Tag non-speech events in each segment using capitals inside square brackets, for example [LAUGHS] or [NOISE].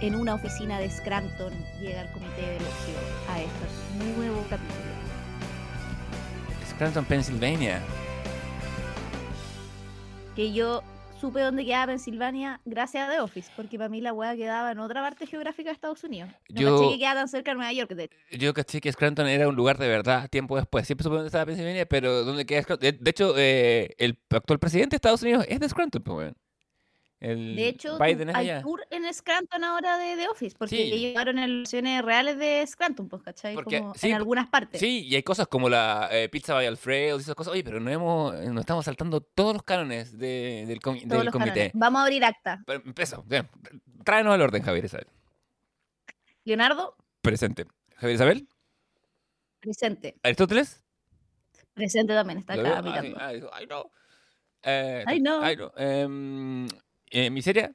en una oficina de Scranton llega el comité de ocio a este nuevo capítulo. Scranton, Pennsylvania. Que yo supe dónde quedaba Pensilvania gracias a The Office, porque para mí la weá quedaba en otra parte geográfica de Estados Unidos. No Yo- caché que queda tan cerca de Nueva York. De... Yo caché que Scranton era un lugar de verdad tiempo después. Siempre supe dónde estaba Pennsylvania, pero ¿dónde queda Scranton? De, de hecho, eh, el actual presidente de Estados Unidos es de Scranton, pues, weón. El De hecho, Biden tu- es hay allá. tour en Scranton ahora de The Office, porque Sí. llegaron en versiones reales de Scranton, pues, ¿cachai? Porque- Como sí, en algunas partes. Sí, y hay cosas como la eh, pizza by Alfredo y esas cosas. Oye, pero no hemos, eh, nos estamos saltando todos los cánones de- del, comi- todos del los comité. cánones. Vamos a abrir acta. Pero empezó. Bien. Tráenos al orden, Javier Isabel. Leonardo, Presente. Javier Isabel. presente. Aristóteles. Presente también, está ¿Lo acá? Ay, mirando. ay, ay, no. Eh, Ay, no. Ay, no. Em, eh, ¿Miseria?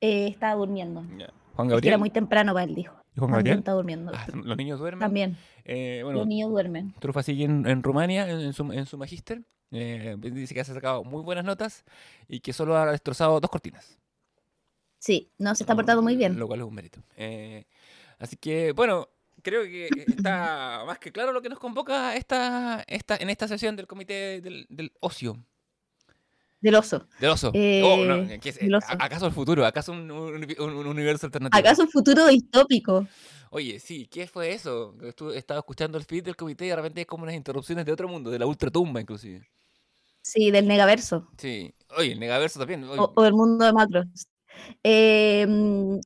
Eh, está durmiendo. Juan Es que era Gabriel. muy temprano para él, dijo. ¿Y Juan Gabriel? está durmiendo. Ah, los niños duermen. También. Eh, bueno, Los niños duermen. Trufa sigue en, en Rumania, en, en su, en su magíster. Eh, dice que ha sacado muy buenas notas y que solo ha destrozado dos cortinas. Sí, no, se está portando muy bien. Lo cual es un mérito. Eh, así que, bueno, creo que está más que claro lo que nos convoca esta, esta, en esta sesión del comité del, del ocio. Del oso. Del oso. Eh, Oh, no, ¿qué es? del oso. ¿A- ¿Acaso el futuro? ¿Acaso un, un- un- un universo alternativo? ¿Acaso un futuro distópico? Oye, sí, ¿qué fue eso? Estuve- estaba escuchando el feed del comité y de repente hay como unas interrupciones de otro mundo, de la ultratumba inclusive. Sí, del negaverso. Sí. Oye, el Negaverso también. oye, O, o del mundo de Macros. Eh,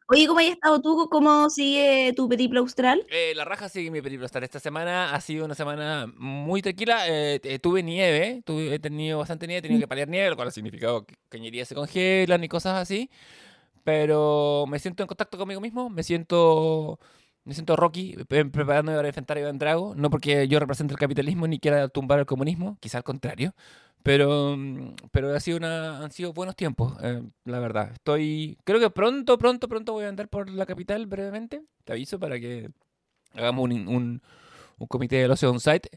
oye, ¿cómo has estado tú? ¿Cómo sigue tu periplo austral? eh, la raja sigue mi periplo hasta esta semana. Ha sido una semana muy tranquila. eh, eh, tuve nieve, tuve, he tenido bastante nieve, he tenido que paliar nieve, lo cual ha significado que cañerías se congelan y cosas así. Pero me siento en contacto conmigo mismo, me siento, me siento Rocky, pre- preparándome para enfrentar a Iván Drago. No porque yo represente el capitalismo ni quiera tumbar el comunismo, quizá al contrario. Pero, mm, pero ha sido una, han sido buenos tiempos, eh, la verdad. Estoy, creo que pronto, pronto, pronto voy a andar por la capital brevemente. Te aviso para que hagamos un, un, un comité del ocio on-site.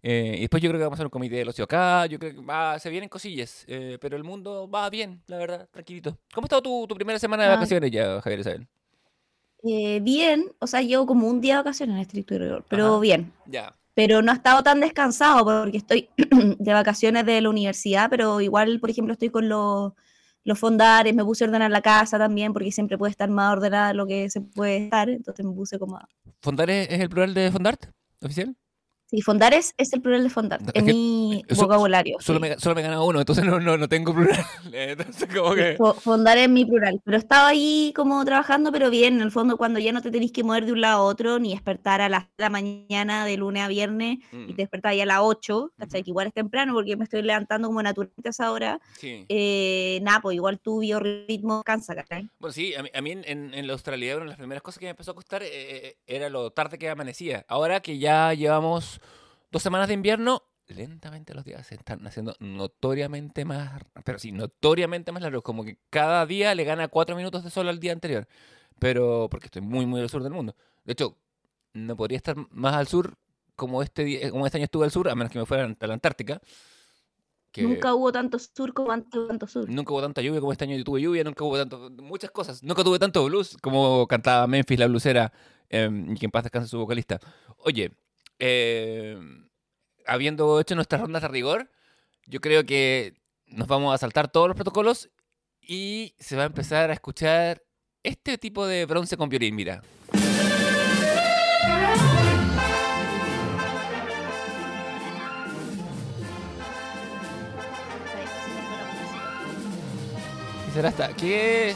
Eh, y después yo creo que vamos a hacer un comité del ocio acá. Yo creo que va, se vienen cosillas, eh, pero el mundo va bien, la verdad, tranquilito. ¿Cómo ha estado tu, tu primera semana de Ah. vacaciones ya, Javier Isabel? Eh, bien, o sea, llevo como un día de vacaciones en estricto rigor, pero Ajá. bien. Ya. Pero no he estado tan descansado porque estoy [CLEARS THROAT] de vacaciones de la universidad, pero igual, por ejemplo, estoy con los, los fondares, me puse a ordenar la casa también, porque siempre puede estar más ordenada de lo que se puede estar, entonces me puse como... a- ¿Fondar es, es el plural de Fondart? ¿Oficial? Sí, fondares es el plural de fondar, Es en que mi vocabulario. Solo, sí. me, solo me he ganado uno, entonces no, no, no tengo plural. [LAUGHS] Entonces, como que. Fo- Fondar es mi plural, pero estaba ahí como trabajando, pero bien, en el fondo cuando ya no te tenés que mover de un lado a otro, ni despertar a las de la mañana de lunes a viernes, y Mm, te despertar ya a las 8, ¿cachai? Que igual es temprano porque me estoy levantando como naturalmente a esa hora, sí. eh, nada, pues igual tu biorritmo cansa, ¿cachai? Bueno, sí, a mí, a mí en, en- en la australidad una de las primeras cosas que me empezó a costar eh, eh, era lo tarde que amanecía. Ahora que ya llevamos dos semanas de invierno, lentamente los días se están haciendo notoriamente más, pero sí, notoriamente más largos. Como que cada día le gana cuatro minutos de sol al día anterior. Pero porque estoy muy, muy al sur del mundo. De hecho, no podría estar más al sur como este, día- como este año estuve al sur, a menos que me fuera a la Antártica. que- Nunca hubo tanto sur como antes hubo tanto sur. Nunca hubo tanta lluvia como este año yo tuve lluvia, nunca hubo tanto, muchas cosas. Nunca tuve tanto blues como cantaba Memphis la blusera em, y que en paz descanse su vocalista. Oye, em, habiendo hecho nuestras rondas de rigor, yo creo que nos vamos a saltar todos los protocolos y se va a empezar a escuchar este tipo de bronce con violín, mira. ¿Qué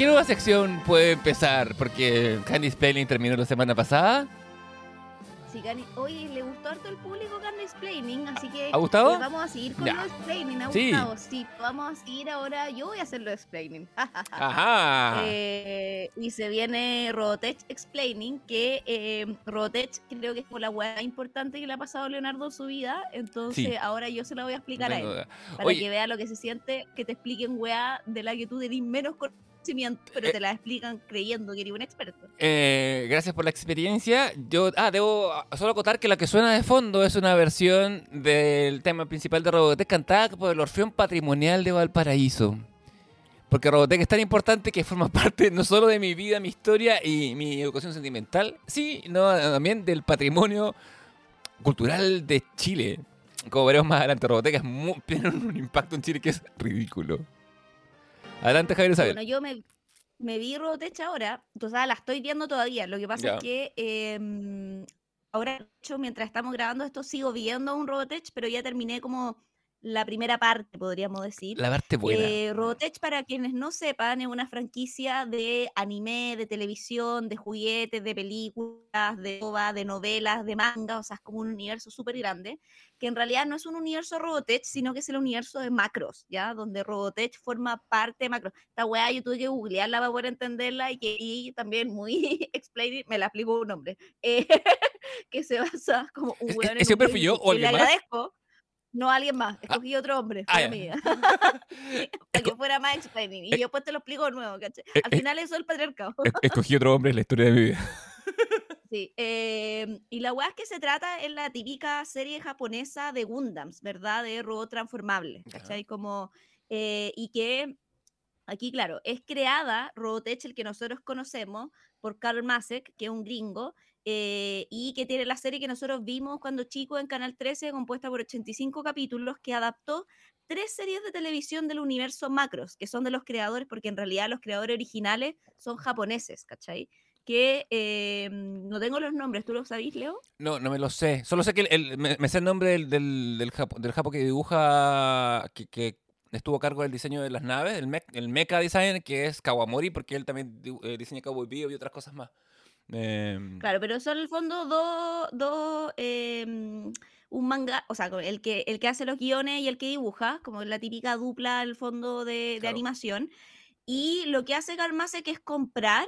nueva sección puede empezar? Porque Candice Playling terminó la semana pasada. Cani- Oye, le gustó harto el público Candy Explaining, así que ¿Ha gustado? eh, vamos a seguir con Ya. los explaining. ¿Ha Sí. gustado? Sí, vamos a seguir ahora. Yo voy a hacer los explaining. [LAUGHS] Ajá. Eh, y se viene Robotech Explaining, que eh, Robotech creo que es como la hueá importante que le ha pasado a Leonardo en su vida. Entonces Sí. ahora yo se la voy a explicar a Tengo él. Para Oye. que vea lo que se siente que te expliquen weá de la que tú tenés menos conocimiento, pero Eh. te la explican creyendo que eres un experto. Eh, gracias por la experiencia. Yo, ah, debo solo acotar que la que suena de fondo es una versión del tema principal de Robotech cantada por el Orfeón Patrimonial de Valparaíso. Porque Robotech es tan importante que forma [LAUGHS] parte no solo de mi vida, mi historia y mi educación sentimental, sí, no, también del patrimonio cultural de Chile. Como veremos más adelante, Robotech es muy, [LAUGHS] tiene un impacto en Chile que es ridículo. Adelante, Javier Isabel. Bueno, yo me, me vi Robotech ahora, entonces la estoy viendo todavía. Lo que pasa Ya. es que em, ahora, de hecho, mientras estamos grabando esto, sigo viendo un Robotech, pero ya terminé como la primera parte, podríamos decir. La parte buena. Eh, Robotech, para quienes no sepan, es una franquicia de anime, de televisión, de juguetes, de películas, de ova, de novelas, de manga, o sea, es como un universo súper grande, que en realidad no es un universo Robotech, sino que es el universo de Macros, ¿ya? Donde Robotech forma parte de Macros. Esta weá yo tuve que googlearla para poder entenderla y, que, y también muy [LAUGHS] explain, me la explicó un hombre, eh, [LAUGHS] que se basa como un ¿Es- weón en ese un fui yo o le alguien más? No, alguien más. Escogí otro hombre. ah, amiga [LAUGHS] [LAUGHS] para que fuera más explaining. Y Eh, yo después te lo explico de nuevo, ¿cachai? eh, Al eh. final eso es el patriarcado. Es- Escogí otro hombre en la historia de mi vida. [LAUGHS] Sí. eh, y la weá es que se trata en la típica serie japonesa de Gundams, ¿verdad? De robot transformable. ¿cachai? Como, eh, y que aquí, claro, es creada Robotech, el que nosotros conocemos, por Karl Masek, que es un gringo, eh, y que tiene la serie que nosotros vimos cuando chicos en Canal 13, compuesta por 85 capítulos, que adaptó tres series de televisión del universo Macros, que son de los creadores, porque en realidad los creadores originales son japoneses, ¿cachai? Que eh, no tengo los nombres, ¿tú los sabís, Leo? No, no me lo sé. Solo sé que el- el- me, me sé el nombre del, del, del, japo, del japo que dibuja, que, que estuvo a cargo del diseño de las naves, el, mech- el mecha design, que es Kawamori, porque él también eh, diseña Cowboy Bebop y otras cosas más. Em, Claro, pero son en el fondo dos, dos em, un manga, o sea, el que, el que hace los guiones y el que dibuja, como la típica dupla el fondo de, animación. Y lo que hace Karmasek es comprar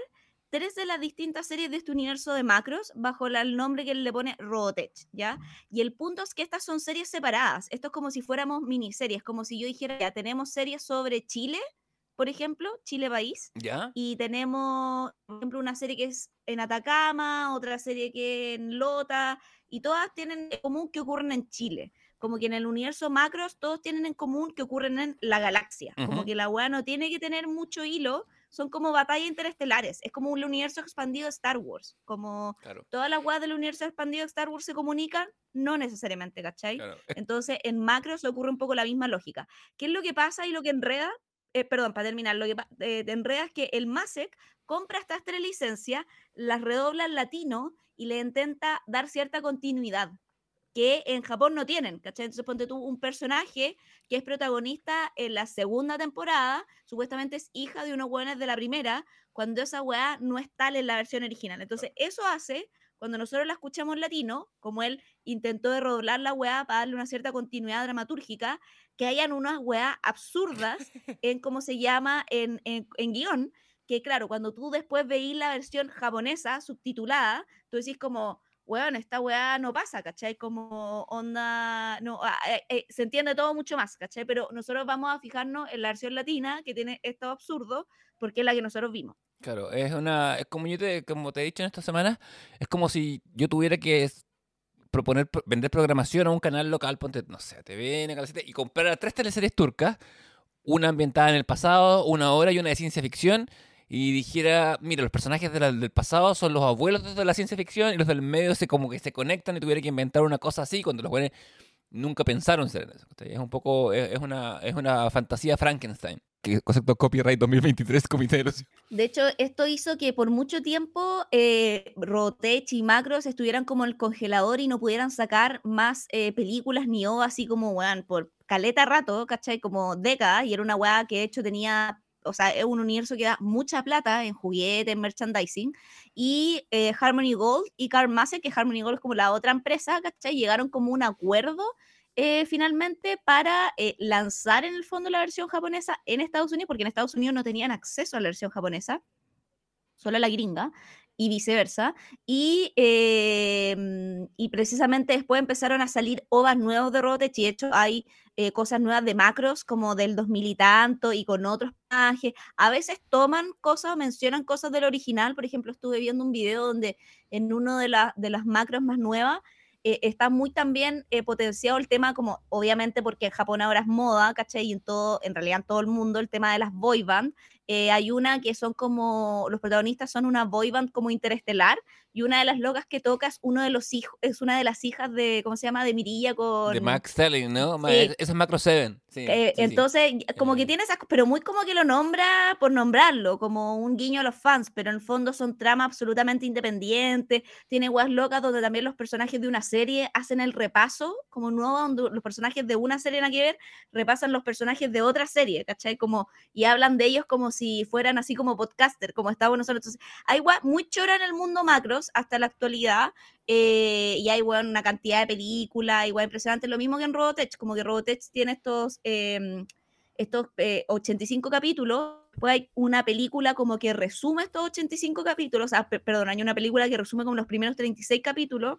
tres de las distintas series de este universo de macros bajo la- el nombre que él le pone Robotech, ¿ya? Y el punto es que estas son series separadas. Esto es como si fuéramos miniseries, como si yo dijera, ya tenemos series sobre Chile, por ejemplo, Chile país, ¿Ya? y tenemos, por ejemplo, una serie que es en Atacama, otra serie que en Lota, y todas tienen en común que ocurren en Chile. Como que en el universo macros todos tienen en común que ocurren en la galaxia. Como que la weá no tiene que tener mucho hilo, son como batallas interestelares. Es como un universo expandido de Star Wars. Como Claro, todas las weas del universo expandido de Star Wars se comunican, no necesariamente, ¿cachai? claro. Es- Entonces, en macros ocurre un poco la misma lógica. ¿Qué es lo que pasa y lo que enreda? Eh, perdón, para terminar, lo que eh, te enreda es que el MASEC compra estas tres licencias, las redobla en latino y le intenta dar cierta continuidad que en Japón no tienen, ¿cachai? Entonces ponte tú un personaje que es protagonista en la segunda temporada, supuestamente es hija de unos hueones de la primera, cuando esa weá no es tal en la versión original. Entonces, eso hace, cuando nosotros la escuchamos latino, como él intentó de redoblar la weá para darle una cierta continuidad dramatúrgica, que hayan unas weá absurdas [LAUGHS] en cómo se llama en, en, en guion, que claro, cuando tú después veís la versión japonesa subtitulada, tú decís como, weón, esta weá no pasa, ¿cachai? Como onda, no, ah, eh, eh, se entiende todo mucho más, ¿cachai? Pero nosotros vamos a fijarnos en la versión latina, que tiene esto absurdo, porque es la que nosotros vimos. Claro, es una, es como yo te, como te he dicho en esta semana, es como si yo tuviera que proponer, pro- vender programación a un canal local, ponte, no sé, TVN, Canal 7, y comprar tres teleseries turcas, una ambientada en el pasado, una hora y una de ciencia ficción, y dijera, mira, los personajes de la- del pasado son los abuelos de la ciencia ficción y los del medio se como que se conectan y tuviera que inventar una cosa así cuando los buenos nunca pensaron ser en eso. Es un poco, es, es una, es una fantasía Frankenstein. Que concepto copyright 2023, Comité de los De hecho, esto hizo que por mucho tiempo eh, Robotech y Macros estuvieran como en el congelador y no pudieran sacar más eh, películas ni OVA, así como, weón, por caleta rato, ¿cachai? Como décadas, y era una weá que de hecho tenía, o sea, es un universo que da mucha plata en juguetes, en merchandising, y eh, Harmony Gold y Carl Masse, que Harmony Gold es como la otra empresa, ¿cachai? Llegaron como un acuerdo eh, finalmente para eh, lanzar en el fondo la versión japonesa en Estados Unidos, porque en Estados Unidos no tenían acceso a la versión japonesa, solo a la gringa, y viceversa. Y, eh, y precisamente después empezaron a salir ovas nuevos de Robotech, y de hecho hay eh, cosas nuevas de macros, como del 2000 y tanto, y con otros personajes. A veces toman cosas, mencionan cosas del original. Por ejemplo, estuve viendo un video donde en uno de, la- de las macros más nuevas, eh, está muy también eh, potenciado el tema como, obviamente porque en Japón ahora es moda, ¿cachai? Y en todo, en realidad en todo el mundo, el tema de las boy band. Eh, hay una que son como, los protagonistas son una boy band como interestelar y una de las locas que toca es uno de los hijos, es una de las hijas de, ¿cómo se llama? De Mirilla con... De Max Stelling, ¿no? Sí. Esa es Macro 7. Sí, Eh, sí, entonces, como que Eh. tiene esas, pero muy como que lo nombra por nombrarlo, como un guiño a los fans, pero en el fondo son tramas absolutamente independientes, tiene guas locas donde también los personajes de una serie hacen el repaso, como nuevo, donde los personajes de una serie nada que ver, repasan los personajes de otra serie, ¿cachai? Como, y hablan de ellos como si fueran así como podcaster, como estábamos nosotros. Entonces, hay guas muy chora en el mundo macros hasta la actualidad, eh, y hay una cantidad de películas, igual impresionante, lo mismo que en Robotech, como que Robotech tiene estos, em, estos eh, 85 capítulos, después hay una película como que resume estos 85 capítulos, o perdón, hay una película que resume como los primeros 36 capítulos,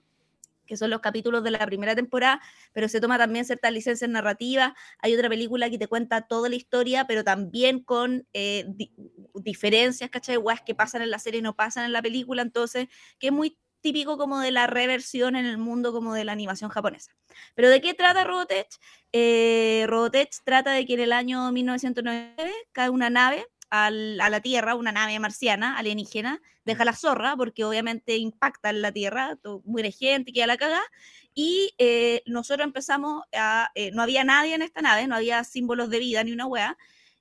que son los capítulos de la primera temporada, pero se toma también ciertas licencias narrativas. Hay otra película que te cuenta toda la historia, pero también con eh, di- diferencias, ¿cachai? Guas que pasan en la serie y no pasan en la película, entonces, que es muy típico como de la reversión en el mundo como de la animación japonesa. Pero ¿de qué trata Robotech? Eh, Robotech trata de que en el año 1909 cae una nave al- a la Tierra, una nave marciana, alienígena, deja la zorra porque obviamente impacta en la Tierra, muere gente, queda la cagada, y eh, nosotros empezamos a, eh, no había nadie en esta nave, no había símbolos de vida ni una wea,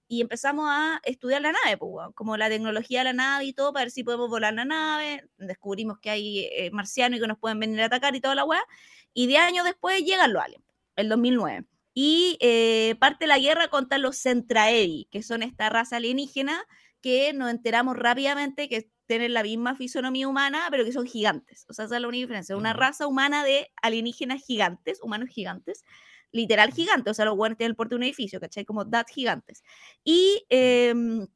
y empezamos a estudiar la nave, pues, weón, como la tecnología de la nave y todo, para ver si podemos volar la nave, descubrimos que hay eh, marcianos y que nos pueden venir a atacar y toda la wea, y 10 años después llegan los aliens, el 2009. Y eh, parte la guerra contra los Centraedi, que son esta raza alienígena que nos enteramos rápidamente que tienen la misma fisonomía humana, pero que son gigantes. O sea, esa es la única diferencia. Una raza humana de alienígenas gigantes, humanos gigantes, literal gigantes. O sea, los buenos tienen el porte de un edificio, ¿cachai? Como that gigantes. Y em,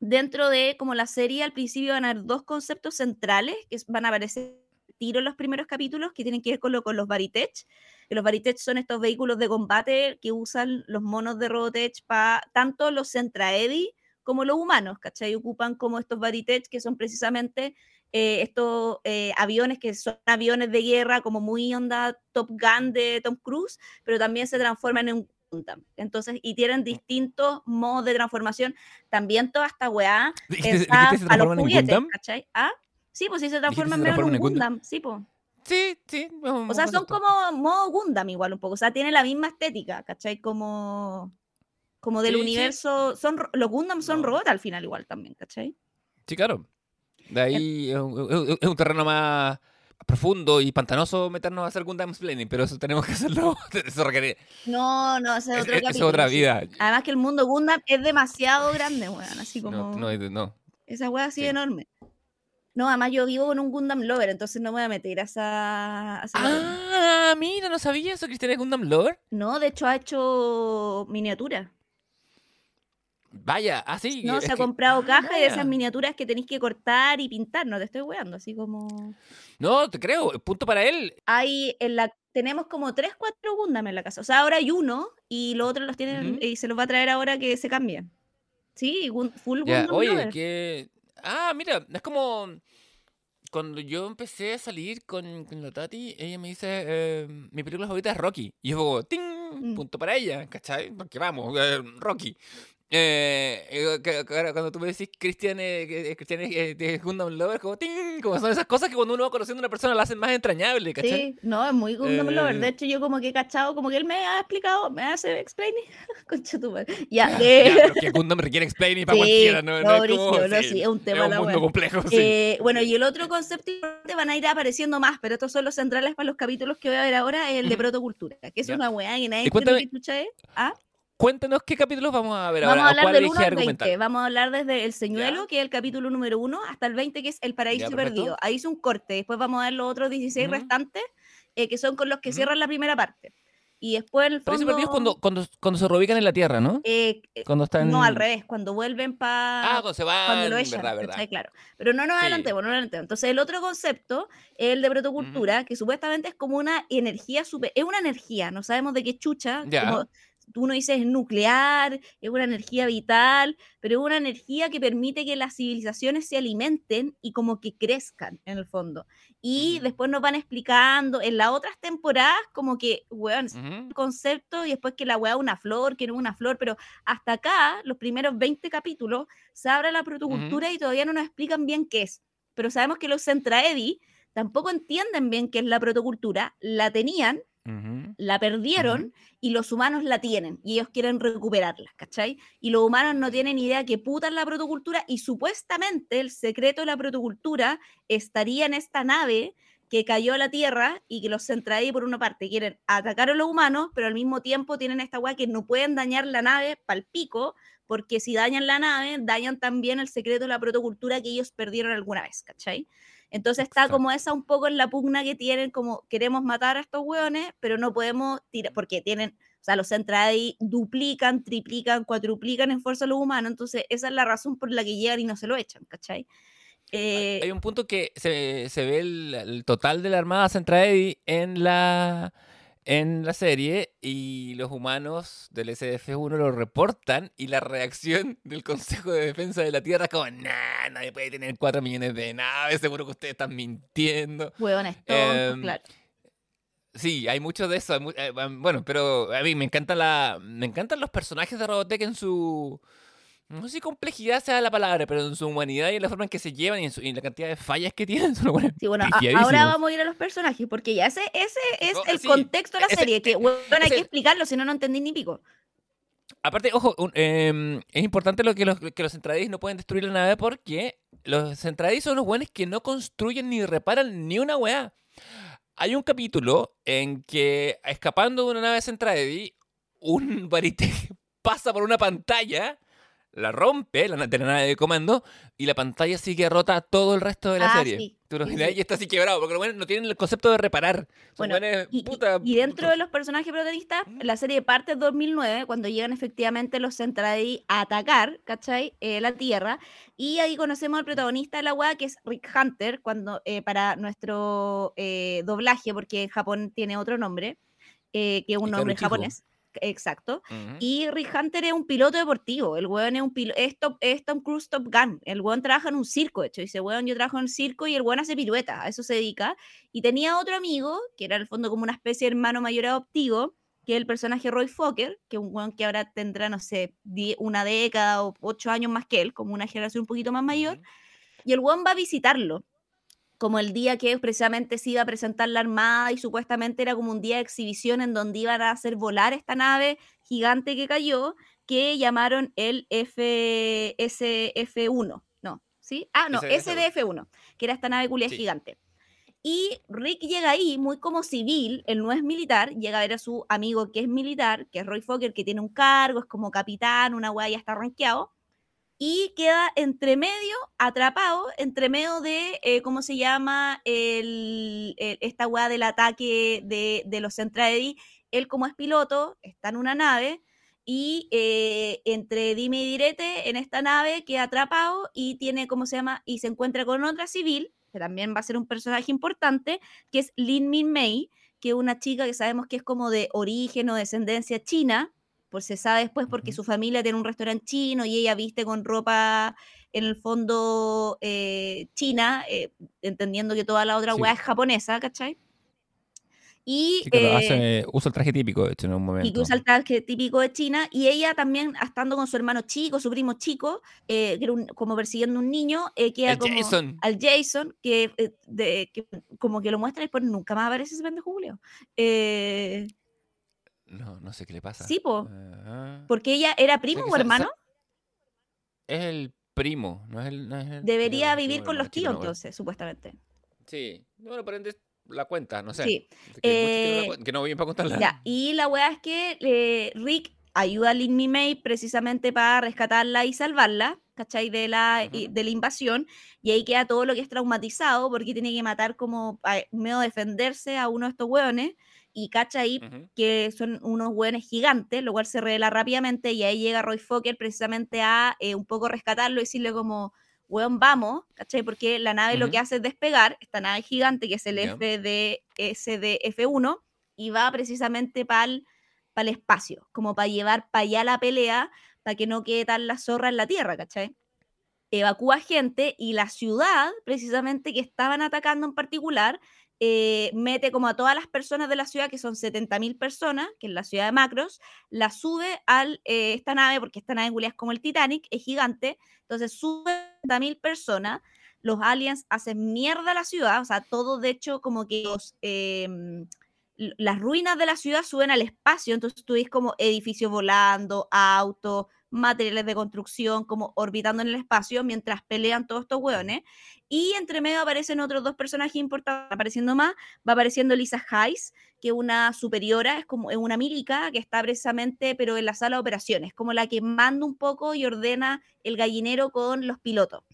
dentro de como la serie, al principio van a haber dos conceptos centrales que van a aparecer tiro en los primeros capítulos que tienen que ver con, lo, con los Baritech. Que los Baritech son estos vehículos de combate que usan los monos de Robotech para tanto los Centraedi como los humanos, ¿cachai? Ocupan como estos Baritech que son precisamente eh, estos eh, aviones que son aviones de guerra, como muy onda Top Gun de Tom Cruise, pero también se transforman en un Gundam. Entonces, y tienen distintos modos de transformación. También toda esta weá ¿Dijiste- pensada dijiste se a los juguetes? ¿cachai? ¿Ah? Sí, pues sí se transforman en un Gundam? Gundam, sí, pues. Sí, sí. O sea, son como modo Gundam igual un poco, o sea, tiene la misma estética, ¿cachai? Como, como del Sí, sí. universo, son ro- los Gundam son No. robots al final igual también, ¿cachai? Sí, claro. De ahí es un, es un- es terreno más profundo y pantanoso meternos a hacer Gundam Planning, pero eso tenemos que hacerlo. [LAUGHS] Eso requiere. No, no, ese es Es, otro es- es capítulo, otra sí. vida. Además que el mundo Gundam es demasiado grande, weón, así como No, no, no. esa weá así sí. enorme. No, además yo vivo con un Gundam Lover, entonces no me voy a meter a esa... a esa weá. Ah, mira, no sabía eso. Cristian es Gundam Lover. No, de hecho ha hecho miniaturas. Vaya, así. No, es se ha que- comprado ah, cajas de esas miniaturas que tenéis que cortar y pintar, no te estoy weando, así como... No, te creo. Punto para él. Hay en la... Tenemos como 3, 4 Gundam en la casa. O sea, ahora hay uno y los otros los tienen y se los va a traer ahora que se cambien. Sí, full Ya, Gundam oye, Lover. que. Ah, mira, es como. Cuando yo empecé a salir con, con la Tati, ella me dice: eh, Mi película favorita es Rocky. Y yo, ¡ting! Mm. Punto para ella, ¿cachai? Porque vamos, eh, Rocky. Eh, eh, que- que cuando tú me decís Cristian eh, que- eh, Cristian es eh, de Gundam Lover, como ¡ting! Como son esas cosas que cuando uno va conociendo a una persona la hacen más entrañable, ¿cachai? Sí, no, es muy Gundam Lover. Eh, De hecho, yo como que he cachado, como que él me ha explicado, me hace explaining. [LAUGHS] Concha tu madre. [LAUGHS] Ya, que Gundam requiere explaining para Sí, cualquiera, ¿no? no, es como- no, sí, es un tema Es un mundo complejo, sí. Bueno, y el otro concepto importante van a ir apareciendo más, pero estos son los centrales para los capítulos que voy a ver ahora, el de protocultura, que es Ya. una weá que nadie Y cuéntame- qué chucha es. ¿Ah? Cuéntanos qué capítulos vamos a ver Vamos ahora. a hablar del elegí 1 al argumentar? 20. Vamos a hablar desde El Señuelo, que es el capítulo número 1, hasta el 20, que es El Paraíso Ya. Perdido. Ahí hice un corte. Después vamos a ver los otros 16 Ujú. restantes, eh, que son con los que Ujú. cierran la primera parte. Y después, el Paraíso fondo. perdido es cuando, cuando, cuando se reubican en la Tierra, ¿no? eh, eh, Cuando están... No, al revés, cuando vuelven para. Ah, cuando se van, cuando lo echan, verdad, verdad. Claro. Pero no nos Sí. adelantemos, no nos adelantemos. Entonces, el otro concepto es el de protocultura, que supuestamente es como una energía super, es una energía, no sabemos de qué chucha, Ya. como- uno dice es nuclear, es una energía vital, pero es una energía que permite que las civilizaciones se alimenten y como que crezcan en el fondo. Y después nos van explicando en las otras temporadas como que, weón, es un concepto y después que la weá una flor, que no es una flor, pero hasta acá, los primeros 20 capítulos, se abre la protocultura y todavía no nos explican bien qué es. Pero sabemos que los Centraedi tampoco entienden bien qué es la protocultura, la tenían, la perdieron y los humanos la tienen y ellos quieren recuperarla, ¿cachai? Y los humanos no tienen idea que puta es la protocultura y supuestamente el secreto de la protocultura estaría en esta nave que cayó a la Tierra y que los Centraedi por una parte quieren atacar a los humanos, pero al mismo tiempo tienen esta weá que no pueden dañar la nave pal pico, porque si dañan la nave, dañan también el secreto de la protocultura que ellos perdieron alguna vez, ¿cachai? Entonces está como esa un poco en la pugna que tienen, como queremos matar a estos hueones, pero no podemos tirar, porque tienen, o sea, los ahí duplican, triplican, cuatruplican en fuerza a los humanos, entonces esa es la razón por la que llegan y no se lo echan, ¿cachai? Hay eh un punto que se, se ve el, el, total de la Armada Centraedi en la en la serie y los humanos del SDF-1 lo reportan y la reacción [LAUGHS] del Consejo de Defensa de la Tierra es como, nah, nadie puede tener 4 millones de naves, seguro que ustedes están mintiendo. Huevones, eh, claro. Sí, hay mucho de eso. Eh, bueno, pero a mí me encanta la, me encantan los personajes de Robotech en su no sé si complejidad sea la palabra, pero en su humanidad y en la forma en que se llevan y en, la cantidad de fallas que tienen. [LAUGHS] Son bueno, sí, bueno, ahora vamos a ir a los personajes, porque ya ese, ese es el contexto de la serie, que bueno, hay que explicarlo, si no, no entendí ni pico. Aparte, ojo, em, es importante lo que los, que los no pueden destruir la nave porque los centradis son los buenos que no construyen ni reparan ni una weá. Hay un capítulo en que, escapando de una nave centradi, un varite [LAUGHS] pasa por una pantalla la rompe, la, de la nave de comando, y la pantalla sigue rota todo el resto de la ah, serie. Tú y está así quebrado, porque bueno, no tienen el concepto de reparar. Bueno, y, dentro de los personajes protagonistas, la serie parte en 2009, cuando llegan efectivamente los Centradi a atacar, ¿cachai? Eh, la Tierra, y ahí conocemos al protagonista de la web que es Rick Hunter, cuando, eh, para nuestro eh, doblaje, porque en Japón tiene otro nombre, que es un nombre japonés. Exacto. Y Rick Hunter es un piloto deportivo. El weón es un piloto. Es, Tom Cruise Top Gun. El weón trabaja en un circo, de hecho. Dice, weón, yo trabajo en circo y el weón hace pirueta. A eso se dedica. Y tenía otro amigo, que era en el fondo como una especie de hermano mayor adoptivo, que es el personaje Roy Fokker, que es un weón que ahora tendrá, no sé, una década o ocho años más que él, como una generación un poquito más mayor. Y el weón va a visitarlo como el día que precisamente se iba a presentar la Armada y supuestamente era como un día de exhibición en donde iban a hacer volar esta nave gigante que cayó, que llamaron el FSF1, no, ¿sí? Ah, no, SDF1, que era esta nave culia gigante. Y Rick llega ahí muy como civil, él no es militar, llega a ver a su amigo que es militar, que es Roy Fokker, que tiene un cargo, es como capitán, una guay, ya está rankeado y queda entre medio, atrapado, entre medio de, eh, ¿cómo se llama? El, esta weá del ataque de, de los Centraedi. Él como es piloto, está en una nave y eh, entre dime y direte en esta nave queda atrapado y tiene, ¿cómo se llama? Y se encuentra con otra civil, que también va a ser un personaje importante, que es Lin Min Mei, que es una chica que sabemos que es como de origen o descendencia china, pues se sabe después porque su familia tiene un restaurante chino y ella viste con ropa en el fondo eh, china, eh, entendiendo que toda la otra sí. es japonesa, ¿cachai? Y eh, usa el traje típico, de hecho, en un momento. Y que usa el traje típico de China. Y ella también, estando con su hermano chico, su primo chico, que era como persiguiendo un niño, queda como Jason. al Jason, que, de, que, como que lo muestra y después nunca más aparece ese pendejo Julio. Eh, no, no sé qué le pasa. Sí, po. Porque ella era primo o hermano. Es el primo, no es el. Debería vivir con los tíos, entonces, supuestamente. Sí. Bueno, ende la cuenta, no sé. Sí. Que, no, viene para contarla. Ya, y la weá es que eh, Rick ayuda a Lin May precisamente para rescatarla y salvarla, ¿cachai? De la, de la invasión. Y ahí queda todo lo que es traumatizado porque tiene que matar como medio defenderse a uno de estos hueones y cacha ahí que son unos hueones gigantes, lo cual se revela rápidamente y ahí llega Roy Fokker precisamente a eh, un poco rescatarlo y decirle como, hueón, vamos, ¿cachai? Porque la nave lo que hace es despegar, esta nave gigante que es el FDSDF1 y va precisamente para el espacio, como para llevar para allá la pelea, para que no quede tan la zorra en la tierra, ¿cachai? Evacúa gente y la ciudad, precisamente que estaban atacando en particular, eh, mete como a todas las personas de la ciudad, que son 70.000 personas, que es la ciudad de Macros, la sube a eh, esta nave, porque esta nave es como el Titanic, es gigante, entonces sube 70.000 personas, los aliens hacen mierda a la ciudad, o sea, todo de hecho como que em, las ruinas de la ciudad suben al espacio, entonces tú ves como edificios volando, autos, materiales de construcción, como orbitando en el espacio mientras pelean todos estos hueones. Y entre medio aparecen otros dos personajes importantes, apareciendo más, va apareciendo Lisa Hayes, que es una superiora, es como es una milica que está precisamente, pero en la sala de operaciones, como la que manda un poco y ordena el gallinero con los pilotos.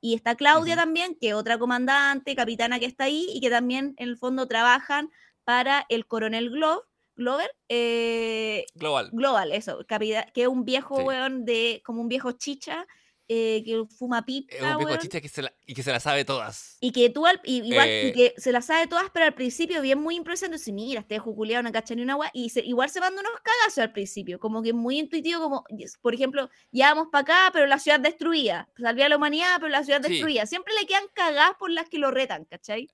Y está Claudia también, que es otra comandante, capitana que está ahí y que también en el fondo trabajan para el coronel Glove, Glover. Eh, Global. Global, eso, que es un viejo weón de, como un viejo chicha. Eh, que fuma pipa. Es un viejo chicha que se la, y que se la sabe todas. Y que tú, al, igual, y eh, que se la sabe todas, pero al principio bien muy impresionante. Si mira, este juculeado, no cacha ni una agua. Y igual se manda unos cagazos al principio. Como que muy intuitivo, como, por ejemplo, ya vamos para acá, pero la ciudad destruida. Salvía a la humanidad, pero la ciudad destruida. Siempre le quedan cagadas por las que lo retan, ¿cachai?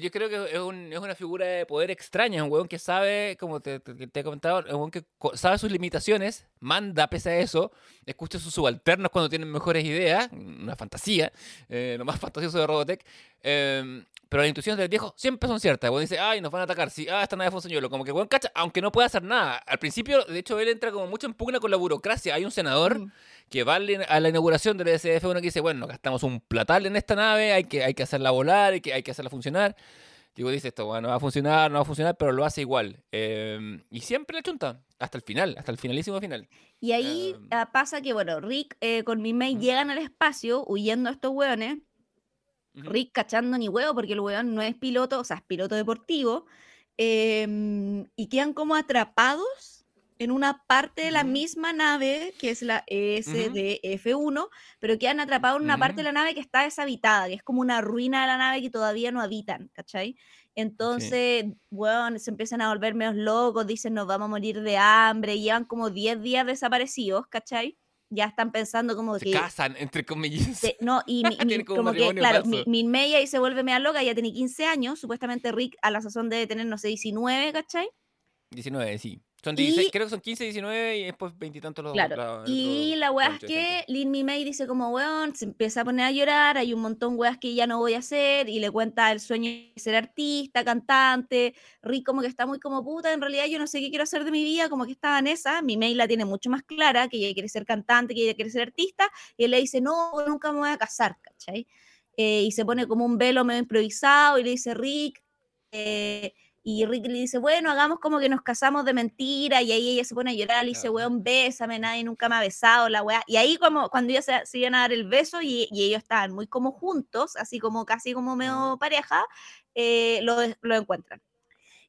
Yo creo que es, un, es, una figura de poder extraña, un weón que sabe, como te, he comentado, un weón que sabe sus limitaciones, manda pese a eso, escucha sus subalternos cuando tienen mejores ideas, una fantasía, eh, lo más [LAUGHS] fantasioso de Robotech, em, pero las intuiciones del viejo siempre son ciertas. Weón dice, ay, nos van a atacar, sí, ah, esta nave fue un señuelo, como que weón cacha, aunque no puede hacer nada. Al principio, de hecho, él entra como mucho en pugna con la burocracia. Hay un senador... Mm que va a la inauguración del SF1 que dice, bueno, gastamos un platal en esta nave, hay que, hay que hacerla volar, hay que, hay que hacerla funcionar. Digo, dice esto, bueno, va a funcionar, no va a funcionar, pero lo hace igual. Em, y siempre le chunta, hasta el final, hasta el finalísimo final. Y ahí ah, pasa que, bueno, Rick eh, con Mimei llegan al espacio huyendo a estos hueones. Rick cachando ni huevo porque el hueón no es piloto, o sea, es piloto deportivo. Em, y quedan como atrapados en una parte de la misma nave, que es la ESDF-1, pero que han atrapado en una parte de la nave que está deshabitada, que es como una ruina de la nave que todavía no habitan, ¿cachai? Entonces, bueno, se empiezan a volver menos locos, dicen nos vamos a morir de hambre, llevan como 10 días desaparecidos, ¿cachai? Ya están pensando como se que... casan, entre comillas. no, y [LAUGHS] como, que, claro, mi, mi ahí se vuelve media loca, ya tiene 15 años, supuestamente Rick a la sazón debe tener, no sé, 19, ¿cachai? 19, sí. Son 16, creo que son 15, 19 y después 20 y tantos los Claro. y la weá es que Lin Mi May dice como, weón, se empieza a poner a llorar, hay un montón weas que ya no voy a hacer y le cuenta el sueño de ser artista, cantante, Rick como que está muy como puta, en realidad yo no sé qué quiero hacer de mi vida, como que está Vanessa, Mi May la tiene mucho más clara, que ella quiere ser cantante, que ella quiere ser artista, y él le dice, no, nunca me voy a casar, ¿cachai? Eh, y se pone como un velo medio improvisado y le dice, Rick, eh, y Rick le dice, bueno, hagamos como que nos casamos de mentira. Y ahí ella se pone a llorar, le dice, weón, bésame, nadie nunca me ha besado, la weá. Y ahí como cuando ellos se, iban a dar el beso y, ellos estaban muy como juntos, así como casi como medio pareja, eh, lo, lo encuentran.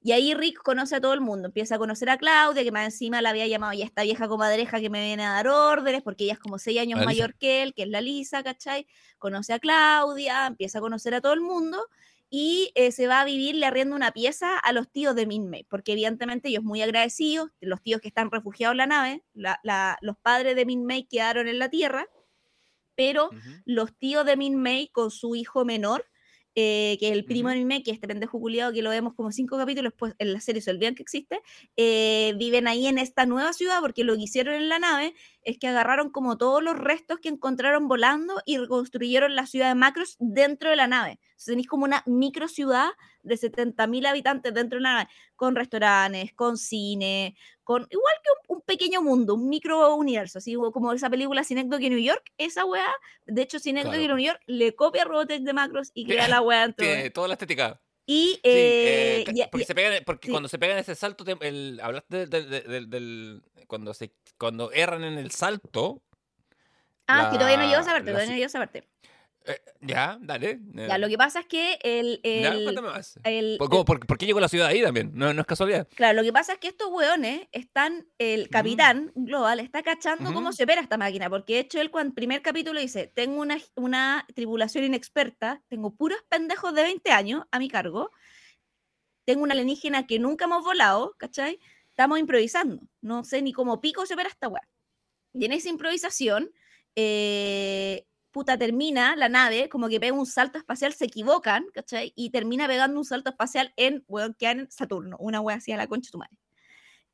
Y ahí Rick conoce a todo el mundo, empieza a conocer a Claudia, que más encima la había llamado ya esta vieja comadreja que me viene a dar órdenes, porque ella es como seis años mayor que él, que es la Lisa, ¿cachai? Conoce a Claudia, empieza a conocer a todo el mundo, y eh, se va a vivir le arriendo una pieza a los tíos de Min porque evidentemente ellos muy agradecidos, los tíos que están refugiados en la nave, los padres de Min quedaron en la Tierra, pero los tíos de Min con su hijo menor eh, que el primo de Mime, que es este pendejo culiado que lo vemos como cinco capítulos, pues en la serie se olvidan que existe, eh, viven ahí en esta nueva ciudad porque lo que hicieron en la nave es que agarraron como todos los restos que encontraron volando y reconstruyeron la ciudad de Macros dentro de la nave. tenéis como una micro ciudad de 70.000 habitantes dentro de la nave, con restaurantes, con cine, con igual que un, pequeño mundo, un micro universo, así como esa película Cinecdoche New York, esa weá, de hecho Cinecdoche New York le copia a Robotech de Macros y crea la weá Tiene [LAUGHS] toda la estética. Y, eh, porque, se pegan, porque cuando se pegan ese salto, el, hablaste del, cuando se cuando erran en el salto. Ah, que todavía no llego a esa parte, todavía no llego a esa parte. Eh, ya, dale. Ya, lo que pasa es que el. el, ¿Por, qué llegó la ciudad ahí también? No, no, es casualidad. Claro, lo que pasa es que estos hueones están. El capitán global está cachando cómo se opera esta máquina. Porque de hecho, él, cuando el primer capítulo dice: Tengo una, una tribulación inexperta, tengo puros pendejos de 20 años a mi cargo, tengo una alienígena que nunca hemos volado, ¿cachai? estamos improvisando. No sé ni cómo pico se opera esta weá. Y en esa improvisación, eh, termina la nave, como que pega un salto espacial, se equivocan. Y termina pegando un salto espacial en, weón, que en Saturno, una weá así a la concha de tu madre.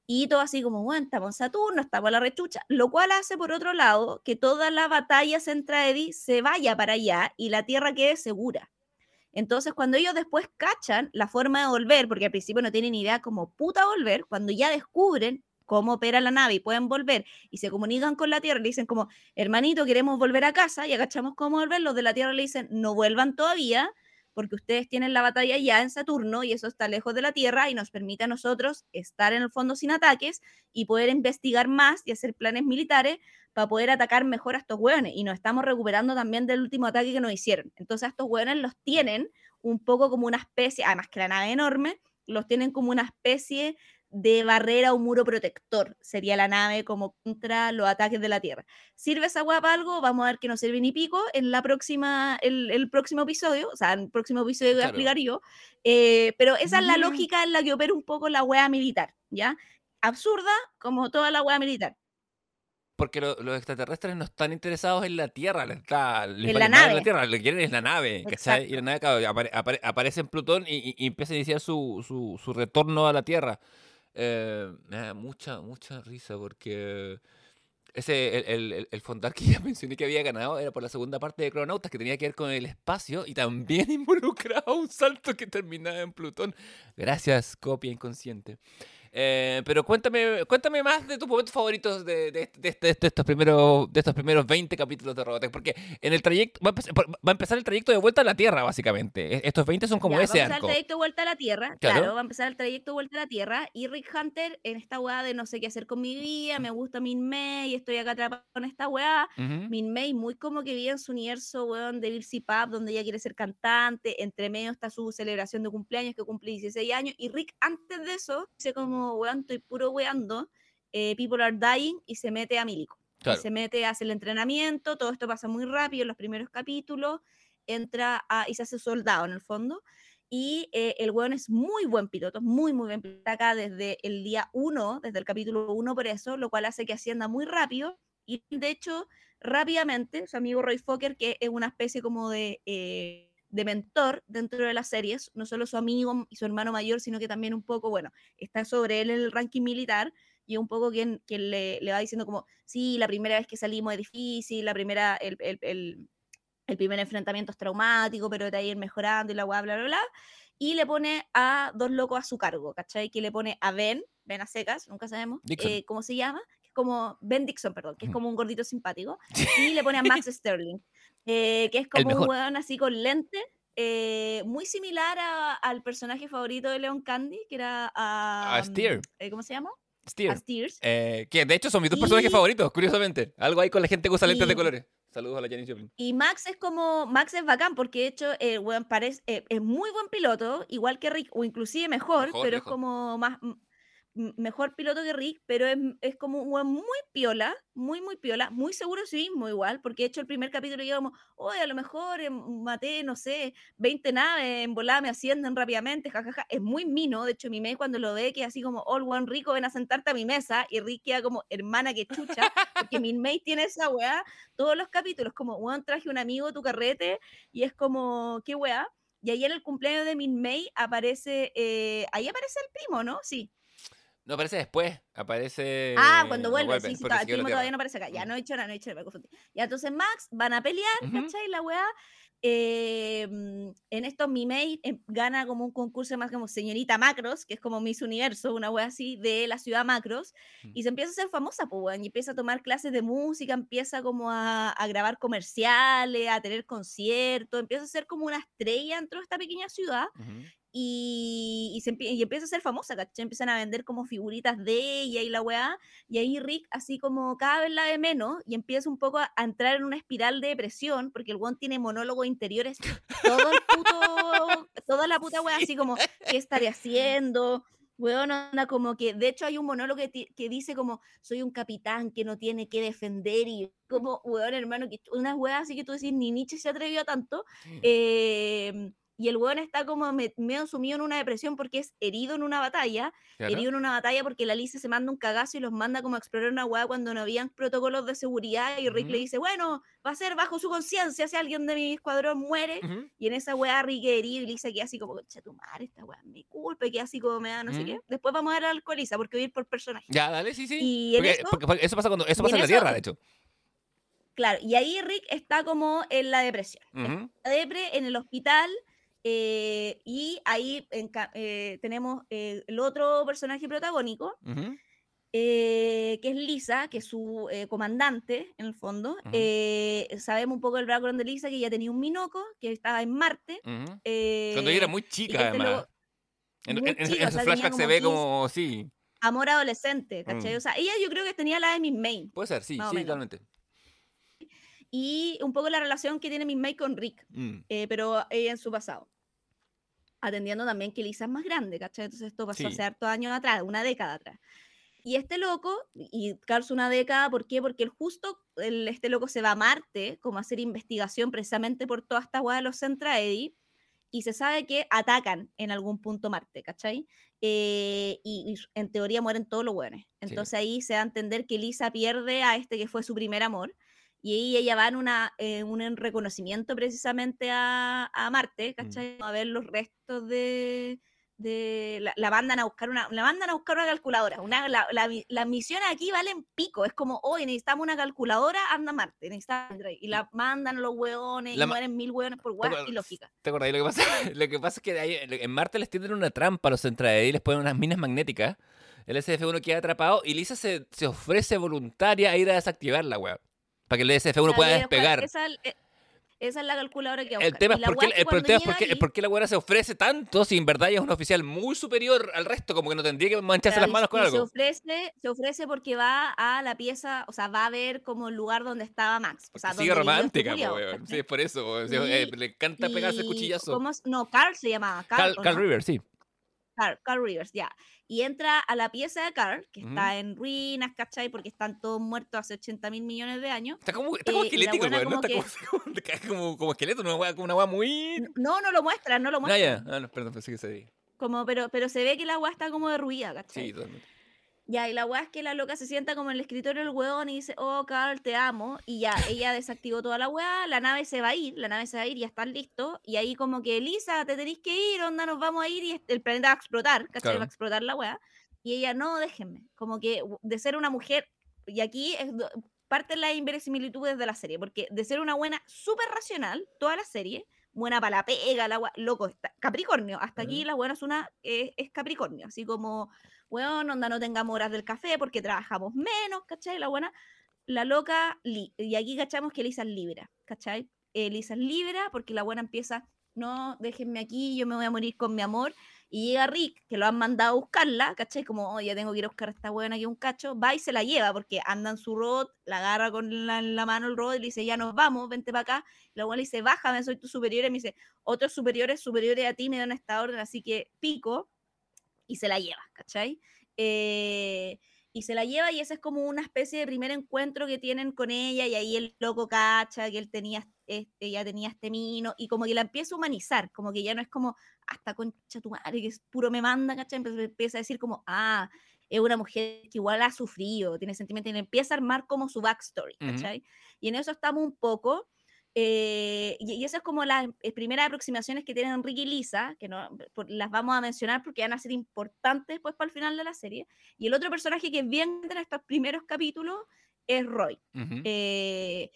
Y todo así como, bueno, estamos en Saturno, estamos en la rechucha, lo cual hace, por otro lado, que toda la batalla centra Eddie se vaya para allá y la Tierra quede segura. Entonces, cuando ellos después cachan la forma de volver, porque al principio no tienen idea cómo puta volver, cuando ya descubren cómo opera la nave y pueden volver y se comunican con la Tierra, le dicen como, hermanito, queremos volver a casa y agachamos cómo volver, los de la Tierra le dicen, no vuelvan todavía porque ustedes tienen la batalla ya en Saturno y eso está lejos de la Tierra y nos permite a nosotros estar en el fondo sin ataques y poder investigar más y hacer planes militares para poder atacar mejor a estos hueones. Y nos estamos recuperando también del último ataque que nos hicieron. Entonces a estos hueones los tienen un poco como una especie, además que la nave enorme, los tienen como una especie de barrera o muro protector. Sería la nave como contra los ataques de la Tierra. ¿Sirve esa hueá para algo? Vamos a ver que no sirve ni pico en la próxima, el, próximo episodio. O sea, en el próximo episodio voy a explicar yo. Eh, pero esa es la mm. lógica en la que opera un poco la hueá militar, ¿ya? Absurda como toda la hueá militar porque los extraterrestres no están interesados en la Tierra, está, en la nave. La tierra, lo que quieren es la nave, Y la nave aparece en Plutón y, empieza a iniciar su, su, retorno a la Tierra. Eh, me mucha, mucha risa porque ese, el, el, el, fondar que [LAUGHS] ya mencioné que había ganado era por la segunda parte de Cronautas, que tenía que ver con el espacio y también [LAUGHS] involucraba un salto que terminaba en Plutón. Gracias, copia inconsciente. Eh, pero cuéntame, cuéntame más de tus momentos favoritos de, de, de, estos primeros, de estos primeros 20 capítulos de Robotech, porque en el trayecto, va a, empezar, el trayecto de vuelta a la Tierra, básicamente. E, estos 20 son como ese arco. Va a empezar el trayecto de vuelta a la Tierra, claro. va a empezar el trayecto de vuelta a la Tierra, y Rick Hunter en esta weá de no sé qué hacer con mi vida, me gusta Min May, estoy acá atrapado con esta weá. Min May muy como que vive en su universo, weón, de Bill Pap, donde ella quiere ser cantante, entre medio está su celebración de cumpleaños, que cumple 16 años, y Rick antes de eso, dice como weón, estoy puro weando, eh, People Are Dying y se mete a Milico. se mete, hace el entrenamiento, todo esto pasa muy rápido en los primeros capítulos, entra a, y se hace soldado en el fondo. Y eh, el weón es muy buen piloto, muy, muy buen piloto acá desde el día 1, desde el capítulo 1 por eso, lo cual hace que ascienda muy rápido. Y de hecho, rápidamente, su amigo Roy Fokker, que es una especie como de... Eh, de mentor dentro de las series, no solo su amigo y su hermano mayor, sino que también un poco, bueno, está sobre él en el ranking militar y un poco quien, quien le, le, va diciendo como, sí, la primera vez que salimos es difícil, la primera, el, el, el, el primer enfrentamiento es traumático, pero de ahí ir mejorando y la bla, bla, bla, bla. Y le pone a dos locos a su cargo, ¿cachai? Que le pone a Ben, Ben a secas, nunca sabemos eh, cómo se llama, como Ben Dixon, perdón, que es como un gordito simpático, [LAUGHS] y le pone a Max [LAUGHS] Sterling, eh, que es como un weón así con lente, eh, muy similar al personaje favorito de Leon Candy, que era a, a Steer. Eh, ¿Cómo se llama? Steer. que de hecho son mis dos personajes favoritos, curiosamente. Algo ahí con la gente que usa lentes de colores. Saludos a la Janis Joplin. Y Max es como, Max es bacán porque de hecho el parece, es muy buen piloto, igual que Rick, o inclusive mejor, pero es como más, mejor piloto que Rick, pero es, es como un muy piola, muy, muy piola, muy seguro de sí mismo igual, porque he hecho el primer capítulo yo como, oye, a lo mejor maté, no sé, 20 naves, en volada me ascienden rápidamente, jajaja, es muy mino, de hecho mi cuando lo ve que así como, all one rico, ven a sentarte a mi mesa, y Rick queda como, hermana que chucha, porque mi tiene esa weá, todos los capítulos, como, weón, traje un amigo tu carrete, y es como, qué weá, y ahí en el cumpleaños de Min May aparece, eh, ahí aparece el primo, ¿no? Sí. No aparece después, aparece. Ah, cuando vuelve, sí, sí, todavía no aparece acá. Ya no he hecho nada, no he hecho nada, me confundí. Y entonces Max van a pelear, ¿cachai? La weá. Em, en estos Mimei em, gana como un concurso más como Señorita Macros, que es como Miss Universo, una wea así de la ciudad Macros, mm. y se empieza a hacer famosa, pues, y empieza a tomar clases de música, empieza como a, a, grabar comerciales, a tener conciertos, empieza a ser como una estrella dentro de esta pequeña ciudad, y, y, se, y, empieza a ser famosa, ¿cachai? Empiezan a vender como figuritas de ella y la weá, y ahí Rick así como cada vez la ve menos y empieza un poco a, entrar en una espiral de depresión, porque el one tiene monólogos interiores todo el puto, [LAUGHS] toda la puta weá, así como, ¿qué estaré haciendo? Weón, anda como que, de hecho hay un monólogo que, que, dice como, soy un capitán que no tiene que defender y como, weón, hermano, que unas weas así que tú decís, ni Nietzsche se atrevió a tanto. Eh, y el weón está como me- medio sumido en una depresión porque es herido en una batalla, Claro. herido en una batalla porque la Lisa se manda un cagazo y los manda como a explorar una hueá cuando no habían protocolos de seguridad y Rick le dice, bueno, va a ser bajo su conciencia si alguien de mi escuadrón muere. Y en esa weá Rick es herido y Lisa queda así como, concha tu madre, esta weá mi culpa, y queda así como me da no sé qué. Después vamos a ver al alcoholiza porque voy a ir por personaje. Ya, dale, sí, sí. Y Porque, eso- porque- porque eso pasa cuando eso pasa en en la eso- Tierra, de hecho. Claro, y ahí Rick está como en la depresión. La depre en el hospital eh, y ahí en eh, tenemos eh, el otro personaje protagónico, Ujú. eh, que es Lisa, que es su eh, comandante en el fondo. Eh, sabemos un poco el background de Lisa, que ella tenía un minoco, que estaba en Marte. Ujú. Cuando eh, ella era muy chica, este además. luego- En, muy en- o sea, se ve 15. como, sí, amor adolescente, ¿cachai? Mm. O sea, ella yo creo que tenía la de Miss May. puede ser, sí, sí, totalmente. Y un poco la relación que tiene Miss May con Rick. Mm. eh, pero ella en su pasado. Atendiendo también que Lisa es más grande, ¿cachai? Entonces esto pasó Sí. hace hartos años atrás, una década atrás. Y este loco, y Carlos una década, ¿por qué? Porque el justo, el, este loco se va a Marte, como a hacer investigación precisamente por toda esta hueá de los Centraedi, y se sabe que atacan en algún punto Marte, ¿cachai? Eh, y, y en teoría mueren todos los hueones. Entonces ahí se da a entender que Lisa pierde a este que fue su primer amor, y ahí ella va en una, eh, un en reconocimiento precisamente a, a Marte, ¿cachai? A ver los restos de... de la, la mandan a buscar una la mandan a buscar una calculadora una, la, la, mi- las misiones aquí valen pico es como hoy necesitamos una calculadora anda Marte necesitamos y la mandan a los hueones La y mueren mil hueones por hueá y lógica ¿Te acordás? Lo que pasa, [LAUGHS] lo que pasa es que ahí- en Marte les tienden una trampa a los Centraedi y les ponen unas minas magnéticas. El SF-1 queda atrapado y Lisa se, se ofrece voluntaria a ir a desactivar la web. Para que el SF-1 La pueda despegar. esa, eh, esa es la calculadora que a El tema es por qué, el tema es por qué- ahí- por qué la buena se ofrece tanto si en verdad ella es un oficial muy superior al resto, como que no tendría que mancharse Claro, las manos con y Se algo. ofrece, se ofrece porque va a la pieza, o sea, va a ver como el lugar donde estaba Max. O sea, Sigue este romántica, po, weón. Sí, es por eso. Y- eh, le encanta pegarse el cuchillazo. ¿cómo es? No, Carl se llamaba. Carl, Carl, ¿o Carl no? River, sí. Carl, Carl Rivers, ya. Y entra a la pieza de Carl, que Ujú. está en ruinas, ¿cachai? Porque están todos muertos hace 80 mil millones de años. Está como, está como Eh, esquelético, ¿no? [LAUGHS] Está como, como, como, como esqueleto, una como una weá muy. No, no lo muestran, no lo Ah, muestran. ya. Ah, no, perdón, pensé que se veía. Como, pero, pero se ve que la agua está como derruida, ¿cachai? Sí, totalmente. Ya, y la weá es que la loca se sienta como en el escritorio del hueón y dice, oh, Carl, te amo. Y ya, ella desactivó toda la weá, la nave se va a ir, la nave se va a ir, ya están listos. Y ahí como que, Lisa, te tenéis que ir, onda, nos vamos a ir y el planeta va a explotar, ¿cachai? Claro. Va a explotar la weá. Y ella, no, déjenme. Como que de ser una mujer, y aquí es parten las inverosimilitudes de la serie, porque de ser una buena súper racional, toda la serie, buena para la pega, la loco, está, Capricornio, hasta aquí la buena es una, eh, es Capricornio, así como weón, onda, no tengamos horas del café porque trabajamos menos, ¿cachai? La buena, la loca, li- y aquí cachamos que Lisa es libra, ¿cachai? Eh, Lisa es libra porque la buena empieza, no, déjenme aquí, yo me voy a morir con mi amor, y llega Rick, que lo han mandado a buscarla, ¿cachai? Como, oye, tengo que ir a buscar a esta buena aquí un cacho, va y se la lleva porque anda en su robot, la agarra con la, la mano el robot y le dice, ya nos vamos, vente para acá, la buena le dice, bájame, soy tu superior, y me dice, otros superiores, superiores a ti me dan esta orden, así que pico, y se la lleva, ¿cachai? Eh, y se la lleva y ese es como una especie de primer encuentro que tienen con ella y ahí el loco cacha que él tenía, este, ella tenía este mino y como que la empieza a humanizar, como que ya no es como hasta concha tu madre que es puro me manda, ¿cachai? Empieza, a decir como, ah, es una mujer que igual ha sufrido, tiene sentimientos y le empieza a armar como su backstory. ¿cachai? Y en eso estamos un poco. Eh, y, y eso es como las eh, primeras aproximaciones que tienen Ricky y Lisa, que no, por- las vamos a mencionar porque van a ser importantes después para el final de la serie. Y el otro personaje que es bien en estos primeros capítulos es Roy. Ujú. eh,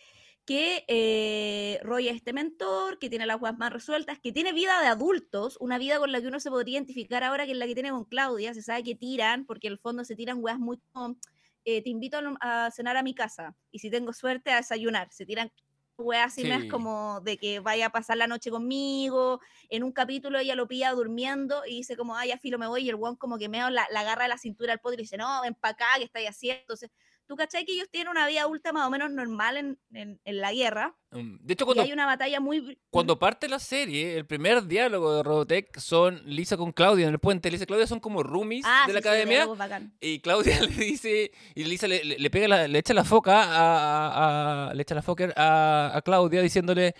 que eh, Roy es este mentor, que tiene las cosas más resueltas, que tiene vida de adultos, una vida con la que uno se podría identificar ahora que es la que tiene con Claudia, se sabe que tiran, porque en el fondo se tiran weas muy como, eh, te invito a, a cenar a mi casa, y si tengo suerte a desayunar, se tiran weas así más Sí. como de que vaya a pasar la noche conmigo, en un capítulo ella lo pilla durmiendo y dice como, ay, ya filo me voy, y el weón como que meo la, la agarra de la cintura al potro y dice, no, ven para acá, ¿qué estáis haciendo? Entonces, ¿Tú cachai que ellos tienen una vida adulta más o menos normal en, en- en la guerra? Mm, De hecho, Y cuando, hay una batalla muy... br- cuando parte la serie, el primer diálogo de Robotech son Lisa con Claudia en el puente. Lisa y Claudia son como roomies Ah, de la sí, sí, academia. bacán. Y Claudia [LAUGHS] le dice, y Lisa le, le- le pega la- le echa la foca a, a- a- le echa la foca a, a Claudia diciéndole,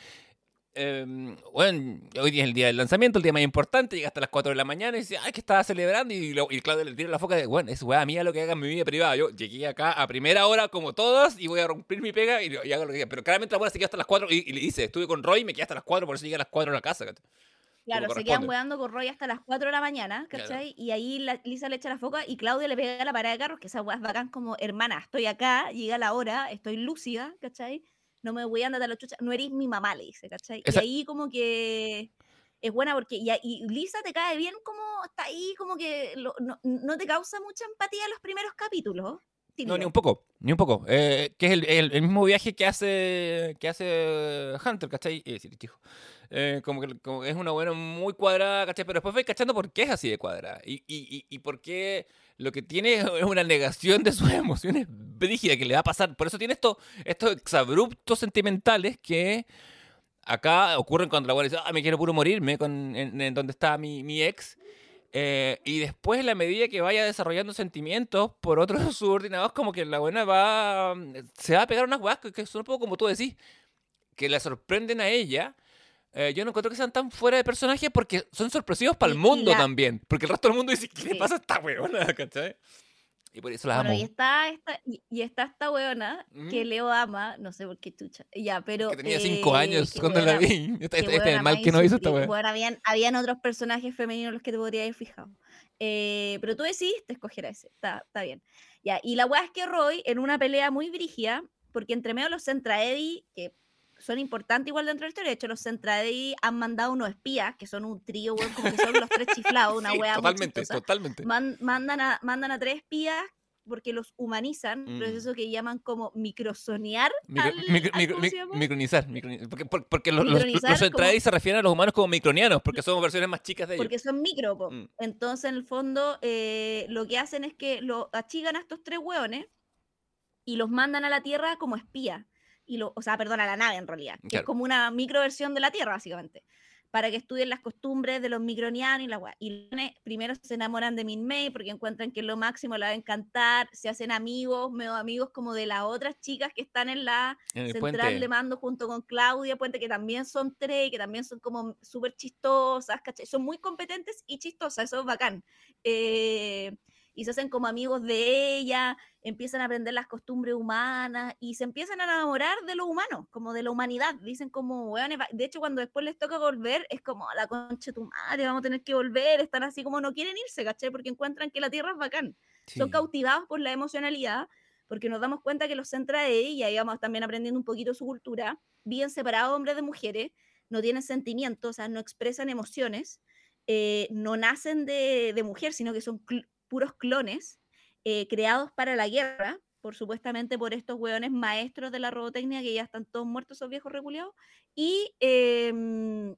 em, bueno, hoy día es el día del lanzamiento, el día más importante, llega hasta las 4 de la mañana y dice, ay, que estaba celebrando y, lo, y Claudia le tira la foca de, bueno, es weá mía lo que haga en mi vida privada. Yo llegué acá a primera hora como todos y voy a romper mi pega y, y hago lo que diga. Pero claramente la buena se queda hasta las 4 y, y, le dice, estuve con Roy y me quedé hasta las 4, por eso llegué a las 4 a la casa. Claro, se quedan weando con Roy hasta las 4 de la mañana, ¿cachai? Y ahí la, Lisa le echa la foca y Claudia le pega la parada de carros, que esa weá es bacán como, hermana, estoy acá, llega la hora, estoy lúcida, ¿cachai? No me voy a andar a la chucha, no eres mi mamá, le dice, ¿cachai? Y ahí como que es buena porque, y, Lisa te cae bien como está ahí, como que no, te causa mucha empatía en los primeros capítulos. No, ni un poco, ni un poco. Eh, que es el, mismo viaje que hace que hace Hunter, ¿cachai? Eh, sí, hijo. Eh, como, que, como es una buena muy cuadrada, ¿cachai? Pero después vais cachando por qué es así de cuadrada. Y, y, y, por qué lo que tiene [LAUGHS] es una negación de sus emociones brígida que le va a pasar. Por eso tiene esto, estos exabruptos sentimentales que acá ocurren cuando la abuela dice, ah, me quiero puro morirme con, en, donde está mi, mi ex. Eh, y después, en la medida que vaya desarrollando sentimientos por otros [LAUGHS] subordinados, como que la buena va. Se va a pegar unas guas que son un poco como tú decís, que la sorprenden a ella eh, yo no encuentro que sean tan fuera de personaje porque son sorpresivos para el mundo también. Porque el resto del mundo dice, ¿qué le pasa a esta weona? [LAUGHS] ¿Cachai? Y por eso la amo. Y está esta, y, está esta weona que Leo ama, no sé por qué chucha. Ya, pero. Que tenía cinco eh, años cuando la vi. [LAUGHS] Este, este es el mal que no hizo esta weona. Bueno, habían, habían otros personajes femeninos los que te podría haber fijado. Eh, pero tú decidiste escoger a ese. Está, está bien. Ya, y la weá es que Roy, en una pelea muy brígida, porque entre medio los centra Eddie, que son importantes igual dentro del historia. De hecho, los Centradei han mandado unos espías, que son un trío, como que son los tres chiflados, una [LAUGHS] sí, Totalmente, totalmente. mandan, a, mandan a tres espías porque los humanizan, mm. pero es eso que llaman como microsonear. micronizar, porque, porque, los, los, se refieren a los humanos como micronianos, porque son versiones más chicas de ellos. Porque son micro, mm. entonces en el fondo eh, lo que hacen es que lo achigan a estos tres hueones y los mandan a la Tierra como espías y lo, o sea, perdona, la nave en realidad, que es como una microversión de la Tierra, básicamente, para que estudien las costumbres de los micronianos y la weá. Y primero se enamoran de Min May porque encuentran que es lo máximo, la va a encantar, se hacen amigos, medio amigos como de las otras chicas que están en la central de mando junto con Claudia Puente, que también son tres, que también son como súper chistosas, ¿cachai? Son muy competentes y chistosas, eso es bacán. Eh, y se hacen como amigos de ella, empiezan a aprender las costumbres humanas y se empiezan a enamorar de lo humano, como de la humanidad. Dicen como, bueno, de hecho cuando después les toca volver, es como, la concha de tu madre, vamos a tener que volver, están así como no quieren irse, ¿caché? Porque encuentran que la tierra es bacán. Son cautivados por la emocionalidad, porque nos damos cuenta que los centra de ella, y vamos también aprendiendo un poquito su cultura, bien separados hombres de mujeres, no tienen sentimientos, o sea, no expresan emociones, eh, no nacen de, de, mujer, sino que son puros clones eh, creados para la guerra, por supuestamente por estos hueones maestros de la robotecnia que ya están todos muertos esos viejos reculeados, y, em,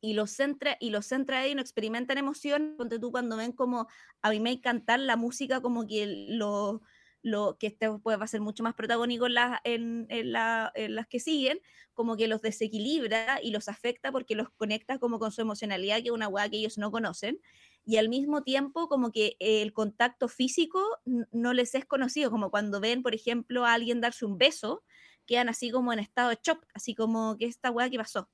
y los centra y los centra y no experimentan emoción, ponte tú cuando ven como a mí me cantar la música como que lo, lo que este puede va a ser mucho más protagónico en, en, en, en, las que siguen, como que los desequilibra y los afecta porque los conecta como con su emocionalidad, que es una hueá que ellos no conocen y al mismo tiempo como que el contacto físico no les es conocido, como cuando ven, por ejemplo, a alguien darse un beso, quedan así como en estado de shock, así como que esta weá que pasó.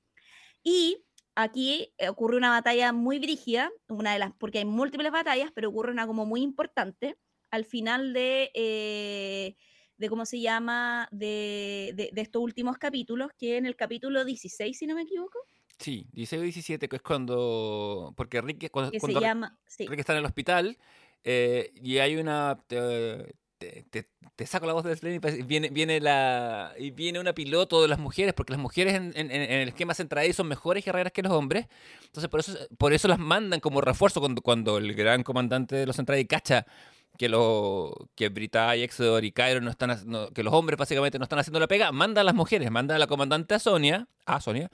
Y aquí eh, ocurre una batalla muy brígida, una de las, porque hay múltiples batallas, pero ocurre una como muy importante al final de, eh, de ¿cómo se llama?, de, de, de, estos últimos capítulos, que en el capítulo 16, si no me equivoco, Sí, 16 o 17, que es cuando. Porque Rick, cuando, que se llama, sí. Rick está en el hospital eh, y hay una. Te, te, te, saco la voz de Slendy y viene, viene, la, y viene una piloto de las mujeres, porque las mujeres en, en, en el esquema central son mejores guerreras que los hombres. Entonces, por eso, por eso las mandan como refuerzo cuando, cuando el gran comandante de los centrales cacha que lo que Brita y Exodor y Cairo no están que los hombres básicamente no están haciendo la pega, manda a las mujeres, manda a la comandante a Sonia, a Sonia,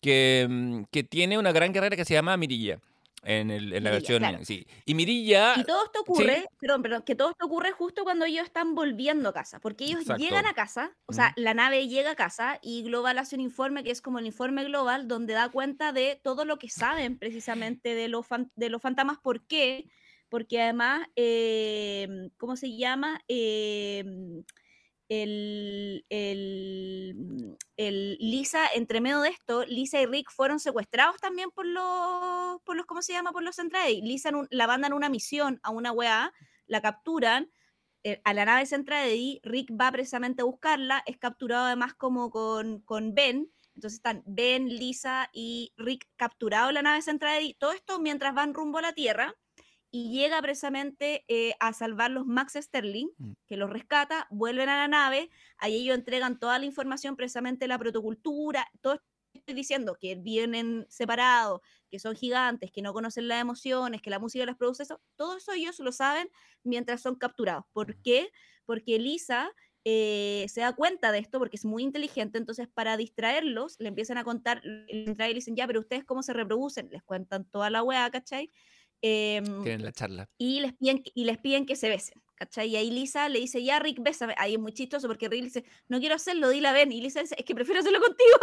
que, mm, que tiene una gran carrera que se llama Mirilla. En, el, en la versión, sí. Y Mirilla... Y todo esto ocurre, perdón, perdón, que todo esto ocurre justo cuando ellos están volviendo a casa, porque ellos llegan a casa, o sea, la nave llega a casa y Global hace un informe que es como el informe global, donde da cuenta de todo lo que saben precisamente de los, de los fantasmas, ¿por qué? Porque además, eh, ¿cómo se llama? Eh, el, el, el, Lisa, entre medio de esto, Lisa y Rick fueron secuestrados también por los, por los ¿cómo se llama? Por los Centrae. Lisa la mandan una misión a una weá, la capturan eh, a la nave Centrae, Rick va precisamente a buscarla, es capturado además como con, con Ben, entonces están Ben, Lisa y Rick capturados en la nave Centrae, todo esto mientras van rumbo a la Tierra y llega precisamente eh, a salvar los Max Sterling, mm. que los rescata, vuelven a la nave, ahí ellos entregan toda la información, precisamente la protocultura, todo estoy diciendo, que vienen separados, que son gigantes, que no conocen las emociones, que la música las produce, eso, todo eso ellos lo saben mientras son capturados. ¿Por mm. qué? Porque Lisa eh, se da cuenta de esto porque es muy inteligente, entonces para distraerlos le empiezan a contar, le dicen, ya, pero ustedes cómo se reproducen, les cuentan toda la weá, ¿cachai? Em, Tienen la charla. Y les, piden, y les piden que se besen. ¿Cachai? Y ahí Lisa le dice, ya Rick, bésame. Ahí es muy chistoso porque Rick dice, no quiero hacerlo, dile a Ben. Y Lisa dice, es que prefiero hacerlo contigo.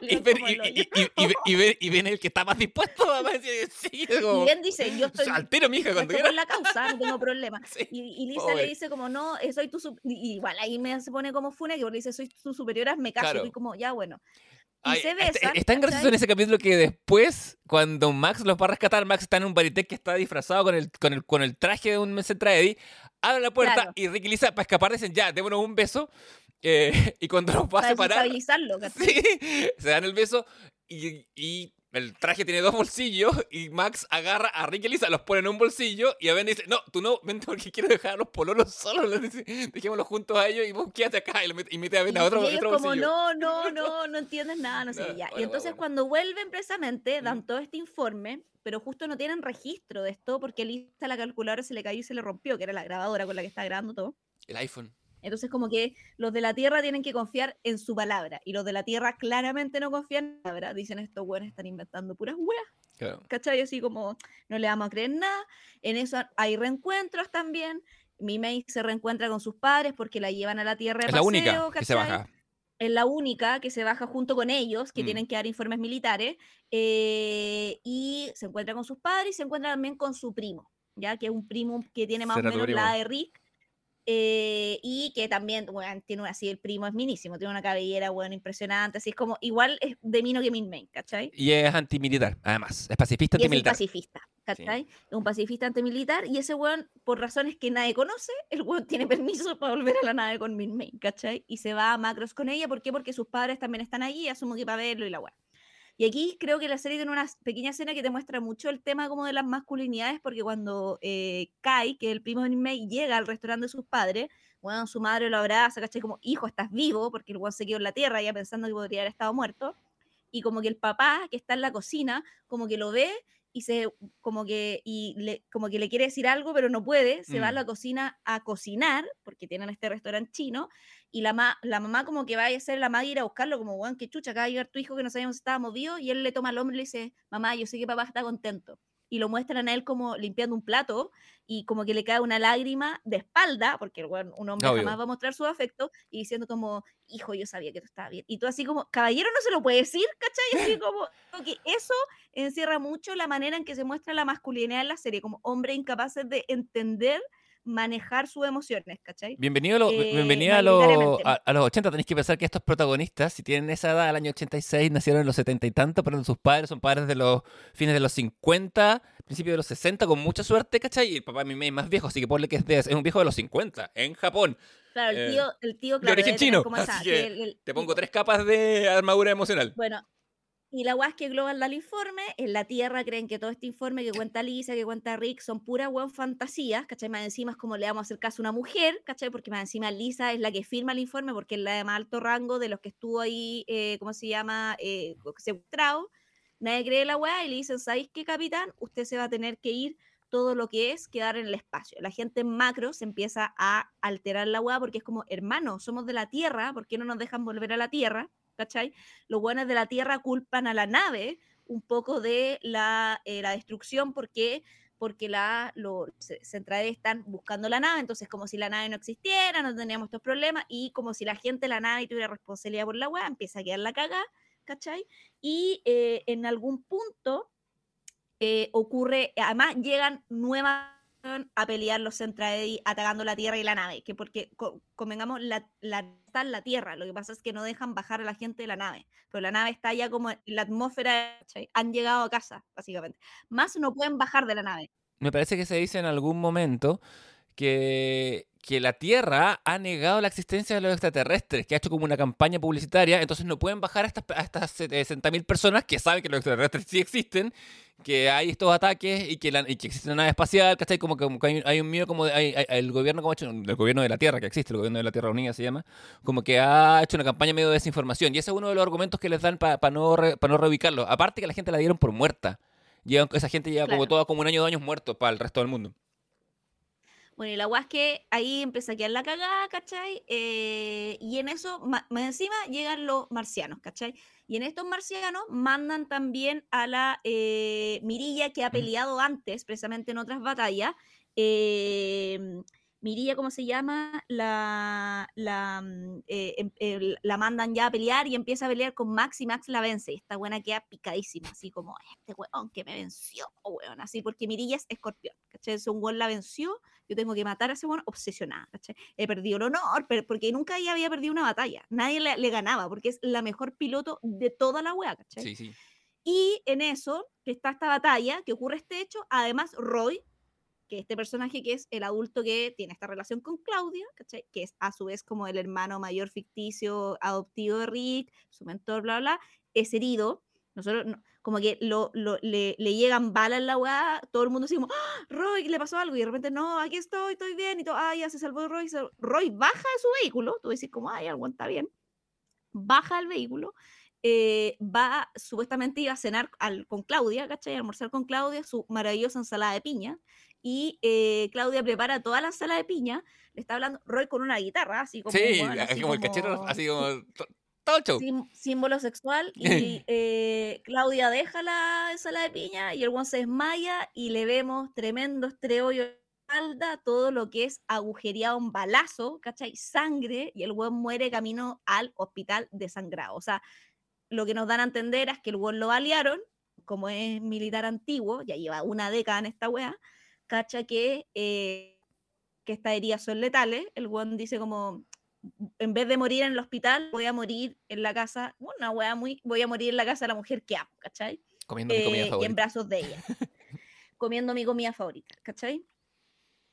[LAUGHS] y, ben, el que está más dispuesto [LAUGHS] a decir, sí. y Ben dice, yo estoy, altero, mija, cuando estoy la causa, no tengo problema. [LAUGHS] y, Lisa le dice como, no, eh, soy tu... igual ahí me se pone como fune, que le dice, soy tu superior, me caso. Y como, ya bueno. Y se este, besan, es, tan gracioso en ese capítulo que después, cuando Max los va a rescatar, Max está en un baritec que está disfrazado con el, con el, con el traje de un Centra Eddie, abre la puerta y Rick y Lisa, para escapar, dicen, ya, démonos un beso. Eh, [LAUGHS] y cuando los va a separar... [LAUGHS] Sí, se dan el beso y, y el traje tiene dos bolsillos y Max agarra a Rick y Lisa, los pone en un bolsillo y a Ben dice, no, tú no, vente porque quiero dejar a los pololos solos, dejémoslos juntos a ellos y vos quédate acá y, mete a Ben a otro, y otro como, no, no, [LAUGHS] no, no entiendes nada, no sé, ya. y entonces cuando vuelven precisamente dan todo este informe, pero justo no tienen registro de esto porque Lisa la calculadora se le cayó y se le rompió, que era la grabadora con la que está grabando todo. El iPhone. Entonces, como que los de la Tierra tienen que confiar en su palabra y los de la Tierra claramente no confían en la palabra. Dicen, estos buenos están inventando puras weas. Claro. ¿Cachai? Así como, no le vamos a creer nada. En eso hay reencuentros también. Mimei se reencuentra con sus padres porque la llevan a la Tierra de es la única que se baja. Es la única que se baja junto con ellos, que mm. tienen que dar informes militares. Eh, y se encuentra con sus padres y se encuentra también con su primo, ya que es un primo que tiene más o menos la de Rick eh, y que también, bueno, tiene así, el primo es minísimo, tiene una cabellera, bueno, impresionante, así es como, igual es de Mino que Min Main, ¿cachai? Y es antimilitar, además, es pacifista antimilitar. Es pacifista, ¿cachai? Es un pacifista antimilitar y ese weón, por razones que nadie conoce, el weón tiene permiso para volver a la nave con Min Main, ¿cachai? Y se va a Macros con ella, ¿por qué? Porque sus padres también están allí, asumo que para verlo y la weón. Y aquí creo que la serie tiene una pequeña escena que te muestra mucho el tema como de las masculinidades, porque cuando eh, Kai, que es el primo de Mei, llega al restaurante de sus padres, bueno, su madre lo abraza, ¿cachai? Como, hijo, estás vivo, porque el weón se quedó en la tierra ya pensando que podría haber estado muerto. Y como que el papá, que está en la cocina, como que lo ve y se como que y le, como que le quiere decir algo pero no puede, se va a mm. la cocina a cocinar porque tienen este restaurante chino y la, la mamá como que va a hacer la madre ir a buscarlo como, "Juan, qué chucha, acá va a llegar tu hijo que no sabíamos si estaba movido" y él le toma el hombro y le dice, "Mamá, yo sé que papá está contento." Y lo muestran a él como limpiando un plato y como que le cae una lágrima de espalda, porque un hombre jamás va a mostrar su afecto, y diciendo como, hijo, yo sabía que tú estabas bien. Y tú así como, caballero no se lo puede decir, ¿cachai? Así [LAUGHS] como, que eso encierra mucho la manera en que se muestra la masculinidad en la serie, como hombres incapaces de entender manejar sus emociones, ¿cachai? Bienvenido, a, lo, eh, a, los 80. Tenéis que pensar que estos protagonistas, si tienen esa edad, al año 86, nacieron en los 70 y tanto, pero sus padres son padres de los fines de los 50, principios de los 60, con mucha suerte, ¿cachai? Y el papá de mi es más viejo, así que ponle que es, de, es un viejo de los 50, en Japón. Claro, el eh, tío, el tío claro, de origen chino. te pongo tres capas de armadura emocional. Bueno, y la guay es que Global da el informe, en la Tierra creen que todo este informe que cuenta Lisa, que cuenta Rick, son pura weón fantasías, ¿cachai? Más encima es como le vamos a hacer caso a una mujer, ¿cachai? Porque más encima Lisa es la que firma el informe porque es la de más alto rango de los que estuvo ahí, eh, ¿cómo se llama? Eh, secuestrado. Nadie cree la weá y le dicen, ¿sabéis qué, capitán? Usted se va a tener que ir todo lo que es quedar en el espacio. La gente en macro se empieza a alterar la weá porque es como, hermano, somos de la Tierra, ¿por qué no nos dejan volver a la Tierra? ¿Cachai? Los buenos de la Tierra culpan a la nave un poco de la, eh, la destrucción porque porque la, los centrales están buscando la nave, entonces como si la nave no existiera, no tendríamos estos problemas, y como si la gente de la nave tuviera responsabilidad por la web, empieza a quedar la caga, ¿cachai? Y eh, en algún punto eh, ocurre, además llegan nuevas a pelear los Centraedi atacando la Tierra y la nave, que porque convengamos está en la Tierra, lo que pasa es que no dejan bajar a la gente de la nave, pero la nave está ya como en la atmósfera, han llegado a casa, básicamente. Más no pueden bajar de la nave. Me parece que se dice en algún momento que que la Tierra ha negado la existencia de los extraterrestres, que ha hecho como una campaña publicitaria, entonces no pueden bajar a estas, a estas 60.000 personas que saben que los extraterrestres sí existen, que hay estos ataques y que, la, y que existe una nave espacial, ¿cachai? Como que, hay, un miedo como de, hay, el gobierno como hecho, el gobierno de la Tierra, que existe, el gobierno de la Tierra Unida se llama, como que ha hecho una campaña medio de desinformación, y ese es uno de los argumentos que les dan para no, no reubicarlo, aparte que la gente la dieron por muerta. esa gente lleva como toda como un año de años muertos para el resto del mundo. Bueno, y la es que ahí empieza a quedar la cagada, ¿cachai? Eh, y en eso, más encima, llegan los marcianos, ¿cachai? Y en estos marcianos mandan también a la eh, Mirilla que ha peleado antes, precisamente en otras batallas. Eh, Mirilla, ¿cómo se llama? La, la, mm, em, la mandan ya a pelear y empieza a pelear con Max y Max la vence. Y esta buena queda picadísima, así como, este weón que me venció, weón, así, porque Mirilla es escorpión, ¿cachai? un weón la venció yo tengo que matar a ese bueno obsesionada, He perdido el honor, porque nunca ella había perdido una batalla, nadie le, ganaba, porque es la mejor piloto de toda la wea, ¿cachai? Sí, sí. Y en eso, que está esta batalla, que ocurre este hecho, además Roy, que este personaje que es el adulto que tiene esta relación con Claudia, ¿cachai? que es a su vez como el hermano mayor ficticio adoptivo de Rick, su mentor, bla, bla, es herido. Nosotros, como que lo, le, llegan balas en la weá, todo el mundo así como, ¡Ah, Roy, le pasó algo, y de repente, no, aquí estoy, estoy bien, y todo, ay, ya se salvó Roy. Roy baja de su vehículo, tú decís como, ay, está bien, baja del vehículo, eh, va, supuestamente iba a cenar con Claudia, ¿cachai? A almorzar con Claudia su maravillosa ensalada de piña, y eh, Claudia prepara toda la ensalada de piña, le está hablando Roy con una guitarra, así como... Sí, como, el cachero, así como símbolo sexual y [LAUGHS] eh, Claudia deja la ensalada de piña y el one se desmaya y le vemos tremendo estreollo de espalda, todo lo que es agujereado un balazo, ¿cachai? Sangre y el one muere camino al hospital desangrado. O sea, lo que nos dan a entender es que el one lo balearon, como es militar antiguo, ya lleva una década en esta wea, cacha que, eh, que estas heridas son letales, el one dice como, en vez de morir en el hospital, voy a morir en la casa, una wea muy, voy a morir en la casa de la mujer que amo, ¿cachai? Comiendo mi comida favorita. Eh, y en brazos de ella. [LAUGHS] comiendo mi comida favorita, ¿cachai?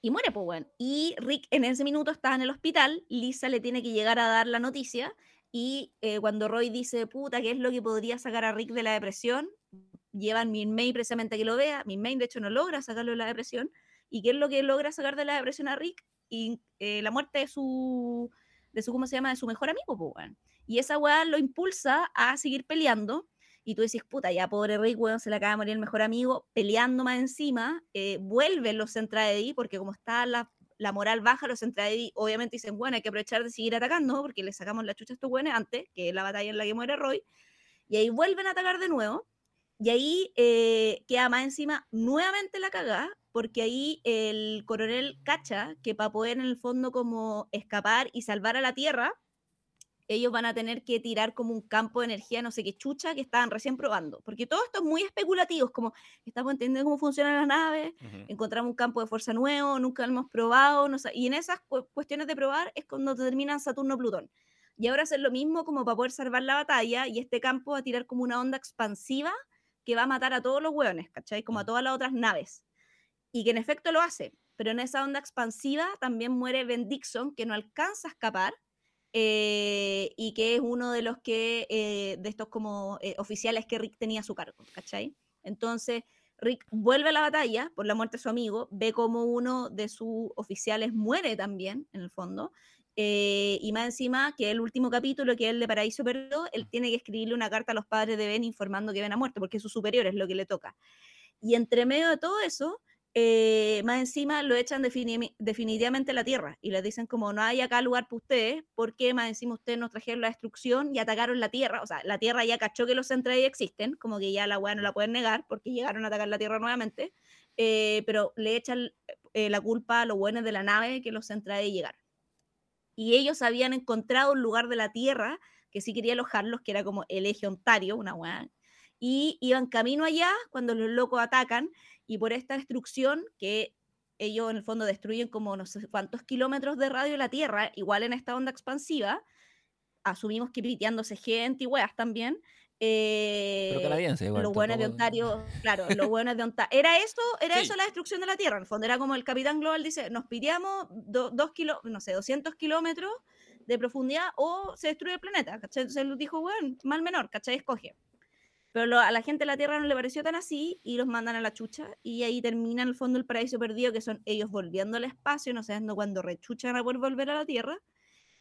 Y muere, pues, bueno. Y Rick en ese minuto está en el hospital, Lisa le tiene que llegar a dar la noticia, y eh, cuando Roy dice, puta, ¿qué es lo que podría sacar a Rick de la depresión? Llevan mi main precisamente a que lo vea, mi main de hecho no logra sacarlo de la depresión, ¿y qué es lo que logra sacar de la depresión a Rick? Y eh, la muerte de su de su, ¿cómo se llama?, de su mejor amigo, pues, Y esa weá lo impulsa a seguir peleando. Y tú decís, puta, ya pobre Rick, weón, se le acaba de morir el mejor amigo, peleando más encima, eh, vuelven los Centraedi, porque como está la, la moral baja, los Centraedi obviamente dicen, bueno, hay que aprovechar de seguir atacando, porque le sacamos la chucha a estos weones antes, que es la batalla en la que muere Roy, y ahí vuelven a atacar de nuevo, y ahí eh, queda más encima nuevamente la cagada, porque ahí el coronel cacha que para poder en el fondo como escapar y salvar a la Tierra, ellos van a tener que tirar como un campo de energía, no sé qué chucha, que estaban recién probando. Porque todo esto es muy especulativo, como estamos entendiendo cómo funcionan las naves, encontramos un campo de fuerza nuevo, nunca lo hemos probado, no sé, y en esas cuestiones de probar es cuando terminan Saturno-Plutón. Y ahora hacer lo mismo como para poder salvar la batalla, y este campo va a tirar como una onda expansiva que va a matar a todos los hueones, ¿cachai? Como a todas las otras naves. Y que en efecto lo hace, pero en esa onda expansiva también muere Ben Dixon, que no alcanza a escapar, eh, y que es uno de los que, eh, de estos como eh, oficiales que Rick tenía a su cargo, ¿cachai? Entonces, Rick vuelve a la batalla por la muerte de su amigo, ve como uno de sus oficiales muere también, en el fondo, y más encima, que el último capítulo, que es el de Paraíso Perdido, él tiene que escribirle una carta a los padres de Ben informando que Ben ha muerto, porque es su superior, es lo que le toca. Y entre medio de todo eso, eh, más encima lo echan definitivamente la tierra y les dicen como no hay acá lugar para ustedes, porque más encima ustedes nos trajeron la destrucción y atacaron la tierra, o sea, la tierra ya cachó que los centrales existen, como que ya la weá no la pueden negar porque llegaron a atacar la tierra nuevamente, eh, pero le echan la culpa a los buenos de la nave que los centrales llegaron. Y ellos habían encontrado un lugar de la Tierra que sí quería alojarlos, que era como el eje Ontario, una weá, y iban camino allá cuando los locos atacan, y por esta destrucción que ellos en el fondo destruyen como no sé cuántos kilómetros de radio de la Tierra, igual en esta onda expansiva, asumimos que piteándose gente y weas también. Eh, Pero canadiense, igual. los buenos de Ontario, claro, los buenos de Ontario. Era eso, era Sí. eso la destrucción de la Tierra. En el fondo era como el Capitán Global dice, nos piteamos do- dos kilo, no sé, 200 kilómetros de profundidad o se destruye el planeta, ¿cachai? Entonces él dijo, bueno, mal menor, ¿cachai? Escoge. Pero lo- a la gente de la Tierra no le pareció tan así y los mandan a la chucha y ahí termina en el fondo el paraíso perdido, que son ellos volviendo al espacio, no sabiendo cuándo rechuchan a poder volver a la Tierra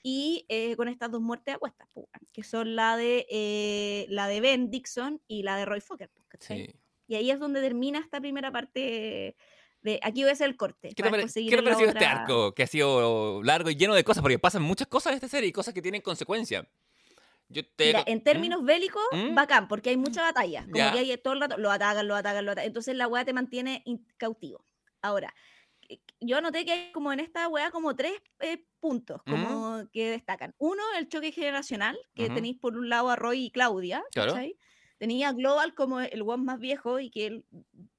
y eh, con estas dos muertes a cuestas, pues, que son la de, eh, la de Ben Dixon y la de Roy Fokker, pues. Sí. Y ahí es donde termina esta primera parte de... Aquí voy a hacer el corte. ¿Qué te, pare- qué te este otra- arco? Que ha sido largo y lleno de cosas, porque pasan muchas cosas en esta serie y cosas que tienen consecuencias. Yo te... Mira, en términos bélicos, ¿Mm? bacán, porque hay mucha batalla. Como que hay todo el rato, lo atacan, lo atacan, lo atacan. Entonces la weá te mantiene cautivo. Ahora, eh, yo anoté que hay como en esta weá como tres eh, puntos como que destacan. Uno, el choque generacional, que Ujú. tenéis por un lado a Roy y Claudia, Claro. Tenía a Global como el one más viejo y que él,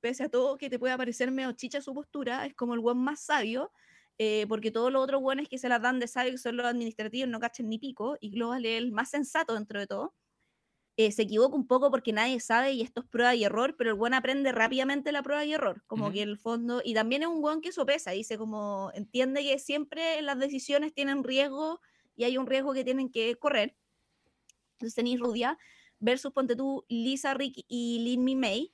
pese a todo que te pueda parecer medio chicha su postura, es como el one más sabio, eh, porque todos los otros buenos que se las dan de sabio, que son los administrativos, no cachan ni pico, y Global es el más sensato dentro de todo. Eh, se equivoca un poco porque nadie sabe y esto es prueba y error, pero el buen aprende rápidamente la prueba y error, como Ujú. que el fondo, y también es un buen que sopesa, dice como, entiende que siempre las decisiones tienen riesgo y hay un riesgo que tienen que correr. Entonces tenéis Rudia versus, ponte tú, Lisa, Rick y Lin May.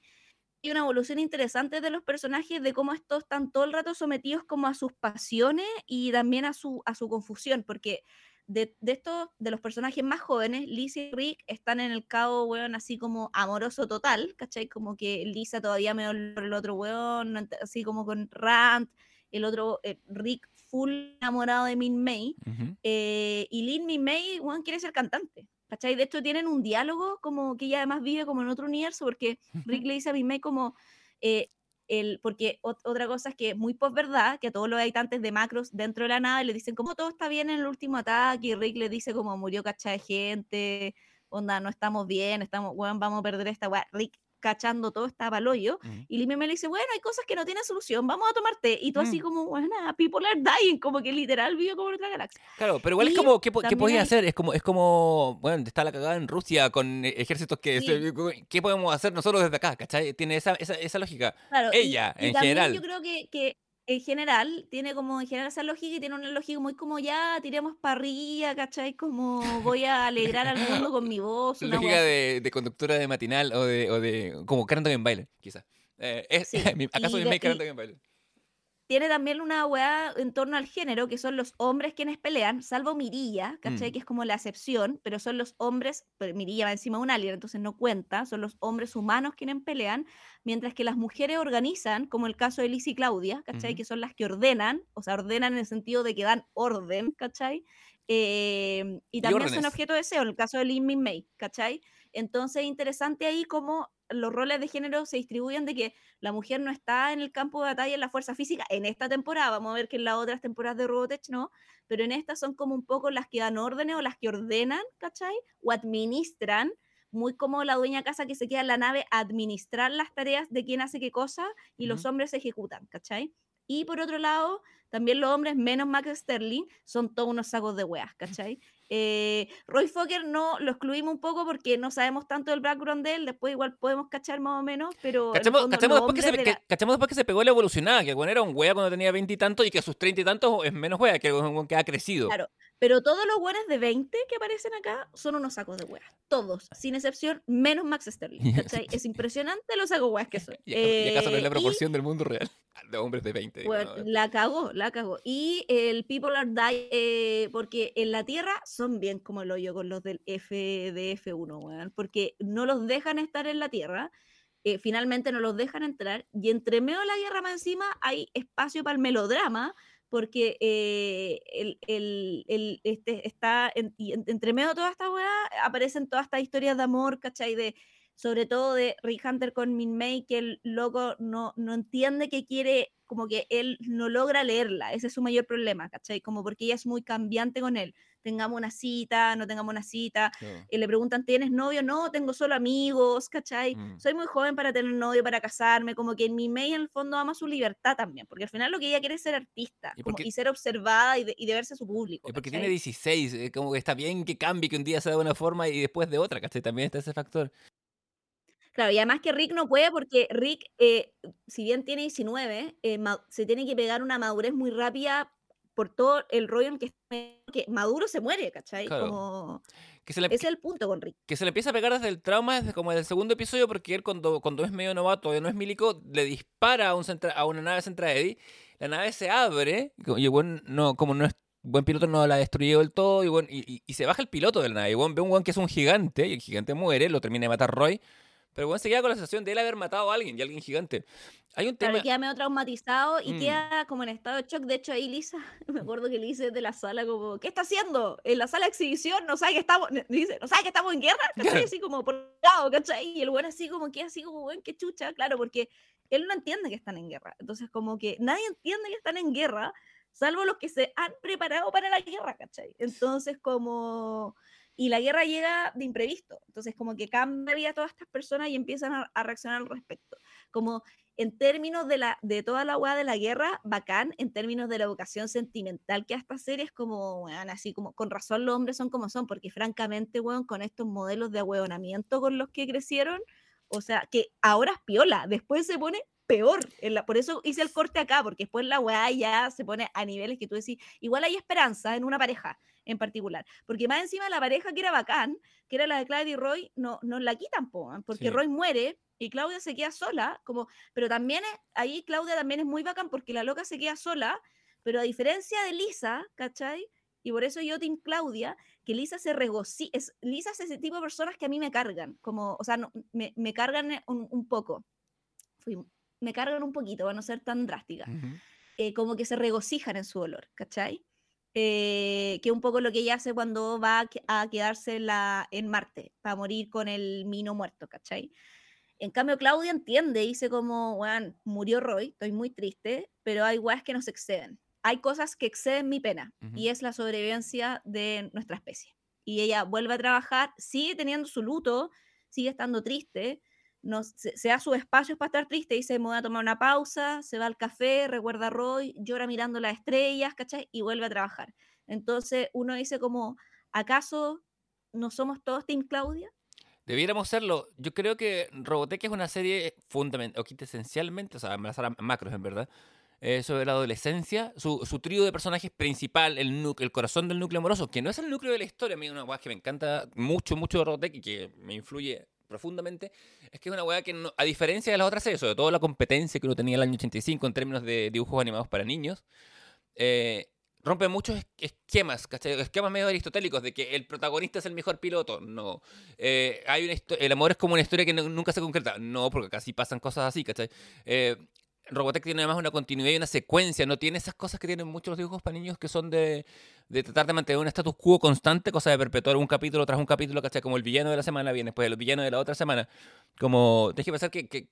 Y una evolución interesante de los personajes, de cómo estos están todo el rato sometidos como a sus pasiones y también a su, a su confusión, porque de, de estos, de los personajes más jóvenes, Lisa y Rick están en el cabo, weón, así como amoroso total, ¿cachai? Como que Lisa todavía me el otro weón, así como con Rand, el otro, eh, Rick full enamorado de Min May, eh, y Lin Mi May, weón, quiere ser cantante. ¿Cachai? De hecho, tienen un diálogo como que ella además vive como en otro universo, porque [LAUGHS] Rick le dice a May como, eh, el, porque ot- otra cosa es que muy verdad que a todos los habitantes de Macros dentro de la nave le dicen como todo está bien en el último ataque, y Rick le dice como murió cacha de gente, onda, no estamos bien, estamos, weón, vamos a perder esta weá. Rick cachando todo está paloyo. Ujú. Y Lin me le dice, bueno, hay cosas que no tienen solución, vamos a tomar té. Y tú así Mm. como, bueno, people are dying, como que literal vive como en otra galaxia. Claro, pero igual es Y como, ¿qué, qué podía hay- hacer? Es como, es como, bueno, está la cagada en Rusia con eh, ejércitos que, Sí. se- ¿qué podemos hacer nosotros desde acá? ¿Cachai? Tiene esa, esa, esa lógica. Claro, Ella, y en también general. Yo creo que, que en general tiene como en general esa lógica y tiene una lógica muy como ya tiremos parrilla, ¿cachai? Como voy a alegrar al mundo con mi voz. [LAUGHS] una Lógica de, de conductora de matinal o de, o de como Karen en baile, quizás. Eh, es, Sí, [LAUGHS] ¿Acaso Karen y- en baile? Tiene también una weá en torno al género, que son los hombres quienes pelean, salvo Mirilla, ¿cachai? Mm. Que es como la excepción, pero son los hombres, pero Mirilla va encima de un alien, entonces no cuenta, son los hombres humanos quienes pelean, mientras que las mujeres organizan, como el caso de Liz y Claudia, ¿cachai? Que son las que ordenan, o sea, ordenan en el sentido de que dan orden, ¿cachai? Eh, y también son órdenes. objeto de deseo, en el caso de Lin May, ¿cachai? Entonces es interesante ahí cómo los roles de género se distribuyen de que la mujer no está en el campo de batalla en la fuerza física en esta temporada, vamos a ver que en las otras temporadas de Robotech no, pero en estas son como un poco las que dan órdenes o las que ordenan, ¿cachai? O administran, muy como la dueña casa que se queda en la nave a administrar las tareas de quién hace qué cosa y los hombres ejecutan, ¿cachai? Y por otro lado, también los hombres, menos Max Sterling, son todos unos sacos de weas, ¿cachai? Eh, Roy Fokker no lo excluimos un poco porque no sabemos tanto del background de él, después igual podemos cachar más o menos, pero. Cachamos, fondo cachamos después que se, hombres de que- cachamos después que se pegó la evolucionada, que bueno, era un wea cuando tenía veintitantos y, que a sus treinta y tantos es menos wea, que que ha crecido. Claro, pero todos los buenos de 20 que aparecen acá son unos sacos de weas. Todos, sin excepción, menos Max Sterling. [LAUGHS] ¿cachai? Es impresionante los sacos weas que son. [LAUGHS] ¿Y y acaso no es la Eh, y- proporción del mundo real? [LAUGHS] De hombres de 20. digo, Bueno, no, la cagó, la cagó. Y el People Are Die, eh, porque en la Tierra son bien como el hoyo con los del FDF1, weón, porque no los dejan estar en la Tierra, eh, finalmente no los dejan entrar, y entre medio de la guerra más encima hay espacio para el melodrama, porque eh, el, el- este, está en- entre medio de toda esta weá aparecen todas estas historias de amor, ¿cachai? De, sobre todo de Rick Hunter con Min May, que el loco no, no entiende que quiere como que él no logra leerla, ese es su mayor problema, ¿cachai? Como porque ella es muy cambiante con él. Tengamos una cita, no tengamos una cita, y le preguntan, ¿tienes novio? No, tengo solo amigos, ¿cachai? Mm. Soy muy joven para tener novio, para casarme, como que en mi May en el fondo ama su libertad también, porque al final lo que ella quiere es ser artista ¿Y como- por y, ser observada y de, y de verse a su público. Y porque ¿cachai? tiene 16, eh, como que está bien que cambie, que un día sea de una forma y después de otra, ¿cachai? También está ese factor. Claro, y además que Rick no puede porque Rick, eh, si bien tiene 19, eh, se tiene que pegar una madurez muy rápida por todo el rollo en que, que Maduro se muere, ¿cachai? Claro. Como, Que se le, ese es el punto con Rick. que se le empieza a pegar desde el trauma, desde como el segundo episodio, porque él cuando, cuando es medio novato, todavía no es milico, le dispara a, un centra- a una nave Centra Eddy, la nave se abre, y y weón no, como no es buen piloto, no la destruyó del todo, y, weón- y, y- y se baja el piloto de la nave, y weón ve un weón que es un gigante, y el gigante muere, lo termina de matar Roy, pero weón se queda con la sensación de él haber matado a alguien, y alguien gigante. Hay un tema... Claro, queda medio traumatizado y Mm. queda como en estado de shock. De hecho, ahí Lisa, [LAUGHS] me acuerdo que le dice de la sala como, ¿qué está haciendo? En la sala de exhibición no sabe que estamos, [LAUGHS] dice, no sabe que estamos en guerra, [LAUGHS] ¿cachai? Así como por lado, ¿cachai? Y el bueno así como que así como, bueno, qué chucha, claro, porque él no entiende que están en guerra. Entonces como que nadie entiende que están en guerra, salvo los que se han preparado para la guerra, ¿cachai? Entonces como... Y la guerra llega de imprevisto. Entonces como que cambia vida a todas estas personas y empiezan a, reaccionar al respecto. Como en términos de, la, de toda la hueá de la guerra, bacán, en términos de la educación sentimental que esta serie es como, weón, así como, con razón los hombres son como son, porque francamente, weón, con estos modelos de ahueonamiento con los que crecieron, o sea, que ahora es piola, después se pone peor, la- por eso hice el corte acá, porque después la weá ya se pone a niveles que tú decís, igual hay esperanza en una pareja en particular, porque más encima la pareja que era bacán, que era la de Claudia y Roy, no, no la quitan, po, weón, porque Sí. Roy muere y Claudia se queda sola, como pero también es- ahí Claudia también es muy bacán porque la loca se queda sola, pero a diferencia de Lisa, ¿cachai? Y por eso yo, Team Claudia, que Lisa se regocija. Es, Lisa es ese tipo de personas que a mí me cargan, como, o sea, no, me, me cargan eh, un, un poco. Fui- me cargan un poquito, para no ser tan drástica. Ujú. eh, como que se regocijan en su dolor, ¿cachai? Eh, que un poco lo que ella hace cuando va a, que- a quedarse en, la, en Marte, para morir con el mino muerto, ¿cachai? En cambio, Claudia entiende, dice como, weón, murió Roy, estoy muy triste, pero hay weas que nos exceden. Hay cosas que exceden mi pena, y es la sobrevivencia de nuestra especie. Y ella vuelve a trabajar, sigue teniendo su luto, sigue estando triste, no, se, da sus espacios para estar triste, dice, me voy a tomar una pausa, se va al café, recuerda a Roy, llora mirando las estrellas, ¿cachai? Y vuelve a trabajar. Entonces uno dice como, ¿acaso no somos todos Team Claudia? Debiéramos serlo. Yo creo que Robotech es una serie fundamental, o quita esencialmente, o sea, a macros en verdad, eh, sobre la adolescencia, su, su trío de personajes principal, el, el corazón del núcleo amoroso, que no es el núcleo de la historia, a mí una weá que me encanta mucho, mucho de Robotech y que me influye profundamente, es que es una weá que, no- a diferencia de las otras series, sobre todo la competencia que uno tenía en el año 85 en términos de dibujos animados para niños, eh, rompe muchos es- esquemas, ¿cachai? Esquemas medio aristotélicos de que el protagonista es el mejor piloto. No. Eh, hay una el amor es como una historia que nunca se concreta. No, porque casi pasan cosas así, ¿cachai? Eh, Robotech tiene además una continuidad y una secuencia, no tiene esas cosas que tienen muchos dibujos para niños que son de, de tratar de mantener un status quo constante, cosa de perpetuar un capítulo tras un capítulo, ¿cachai? Como el villano de la semana viene después el villano de la otra semana. Como, tienes que pensar que, que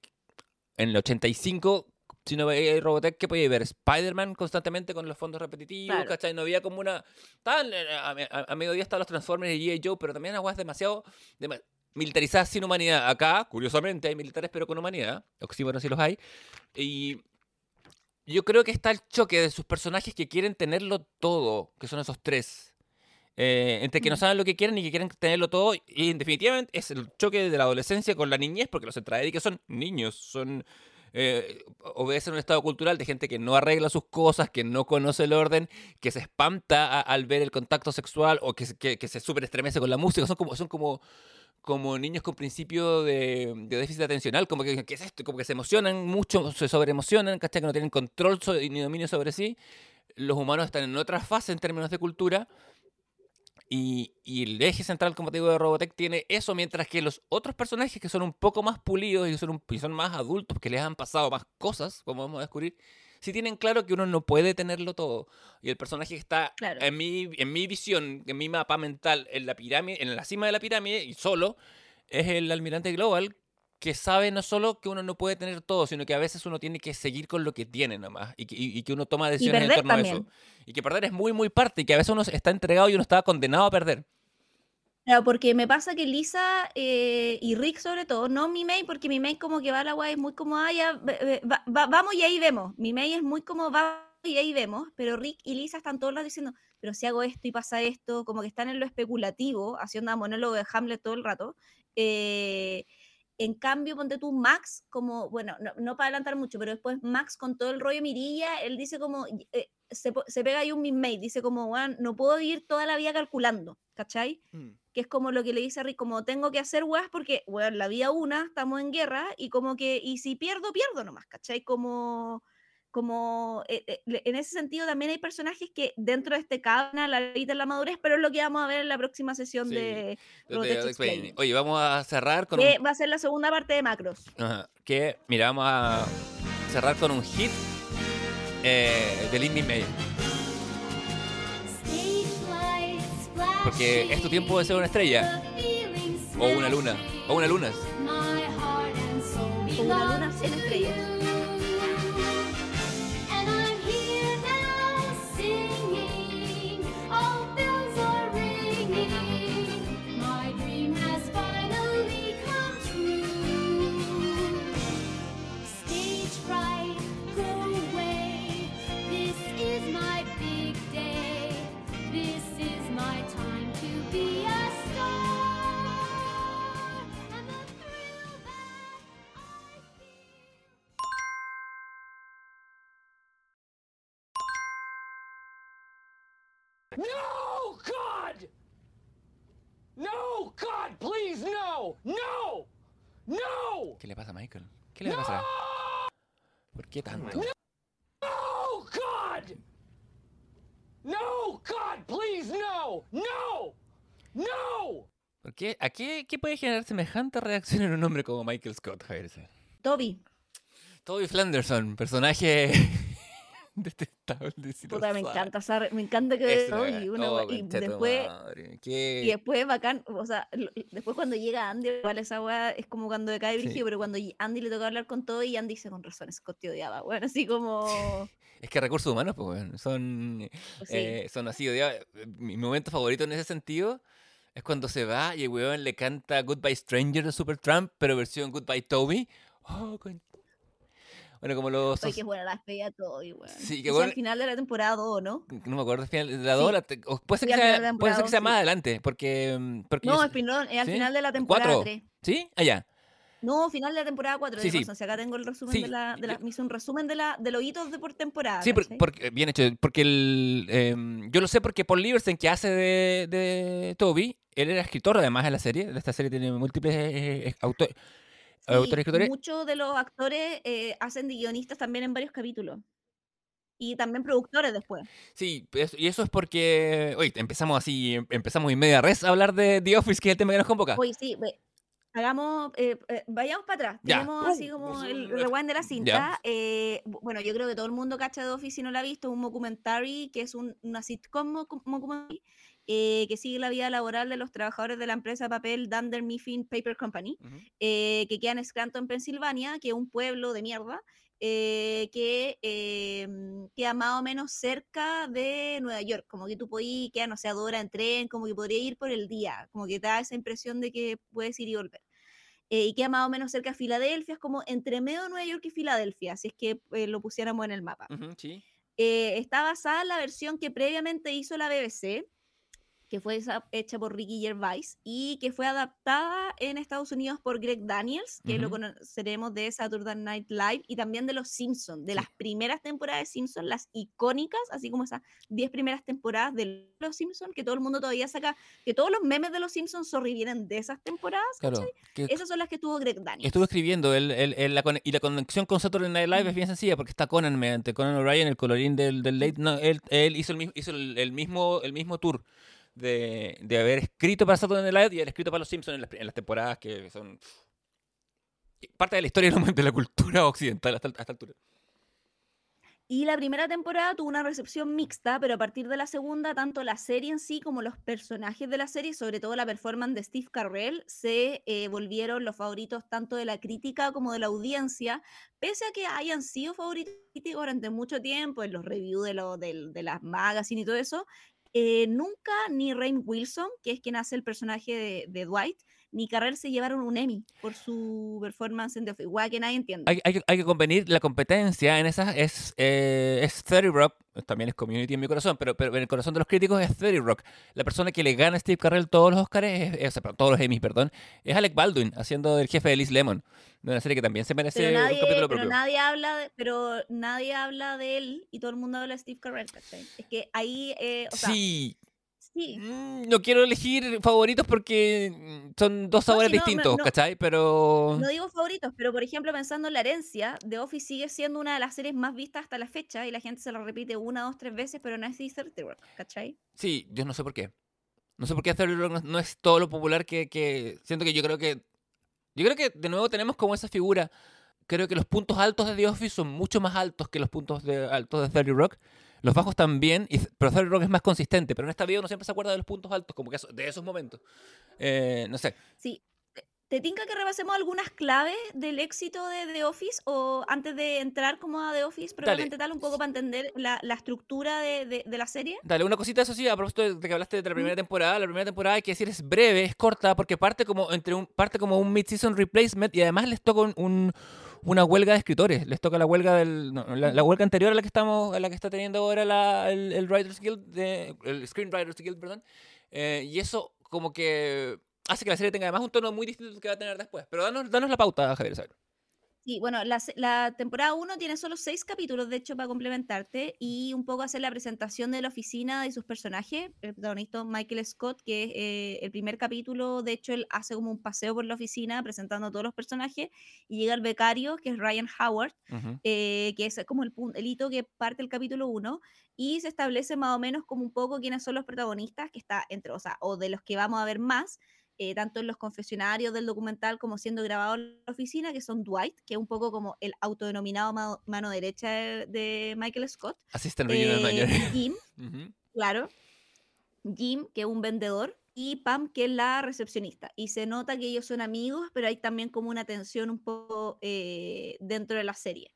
en el 85 si no veía Robotech, ¿qué podía ver? Spider-Man constantemente con los fondos repetitivos, Claro. ¿cachai? No había como una... Estaban, eh, a, a- a mediodía estaban los Transformers y G.I. Joe, pero también aguas demasiado dema- militarizadas sin humanidad. Acá, curiosamente, hay militares pero con humanidad. Oxímoros sí los hay. Y yo creo que está el choque de sus personajes que quieren tenerlo todo, que son esos tres. Eh, entre que no Mm. saben lo que quieren y que quieren tenerlo todo. Y definitivamente es el choque de la adolescencia con la niñez, porque los que son niños, son eh, obedecen un estado cultural de gente que no arregla sus cosas, que no conoce el orden, que se espanta a- al ver el contacto sexual o que, se- que, que se súper estremece con la música. Son como, son como, como niños con principio de, déficit atencional, como que, ¿qué es esto? Como que se emocionan mucho, se sobreemocionan, ¿cachai? Que no tienen control ni dominio sobre sí. Los humanos están en otra fase en términos de cultura. Y, y el eje central, como te de Robotech tiene eso, mientras que los otros personajes que son un poco más pulidos y son, y son más adultos, que les han pasado más cosas, como vamos a descubrir, sí tienen claro que uno no puede tenerlo todo. Y el personaje que está, Claro. en, mi, en mi visión, en mi mapa mental, en la pirámide, en la cima de la pirámide y solo, es el almirante global, que sabe no solo que uno no puede tener todo, sino que a veces uno tiene que seguir con lo que tiene nomás y que, y- y que uno toma decisiones en torno a también. eso. Y que perder es muy, muy parte y que a veces uno está entregado y uno está condenado a perder. Claro, porque me pasa que Lisa eh, y Rick sobre todo, no mi May, porque mi May como que va a la guay, es muy como, ah, vamos y ahí vemos. Mi May es muy como, va y ahí vemos, pero Rick y Lisa están todos los diciendo, pero si hago esto y pasa esto, como que están en lo especulativo, haciendo monólogo de Hamlet todo el rato. Eh, en cambio, ponte tú, Max, como, bueno, no, para adelantar mucho, pero después Max con todo el rollo Mirilla, él dice como, eh, se, se pega ahí un mid dice como, "Weón, no puedo vivir toda la vida calculando, ¿cachai? que es como lo que le dice a Rick, como tengo que hacer weas porque, weón, la vida una, estamos en guerra, y como que, y si pierdo, pierdo nomás, ¿cachai? Como, como, eh, eh, en ese sentido también hay personajes que dentro de este cadena la vida en la madurez, pero es lo que vamos a ver en la próxima sesión Sí, de te- Oye, vamos a cerrar con un que va a ser la segunda parte de Macros. Ajá, que, mira, vamos a cerrar con un hit eh, de Lindy May. Porque es tu tiempo de ser una estrella. O una luna. O una luna. Una luna sin estrellas. Please, no! No! No! ¿Qué le pasa a Michael? ¿Qué le pasa? ¿Por qué tanto? No, God! No, God, please, no! No! No! ¿Por qué? ¿A qué, qué puede generar semejante reacción en un hombre como Michael Scott, Javier? Toby, Toby Flanderson, personaje [LAUGHS] detestable. si lo puta, me sabe. encanta, esa me encanta que Es una oh, y después... Y después bacán, o sea, lo- después cuando llega Andy, igual esa weá es como cuando decae Sí. Brigio, pero cuando Andy le toca hablar con todo y Andy dice con razón, Scott te odiaba. Bueno, así como. [LAUGHS] Es que recursos humanos, pues, weón, son, pues sí. eh, son así odiados. Mi momento favorito en ese sentido es cuando se va y el weón le canta Goodbye Stranger de Supertramp, pero versión Goodbye Toby. Oh, con- Bueno, como los... Oye, qué buena la despedida de Toby, weón. Sí, qué Eso buena- al final de la temporada 2, ¿no? No me acuerdo al final de la Sí. dos, la o puede ser Sí, que al sea, final puede ser que sea más sí. adelante, porque... mm, porque No, yo perdón, es al ¿sí? final de la temporada ¿Cuatro? 3. ¿Sí? Allá. No, final de la temporada 4. Sí, Sí, sí. Si acá tengo el resumen Sí, de la. De la me hice un resumen de, la, de los hitos de por temporada. Sí, porque, bien hecho. Porque el, em, yo lo sé porque Paul Lieberstein, que hace de, de Toby, él era escritor además de la serie. De esta serie tiene múltiples eh, eh, Sí, autores escritores. Muchos de los actores eh, hacen de guionistas también en varios capítulos. Y también productores después. Sí, es- y eso es porque. Oye, empezamos así, em- empezamos en media res a hablar de The Office, que es el tema que nos convoca. Oye, sí, ve, hagamos, eh, eh, vayamos para atrás. Ya. Tenemos así como el Uh, rewind de la cinta. eh, bu- bueno, yo creo que todo el mundo cacha de Office si no la ha visto, un documentary que es un, una sitcom mockumentary, eh, que sigue la vida laboral de los trabajadores de la empresa papel Dunder Mifflin Paper Company, Ujú. eh, que queda en Scranton, Pensilvania, que es un pueblo de mierda, eh, que eh, queda más o menos cerca de Nueva York, como que tú podías, queda, no sé, a dos horas en tren, como que podría ir por el día, como que te da esa impresión de que puedes ir y volver. Eh, y queda más o menos cerca de Filadelfia, es como entre medio de Nueva York y Filadelfia, si es que eh, lo pusiéramos en el mapa. Ujú, sí. Eh, está basada en la versión que previamente hizo la BBC, que fue hecha por Ricky Gervais y que fue adaptada en Estados Unidos por Greg Daniels, que lo Ujú. conoceremos de Saturday Night Live y también de Los Simpsons, de Sí. las primeras temporadas de Simpsons, las icónicas, así como esas 10 primeras temporadas de Los Simpsons, que todo el mundo todavía saca, que todos los memes de Los Simpsons sobrevienen de esas temporadas. Claro. que Esas son las que tuvo Greg Daniels. estuve escribiendo el- el- el- la y la conexión con Saturday Night Live es bien sencilla porque está Conan mediante Conan O'Brien, el colorín del, del late. No, él, él hizo, el, hizo el mismo, el mismo tour de, de haber escrito para Saturday Night Live y haber escrito para Los Simpsons en las, en las temporadas que son parte de la historia [LAUGHS] de la cultura occidental hasta, hasta altura. Y la primera temporada tuvo una recepción mixta, pero a partir de la segunda, tanto la serie en sí como los personajes de la serie, sobre todo la performance de Steve Carell, se eh, volvieron los favoritos tanto de la crítica como de la audiencia, pese a que hayan sido favoritos durante mucho tiempo en los reviews de, lo, del- de las magazines y todo eso. Eh, nunca ni Rain Wilson, que es quien hace el personaje de, de Dwight, ni Carell se llevaron un Emmy por su performance en The Office. Guay que nadie entiende. Hay, hay que, hay que convenir, la competencia en esas es, eh, es 30 Rock, también es Community en mi corazón, pero, pero en el corazón de los críticos es 30 Rock. La persona que le gana a Steve Carell todos los Oscars, es, es- o sea, perdón, todos los Emmys, perdón, es Alec Baldwin, haciendo el jefe de Liz Lemon, de una serie que también se merece pero un nadie, capítulo pero propio. nadie habla de, pero nadie habla de él y todo el mundo habla de Steve ¿cachai? Es que ahí, eh, o sea, sí, sí. mm, no quiero elegir favoritos porque mm, son dos No, sabores sí, no, me- distintos, no. ¿cachai? Pero... No digo favoritos, pero por ejemplo, pensando en la herencia, The Office sigue siendo una de las series más vistas hasta la fecha y la gente se la repite una, dos, tres veces, pero no es de 30 Rock, ¿cachai? Sí, yo no sé por qué. No sé por qué 30 Rock no, no es todo lo popular que, que... Siento que yo creo que... Yo creo que de nuevo tenemos como esa figura. Creo que los puntos altos de The Office son mucho más altos que los puntos de, altos de 30 Rock. Los bajos también, y, pero 30 Rock es más consistente. Pero en esta vida uno siempre se acuerda de los puntos altos, como que eso- de esos momentos. Eh, no sé. Sí. ¿Te- ¿Te tinca que repasemos algunas claves del éxito de The Office o antes de entrar como a The Office, probablemente tal, un poco para entender la, la estructura de, de- de la serie? Dale, una cosita, eso sí, a propósito de que hablaste de la primera temporada. La primera temporada, hay que decir, es breve, es corta, porque parte como, entre un, parte como un mid-season replacement y además les toca un, un- una huelga de escritores. Les toca la huelga del la, huelga anterior a la que estamos a la que está teniendo ahora la- el, Writers Guild, de, el Screenwriters Guild, perdón. Eh, y eso como que hace que la serie tenga además un tono muy distinto que va a tener después. Pero danos, danos la pauta, Javier. Isabel. Sí, bueno, la, la temporada 1 tiene solo seis capítulos, de hecho, para complementarte, y un poco hacer la presentación de la oficina y sus personajes. El protagonista Michael Scott, que es eh, el primer capítulo, de hecho, él hace como un paseo por la oficina presentando a todos los personajes, y llega el becario, que es Ryan Howard, eh, que es como el, el hito que parte el capítulo 1, y se establece más o menos como un poco quiénes son los protagonistas, que está entre, o sea, o de los que vamos a ver más, eh, tanto en los confesionarios del documental como siendo grabado en la oficina, que son Dwight, que es un poco como el autodenominado ma- mano derecha de, de Michael Scott, Assistant Regional eh, Manager. Jim, [LAUGHS] Ujú. claro, Jim, que es un vendedor, y Pam, que es la recepcionista. Y se nota que ellos son amigos, pero hay también como una tensión un poco eh, dentro de la serie.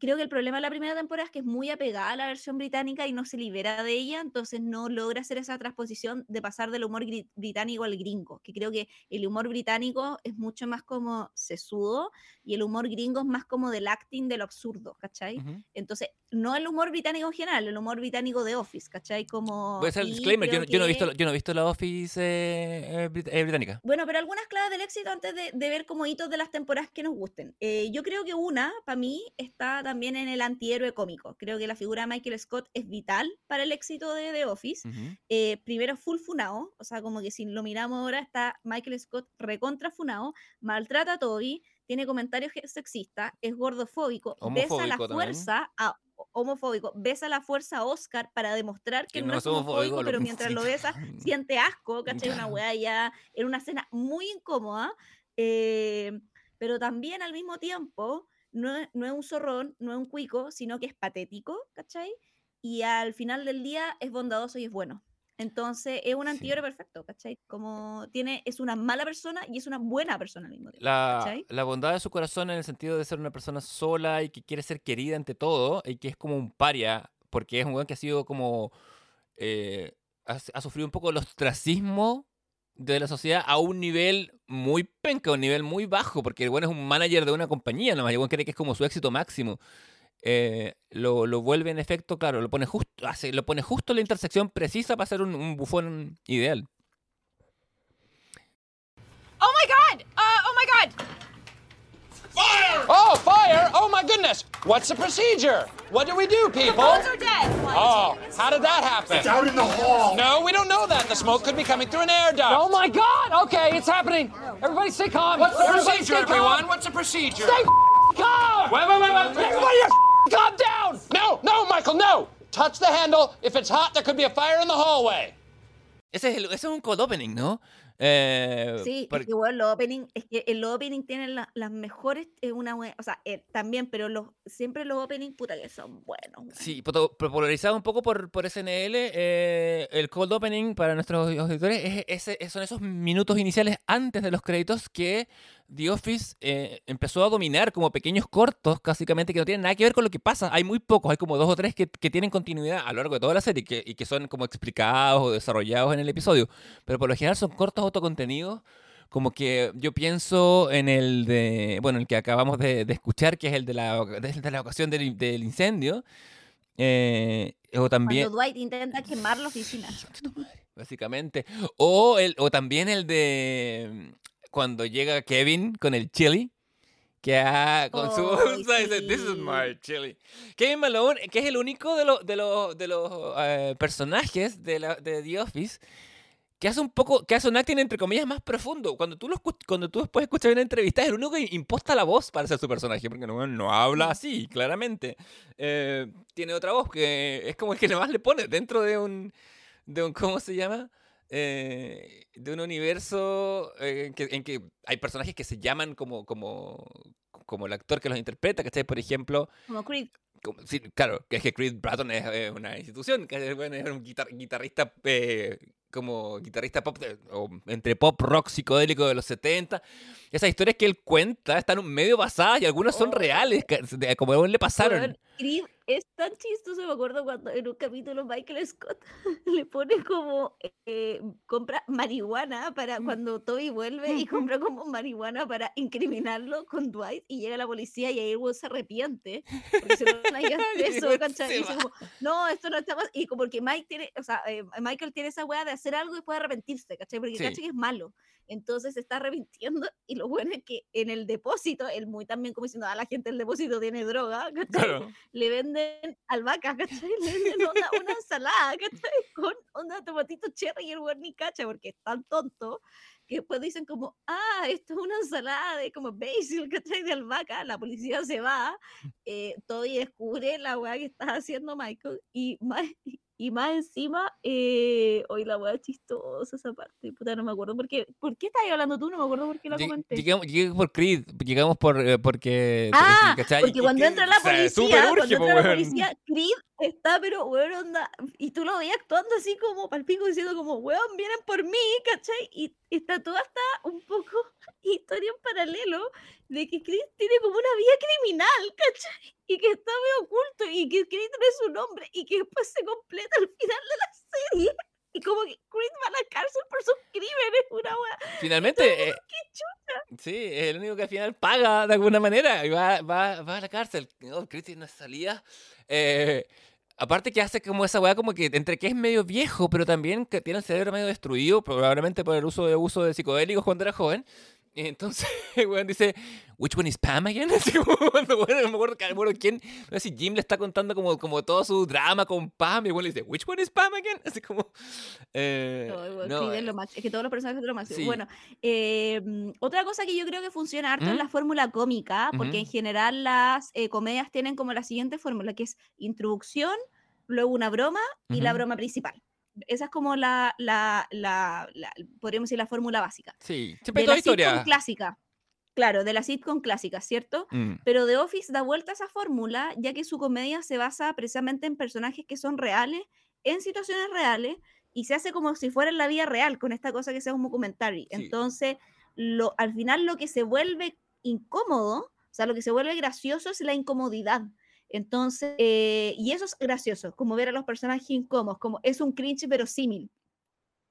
Creo que el problema de la primera temporada es que es muy apegada a la versión británica y no se libera de ella, entonces no logra hacer esa transposición de pasar del humor británico al gringo, que creo que el humor británico es mucho más como sesudo y el humor gringo es más como del acting de lo absurdo, ¿cachai? Ujú. Entonces, no el humor británico en general, el humor británico de Office, ¿cachai? Como, Voy a hacer el disclaimer, yo, no- yo no he visto, que- yo no he visto la Office eh, eh, eh, británica. Bueno, pero algunas claves del éxito antes de, de ver como hitos de las temporadas que nos gusten. Eh, yo creo que una, para mí, está también en el antihéroe cómico. Creo que la figura de Michael Scott es vital para el éxito de The Office. Ujú. Eh, primero, full funao, o sea, como que si lo miramos ahora, está Michael Scott recontra funao, maltrata a Toby, tiene comentarios sexistas, es gordofóbico, besa a la Homofóbico también. fuerza a homofóbico, besa la fuerza a Oscar para demostrar que Que no, no es homofóbico, homofóbico, pero mientras lo besa [LAUGHS] siente asco, ¿cachai? Una weá ya en una escena muy incómoda, eh, pero también al mismo tiempo no es, no es un zorrón, no es un cuico, sino que es patético, ¿cachai? Y al final del día es bondadoso y es bueno. Entonces es un Sí. antihéroe perfecto, ¿cachai? Como tiene, es una mala persona y es una buena persona al mismo tiempo. La, la bondad de su corazón en el sentido de ser una persona sola y que quiere ser querida ante todo y que es como un paria, porque es un weón que ha sido como. eh, ha, ha sufrido un poco el ostracismo de la sociedad a un nivel muy penca, un nivel muy bajo, porque el weón es un manager de una compañía, nomás, el weón cree que es como su éxito máximo. Eh, lo, lo vuelve en efecto, claro, lo pone justo, hace, lo pone justo en la intersección precisa para ser un, un bufón ideal. Oh my god! Oh, fire! Oh my goodness! What's the procedure? What do we do, people? The Phones are dead. Oh, how did that happen? It's out in the hall. No, we don't know that. The smoke could be coming through an air duct. Oh my god! Okay, it's happening. Everybody stay calm. What's the Everybody procedure, stay calm. everyone? What's the procedure? Stay calm! Wait, wait, wait, wait. Everybody just calm down! No, no, Michael, no! Touch the handle. If it's hot, there could be a fire in the hallway. Ese es, el- ese es un cold opening, ¿no? Eh, Sí, por- es que bueno, los opening, es que el opening tiene la- las mejores, es una o sea, eh, también, pero los, siempre los opening, puta que son buenos. Sí, popularizado un poco por, por SNL, eh, el cold opening para nuestros auditores es es- son esos minutos iniciales antes de los créditos que The Office eh, empezó a dominar como pequeños cortos, básicamente, que no tienen nada que ver con lo que pasa. Hay muy pocos, hay como dos o tres que, que tienen continuidad a lo largo de toda la serie que, y que son como explicados o desarrollados en el episodio. Pero por lo general son cortos autocontenidos. Como que yo pienso en el de, bueno, el que acabamos de, de escuchar, que es el de la, de la ocasión del, del incendio. Eh, o también, Cuando Dwight intenta quemar la oficina. [LAUGHS] básicamente. O, el, o también el de cuando llega Kevin con el chili. Que ha, con su [LAUGHS] Ay, bolsa dice, This is sí. my chili. Kevin Malone, que es el único de, los de los, de los eh, personajes de, la, de The Office que hace un poco, que hace un acting entre comillas más profundo. Cuando tú, lo cuando tú después escuchas una entrevista, es el único que imposta la voz para ser su personaje, porque no, no habla así, claramente. Eh, tiene otra voz que es como el que [LAUGHS] más le pone dentro de un, de un ¿cómo se llama? Eh, de un universo eh, en, que, en que hay personajes que se llaman como, como, como el actor que los interpreta, ¿cachai? Por ejemplo, Como Creed. como- sí, claro, que es que Chris Bratton es eh, una institución, que es, bueno, es un guitar- guitarrista eh, como guitarrista pop, o entre pop rock psicodélico de los 70. Esas historias que él cuenta están medio basadas y algunas son Oh. reales, como a él le pasaron. Creed es tan chistoso, me acuerdo cuando en un capítulo Michael Scott [LAUGHS] le pone como, eh, compra marihuana para Mm. cuando Toby vuelve y compra como marihuana para incriminarlo con Dwight y llega la policía y ahí se arrepiente porque se a [LAUGHS] Y ¿cachai? se dice como, no, esto no está pas-". y como que Mike tiene, o sea, eh, Michael tiene esa weá de hacer algo y después arrepentirse, ¿cachai? Porque Sí. cacha que es malo. Entonces se está arrepintiendo [LAUGHS] y lo bueno es que en el depósito, él muy también como diciendo, a la gente del depósito tiene droga. Claro. le venden albahaca, ¿cachai? Le venden onda- una [LAUGHS] ensalada, ¿cachai? Con onda tomatito cherry y el weón ni cacha, porque es tan tonto que después dicen como, ah, esto es una ensalada de como basil, ¿cachai? De albahaca, la policía se va, eh, todo y descubre la weá que está haciendo Michael y más, y más encima, eh, hoy la weá chistosa esa parte, puta, no me acuerdo por qué, ¿por qué estás hablando tú? No me acuerdo por qué Lleg- comenté. Llegamos, llegué por Creed, llegamos por, eh, porque... Ah, ¿cachai? porque cuando entra la o sea, policía, urge, cuando entra la policía, Creed está, pero weón, onda, y tú lo veías actuando así como palpico diciendo como, weón, vienen por mí, ¿cachai? Y está toda hasta un poco historia en paralelo de que Creed tiene como una vida criminal, ¿cachai? Y que está muy oculto y que Creed no es su nombre y que después se completa al final de la serie. Y como que Creed va a la cárcel por sus crímenes, una weá. Finalmente, eh, sí, es el único que al final paga de alguna manera y va, va, va a la cárcel. No, Chris tiene una salida. Eh, aparte que hace como esa weá como que entre que es medio viejo, pero también que tiene el cerebro medio destruido, probablemente por el uso de uso de psicodélicos cuando era joven. Entonces, [LAUGHS] weón dice, which one is Pam again? [LAUGHS] Así como [LAUGHS] cuando, bueno, no me acuerdo, me acuerdo quién, no sé si Jim le está contando como, como todo su drama con Pam y weón le dice, which one is Pam again? Así como... eh, No, no, es eh, lo máximo, es que todos los personajes son lo máximo. sí. Bueno, eh, mm, otra cosa que yo creo que funciona harto ¿Mm? es la fórmula cómica, porque en general las eh, comedias tienen como la siguiente fórmula, que es introducción, luego una broma y la broma principal. Esa es como la, la, la, la- podríamos decir, la fórmula básica. Sí, siempre De la toda sitcom historia. clásica. Claro, de la sitcom clásica, ¿cierto? Mm. Pero The Office da vuelta a esa fórmula, ya que su comedia se basa precisamente en personajes que son reales, en situaciones reales, y se hace como si fuera en la vida real, con esta cosa que sea un documentary. Sí. Entonces, lo, al final lo que se vuelve incómodo, o sea, lo que se vuelve gracioso es la incomodidad. Entonces, eh, y eso es gracioso, como ver a los personajes incómodos, como es un cringe verosímil.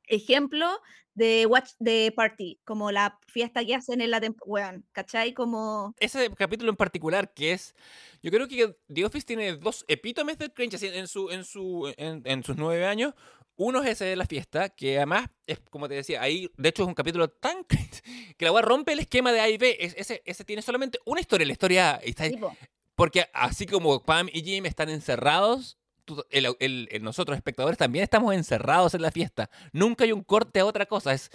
Ejemplo de Watch the Party, como la fiesta que hacen en la temporada, ¿cachai? Como ese capítulo en particular que es yo creo que The Office tiene dos epítomes del cringe en su en su en, en sus nueve años uno es ese de la fiesta que además es como te decía ahí de hecho es un capítulo tan [LAUGHS] cringe que la weá rompe el esquema de A y B Es- ese ese tiene solamente una historia la historia está tipo, porque así como Pam y Jim están encerrados tú- el- el- el- nosotros espectadores también estamos encerrados en la fiesta. Nunca hay un corte a otra cosa. Es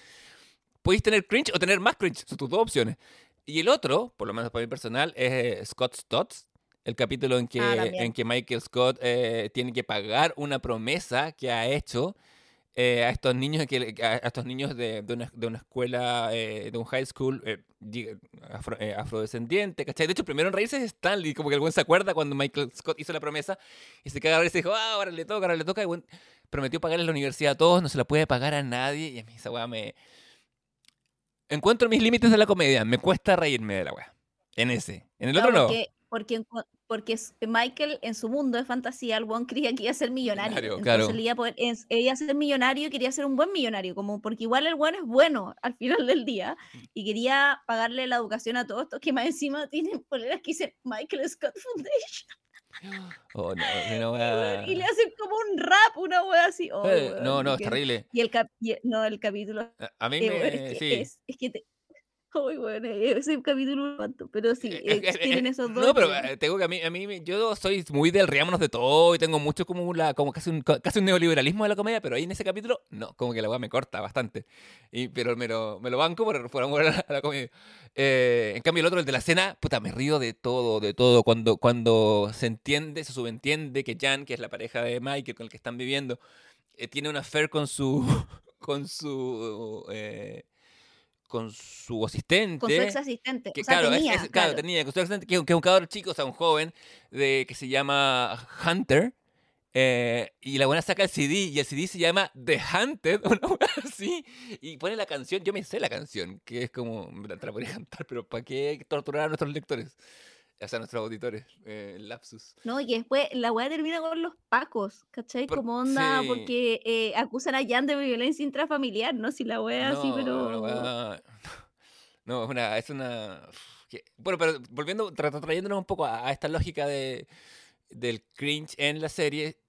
podéis tener cringe o tener más cringe. Son tus dos opciones. Y el otro, por lo menos para mí personal, es eh, Scott Stotts, el capítulo en que, Ah, en que Michael Scott eh, tiene que pagar una promesa que ha hecho eh, a estos niños que a, estos niños de, de una, de una escuela eh, de un high school eh, afro- eh, afrodescendiente, ¿cachai? De hecho, primero en reírse es Stanley, como que el buen se acuerda cuando Michael Scott hizo la promesa y se caga a reírse y dijo, ah, ahora le toca, ahora le toca, y prometió pagarle la universidad a todos, no se la puede pagar a nadie, y a mí esa weá me... Encuentro mis límites de la comedia, me cuesta reírme de la weá. En ese. En el No, otro no. Porque, porque, porque Michael en su mundo de fantasía, el buen creía que iba a ser millonario. Millonario, Entonces claro. él iba a, poder, él iba a ser millonario y quería ser un buen millonario, como porque igual el buen es bueno [LAUGHS] al final del día Mm. y quería pagarle la educación a todos estos que más encima tienen poleras que dicen Michael Scott Foundation [GASPS] Oh, no, [LAUGHS] weón, weá- y le hacen como un rap, una wea así. oh, Eh, no, no, es terrible. Y el, cap- y- no, el capítulo A- A mí eh, me... es que sí. es, es que te... Ay, bueno, ese capítulo encantó, pero sí, Eh, eh, eh, eh, tienen eh, esos dos. No, pero eh, tengo que a mí, a mí yo soy muy del riámonos de todo y tengo mucho como la, como casi un, ca- casi un neoliberalismo de la comedia, pero ahí en ese capítulo, no, como que la weá me corta bastante. Y, pero me lo, me lo banco por, por amor a la, a la comedia. Eh, en cambio, el otro, el de la cena, puta, me río de todo, de todo. Cuando, cuando se entiende, se subentiende que Jan, que es la pareja de Michael con el que están viviendo, eh, tiene una affair con su, [LAUGHS] con su, eh, con su asistente con su ex asistente. que o sea, claro, tenía, es- claro, claro. tenía, que, que, que es un cabrón chico, o sea, un joven, de, que se llama Hunter. eh, y la buena saca el CD y el CD se llama The Hunted, [LAUGHS] una wea así. Y pone la canción, yo me sé la canción, que es como, me la te la podría cantar, pero ¿para qué torturar a nuestros lectores? O sea, nuestros auditores. Eh, lapsus. No, y que después la weá termina con los pacos, ¿cachai? Por- Como onda, sí. porque eh, acusan a Jan de violencia intrafamiliar, ¿no? Si la weá así, No, pero. una wea- [LAUGHS] No, es una. Es una que- Bueno, pero volviendo, tra- trayéndonos un poco a, a esta lógica de, del cringe en la serie,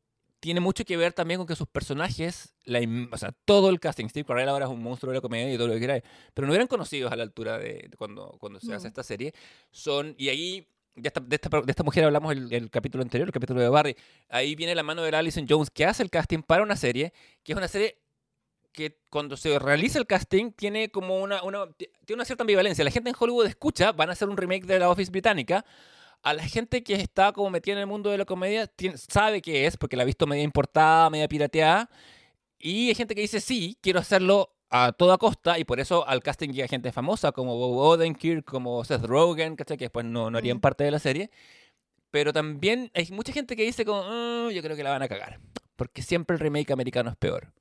tiene mucho que ver también con que sus personajes, la o sea, todo el casting, Steve Carell ahora es un monstruo de la comedia y todo lo que queráis, pero no eran conocidos a la altura de, cuando, cuando se hace esta serie. Son, y ahí, de esta, de esta, mujer hablamos el, el capítulo anterior, el capítulo de Barry, ahí viene la mano de la Alison Jones que hace el casting para una serie, que es una serie que cuando se realiza el casting tiene como una, una, ti- tiene una cierta ambivalencia. La gente en Hollywood escucha, van a hacer un remake de la Office británica. A la gente que está como metida en el mundo de la comedia tiene- sabe qué es, porque la ha visto media importada, media pirateada. Y hay gente que dice, sí, quiero hacerlo a toda costa, y por eso al casting llega gente famosa como Bob Odenkirk, como Seth Rogen, ¿cachai? que después no, no harían Mm. parte de la serie. Pero también hay mucha gente que dice como, "Mm, yo creo que la van a cagar, porque siempre el remake americano es peor.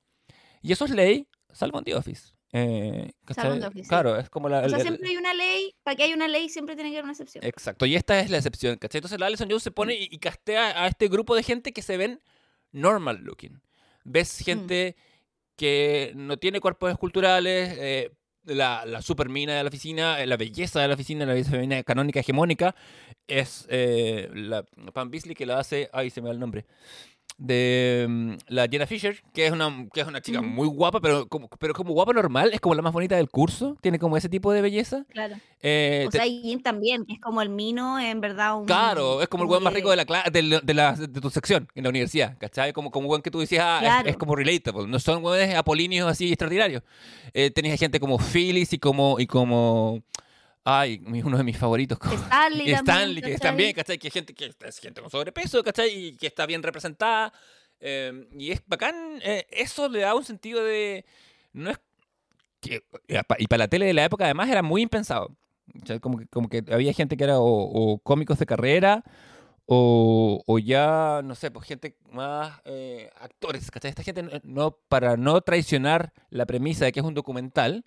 Y eso es ley, salvo en The Office. Eh. The Office. Claro, es como la... O sea, el- siempre hay una ley, para que haya una ley siempre tiene que haber una excepción. Exacto, y esta es la excepción, ¿cachai? Entonces la Alison Jones se pone y, y castea a este grupo de gente que se ven normal looking. Ves gente que no tiene cuerpos esculturales, eh, la, la supermina de la oficina, eh, la belleza de la oficina, la belleza femenina canónica hegemónica, es eh, la Pam Beasley que la hace, ay, se me va el nombre, de mm, la Jenna Fisher, que es una, que es una chica muy guapa, pero como, pero como guapa normal, es como la más bonita del curso, tiene como ese tipo de belleza. Claro. Eh, O te- sea, Jim también, es como el mino, en verdad. Un, Claro, es como el weón más rico de la, de, la- de, la- de tu sección en la universidad, ¿cachai? Como, como weón que tú decías, ah, es- es, Claro. como relatable, no son weones apolíneos así extraordinarios. Eh, tenías gente como Phyllis y como, y como, ay, uno de mis favoritos. como- Stanley Stanley, que ¿cachai? también, ¿cachai? Que es gente que es gente con sobrepeso, ¿cachai? Y que está bien representada. eh, y es bacán, eh, eso le da un sentido de, no es que, y para la tele de la época además era muy impensado. O sea, como, que, como que había gente que era o, o cómicos de carrera o, o ya, no sé, pues gente más eh, actores. ¿cachai? Esta gente, no- para no traicionar la premisa de que es un documental,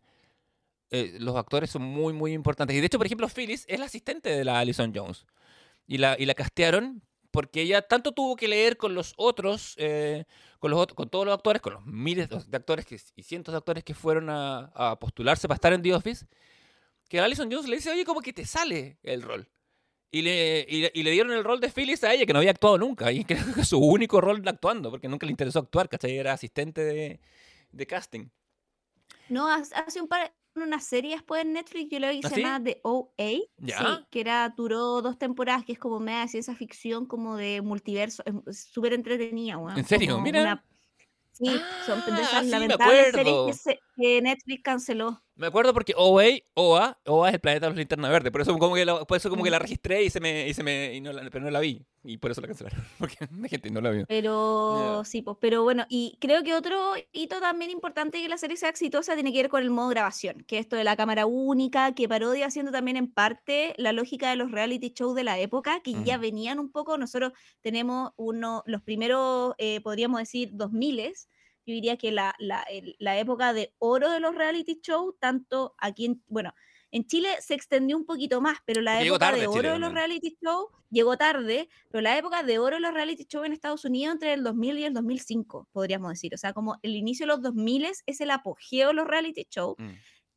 eh, los actores son muy, muy importantes. Y de hecho, por ejemplo, Phyllis es la asistente de la Alison Jones. Y la, y la castearon porque ella tanto tuvo que leer con los otros, eh, con, los, con todos los actores, con los miles de actores y cientos de actores que fueron a, postularse para estar en The Office, que a Alison Jones le dice, oye, como que te sale el rol. Y le, y, le- dieron el rol de Phyllis a ella, que no había actuado nunca. Y [LAUGHS] creo que su único rol actuando, porque nunca le interesó actuar, ¿cachai? Era asistente de, casting. No, hace un par, una serie después en Netflix, yo la vi que ¿Ah, se llama The OA, ¿Ya? sí, que era, duró dos temporadas, que es como media ciencia ficción, como de multiverso, es súper entretenida, weón, ¿En serio? Mira. una- sí, son de Ah, esas sí, me lamentables series que, se- que Netflix canceló. Me acuerdo porque OA, OA, OA es el planeta de los linternas verdes. Por eso como que la, por eso como que la registré y se me, y se me, y no la, pero no la vi. Y por eso la cancelaron. [LAUGHS] Porque la gente no la vio. Pero sí, pues, pero bueno, y creo que otro hito también importante que la serie sea exitosa tiene que ver con el modo grabación, que es esto de la cámara única, que parodia haciendo también en parte la lógica de los reality shows de la época, que ya venían un poco, nosotros tenemos uno, los primeros, eh, podríamos decir, 2000 yo diría que la, la, el- la época de oro de los reality shows, tanto aquí en, bueno, en Chile se extendió un poquito más, pero la Porque época tarde de oro Chile de los reality shows llegó tarde, pero la época de oro de los reality shows en Estados Unidos entre el 2000 y el 2005, podríamos decir. O sea, como el inicio de los 2000 es el apogeo de los reality shows. Mm.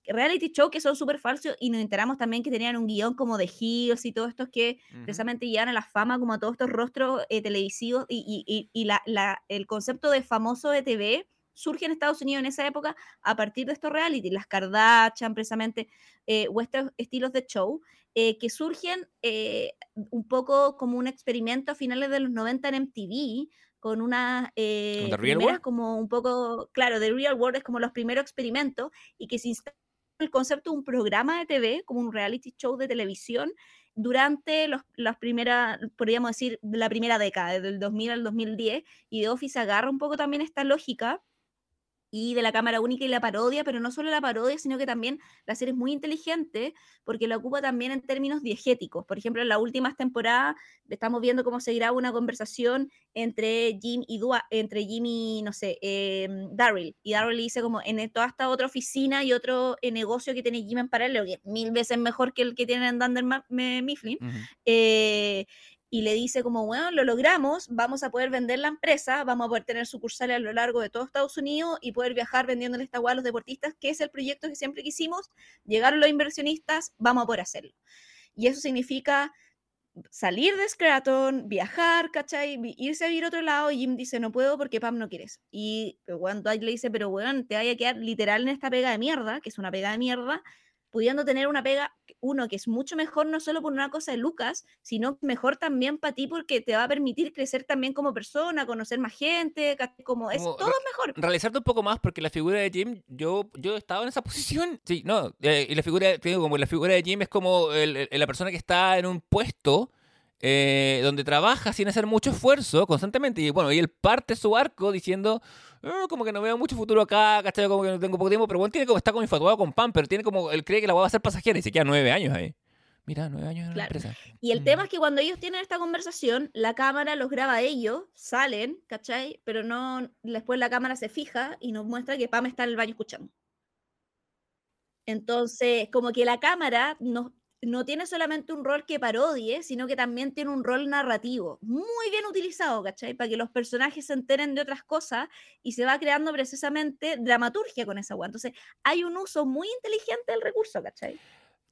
Reality shows que son súper falsos y nos enteramos también que tenían un guion como de Hills y todos estos que precisamente llevan a la fama como a todos estos rostros eh, televisivos y, y- y- y la- la- el concepto de famoso de TV surge en Estados Unidos en esa época a partir de estos reality, las Kardashian precisamente, eh, o estos estilos de show, eh, que surgen eh, un poco como un experimento a finales de los 90 en MTV, con unas eh, ¿Con The Real primeras World? como un poco, claro, The Real World es como los primeros experimentos y que se instala el concepto de un programa de TV, como un reality show de televisión, durante los, las primeras, podríamos decir, de la primera década, desde el 2000 al 2010, y The Office agarra un poco también esta lógica y de la cámara única y la parodia, pero no solo la parodia, sino que también la serie es muy inteligente porque la ocupa también en términos diegéticos. Por ejemplo, en las últimas temporadas estamos viendo cómo se graba una conversación entre Jim y Dua, entre Jim y, no sé, eh, Daryl. Y Daryl le dice como en toda esta otra oficina y otro eh, negocio que tiene Jim en paralelo, que es mil veces mejor que el que tiene en Dunder Mifflin. Ujú. Eh, y le dice como, bueno, lo logramos, vamos a poder vender la empresa, vamos a poder tener sucursales a lo largo de todo Estados Unidos y poder viajar vendiéndole esta hueá a los deportistas, que es el proyecto que siempre quisimos, llegaron los inversionistas, vamos a poder hacerlo. Y eso significa salir de Scraton, viajar, ¿cachai? Irse a vivir a otro lado y Jim dice, no puedo porque Pam no quieres. Y Dwight le dice, pero weón, te vaya a quedar literal en esta pega de mierda, que es una pega de mierda, pudiendo tener una pega, uno, que es mucho mejor no solo por una cosa de Lucas, sino mejor también para ti porque te va a permitir crecer también como persona, conocer más gente, como es Como todo mejor. realizarte un poco más porque la figura de Jim, yo, yo estaba en esa posición. Sí, no. eh, y la figura, digo, como la figura de Jim es como el- el- la persona que está en un puesto eh, donde trabaja sin hacer mucho esfuerzo constantemente. Y bueno, y él parte su arco diciendo, "Ah, como que no veo mucho futuro acá, ¿cachai? Como que no tengo poco tiempo. Pero bueno, tiene como, está como infatuado con Pam, pero tiene como, él cree que la va a ser pasajera y se queda nueve años ahí. Mira, nueve años en la Claro. empresa. Y el Mm. tema es que cuando ellos tienen esta conversación, la cámara los graba a ellos, salen, ¿cachai? Pero no, después la cámara se fija y nos muestra que Pam está en el baño escuchando. Entonces, como que la cámara no, no tiene solamente un rol que parodie, sino que también tiene un rol narrativo, muy bien utilizado, ¿cachai? Para que los personajes se enteren de otras cosas y se va creando precisamente dramaturgia con esa agua. Entonces, hay un uso muy inteligente del recurso, ¿cachai?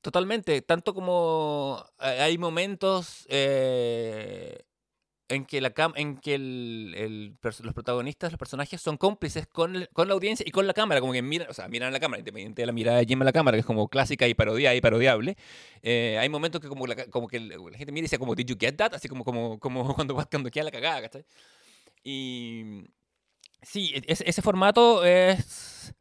Totalmente, tanto como eh, hay momentos eh, en que, la cam- en que el- los protagonistas, los personajes son cómplices con, con la audiencia y con la cámara, como que miran, o sea, miran a la cámara, independiente de la mirada de Jim a la cámara, que es como clásica y parodiada y parodiable. eh, hay momentos que como la, como que la gente mira y dice como, ¿Did you get that? Así como, como, como [LAUGHS] cuando, cuando queda la cagada. Y sí, e- ese, ese formato es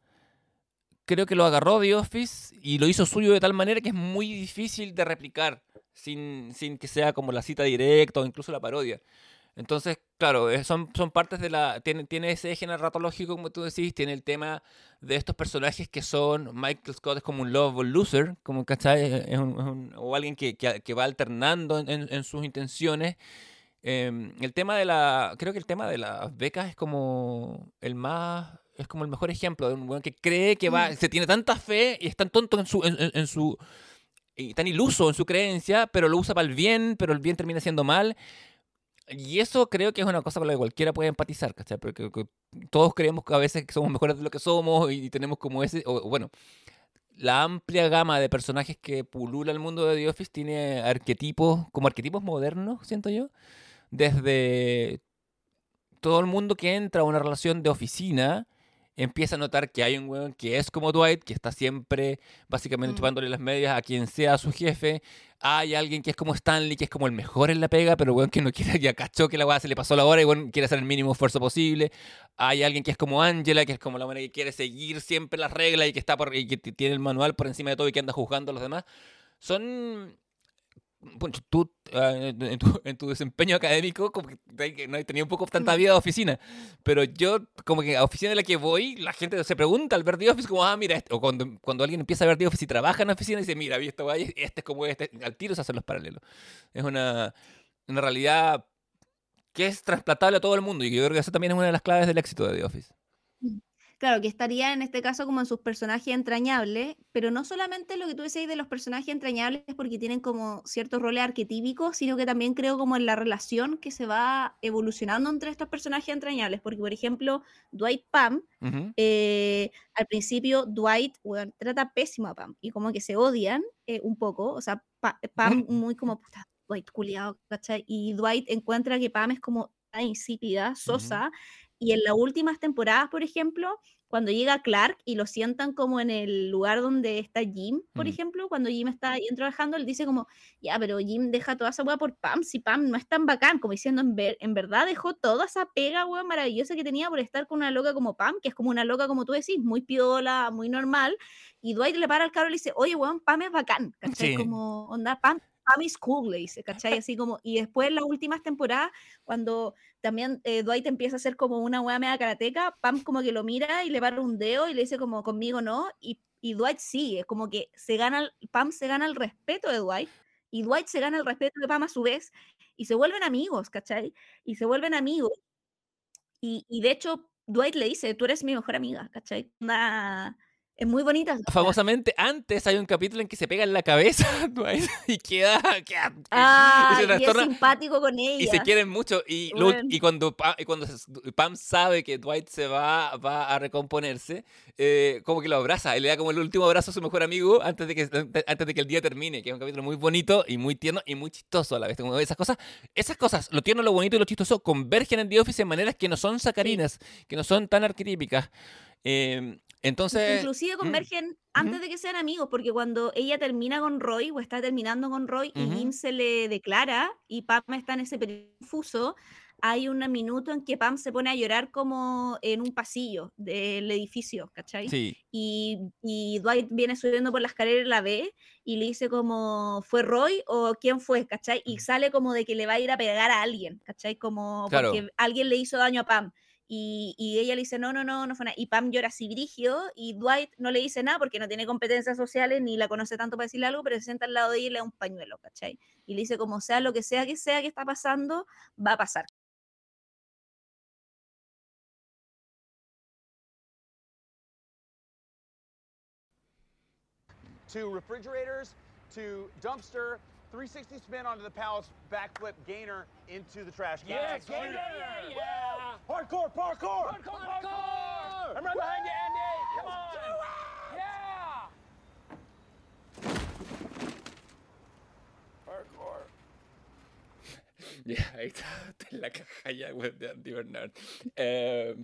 creo que lo agarró The Office y lo hizo suyo de tal manera que es muy difícil de replicar sin, sin que sea como la cita directa o incluso la parodia. Entonces, claro, eh, son, son partes de la... Tiene, tiene ese eje narratológico, como tú decís, tiene el tema de estos personajes que son... Michael Scott es como un lovable loser, como, ¿cachai? Es un- es un- o alguien que, que, que va alternando en, en- sus intenciones. Em, el tema de la... Creo que el tema de las becas es como el más... Es como el mejor ejemplo de un weón que cree que va... Mm. Se tiene tanta fe y es tan tonto en su... en- en- en su y tan iluso en su creencia, pero lo usa para el bien, pero el bien termina siendo mal. Y eso creo que es una cosa con la que cualquiera puede empatizar, ¿cachai? Porque que todos creemos que a veces somos mejores de lo que somos y tenemos como ese, o bueno, la amplia gama de personajes que pulula el mundo de The Office tiene arquetipos, como arquetipos modernos, siento yo, desde todo el mundo que entra a una relación de oficina empieza a notar que hay un weón que es como Dwight, que está siempre básicamente Mm. chupándole las medias a quien sea su jefe. Hay alguien que es como Stanley, que es como el mejor en la pega, pero weón que no [LAUGHS] quiere, ya cachó que la weá se le pasó la hora y weón quiere hacer el mínimo esfuerzo posible. Hay alguien que es como Angela, que es como la buena que quiere seguir siempre las reglas y que está por, y que tiene el manual por encima de todo y que anda juzgando a los demás. Son bueno, tú eh, en, tu, [LAUGHS] en tu desempeño académico como que no he tenido un poco tanta vida de oficina, pero yo como que a oficina en la que voy, la gente se pregunta al ver The Office como, ah, mira, este", o cuando, cuando alguien empieza a ver The Office y trabaja en la oficina, dice, mira, vi guay, este es como este, al tiro se hacen los paralelos. Es una, una realidad que es trasplantable a todo el mundo y que yo creo que eso también es una de las claves del éxito de The Office. Claro, que estaría en este caso como en sus personajes entrañables, pero no solamente lo que tú decías de los personajes entrañables porque tienen como ciertos roles arquetípicos, sino que también creo como en la relación que se va evolucionando entre estos personajes entrañables, porque por ejemplo, Dwight Pam, Ujú. eh, al principio Dwight weón, trata pésimo a Pam y como que se odian eh, un poco, o sea, Pa- Pam muy como, puta, Dwight culiado, ¿cachai? Y Dwight encuentra que Pam es como insípida, sosa, y en las últimas temporadas, por ejemplo, cuando llega Clark y lo sientan como en el lugar donde está Jim, por Mm. ejemplo, cuando Jim está ahí trabajando, él dice como, ya, pero Jim deja toda esa weá por Pam, si Pam no es tan bacán, como diciendo, en, ver- en verdad dejó toda esa pega, weá, maravillosa que tenía por estar con una loca como Pam, que es como una loca, como tú decís, muy piola, muy normal, y Dwight le para al carro y le dice, oye, weón, Pam es bacán, ¿cachai? Sí. Como, onda, Pam, Pam is cool, le dice, ¿cachai? Así como, y después en las últimas temporadas, cuando también eh, Dwight empieza a ser como una weá media karateca, Pam como que lo mira y le para un dedo y le dice como conmigo no, y, y Dwight es como que se gana, Pam se gana el respeto de Dwight, y Dwight se gana el respeto de Pam a su vez, y se vuelven amigos, ¿cachai? Y se vuelven amigos, y, y de hecho Dwight le dice, tú eres mi mejor amiga, ¿cachai? Onda, es muy bonita. Famosamente, antes hay un capítulo en que se pega en la cabeza [LAUGHS] Dwight y queda... queda- Ah, se y es trastorna. simpático con ella. Y se quieren mucho. Y, Bueno. y cuando, Pa- y cuando se- Pam sabe que Dwight se va, va a recomponerse, eh, como que lo abraza. Y le da como el último abrazo a su mejor amigo antes de, que, antes- de que el día termine. Que es un capítulo muy bonito y muy tierno y muy chistoso a la vez. Como esas cosas, esas cosas, lo tierno, lo bonito y lo chistoso, convergen en The Office en maneras que no son sacarinas, que no son tan arquetípicas. Eh, entonces... Inclusive mm, convergen antes de que sean amigos, porque cuando ella termina con Roy o está terminando con Roy y. Jim se le declara y Pam está en ese confuso, hay un minuto en que Pam se pone a llorar como en un pasillo del edificio, ¿cachai? Sí. Y, y Dwight viene subiendo por la escalera y la ve y le dice como, ¿fue Roy o quién fue? ¿cachai? Y sale como de que le va a ir a pegar a alguien, ¿cachai? Como Claro. porque alguien le hizo daño a Pam. Y, y ella le dice, no, no, no, no fue nada. Y Pam llora así brígido y Dwight no le dice nada porque no tiene competencias sociales ni la conoce tanto para decirle algo, pero se sienta al lado de ella y le da un pañuelo, ¿cachai? Y le dice como sea lo que sea que sea que está pasando, va a pasar. to refrigerators to dumpster, 360 spin onto the Palace, backflip gainer into the trash can. Yeah, Excellent. gainer, yeah, yeah. Parkour, parkour. Parkour, parkour. I'm right behind you, Andy. Come on. Yeah. Parkour. [LAUGHS] Ya, ahí está, [LAUGHS] está en la caja ya web de Andy Bernard. Eh,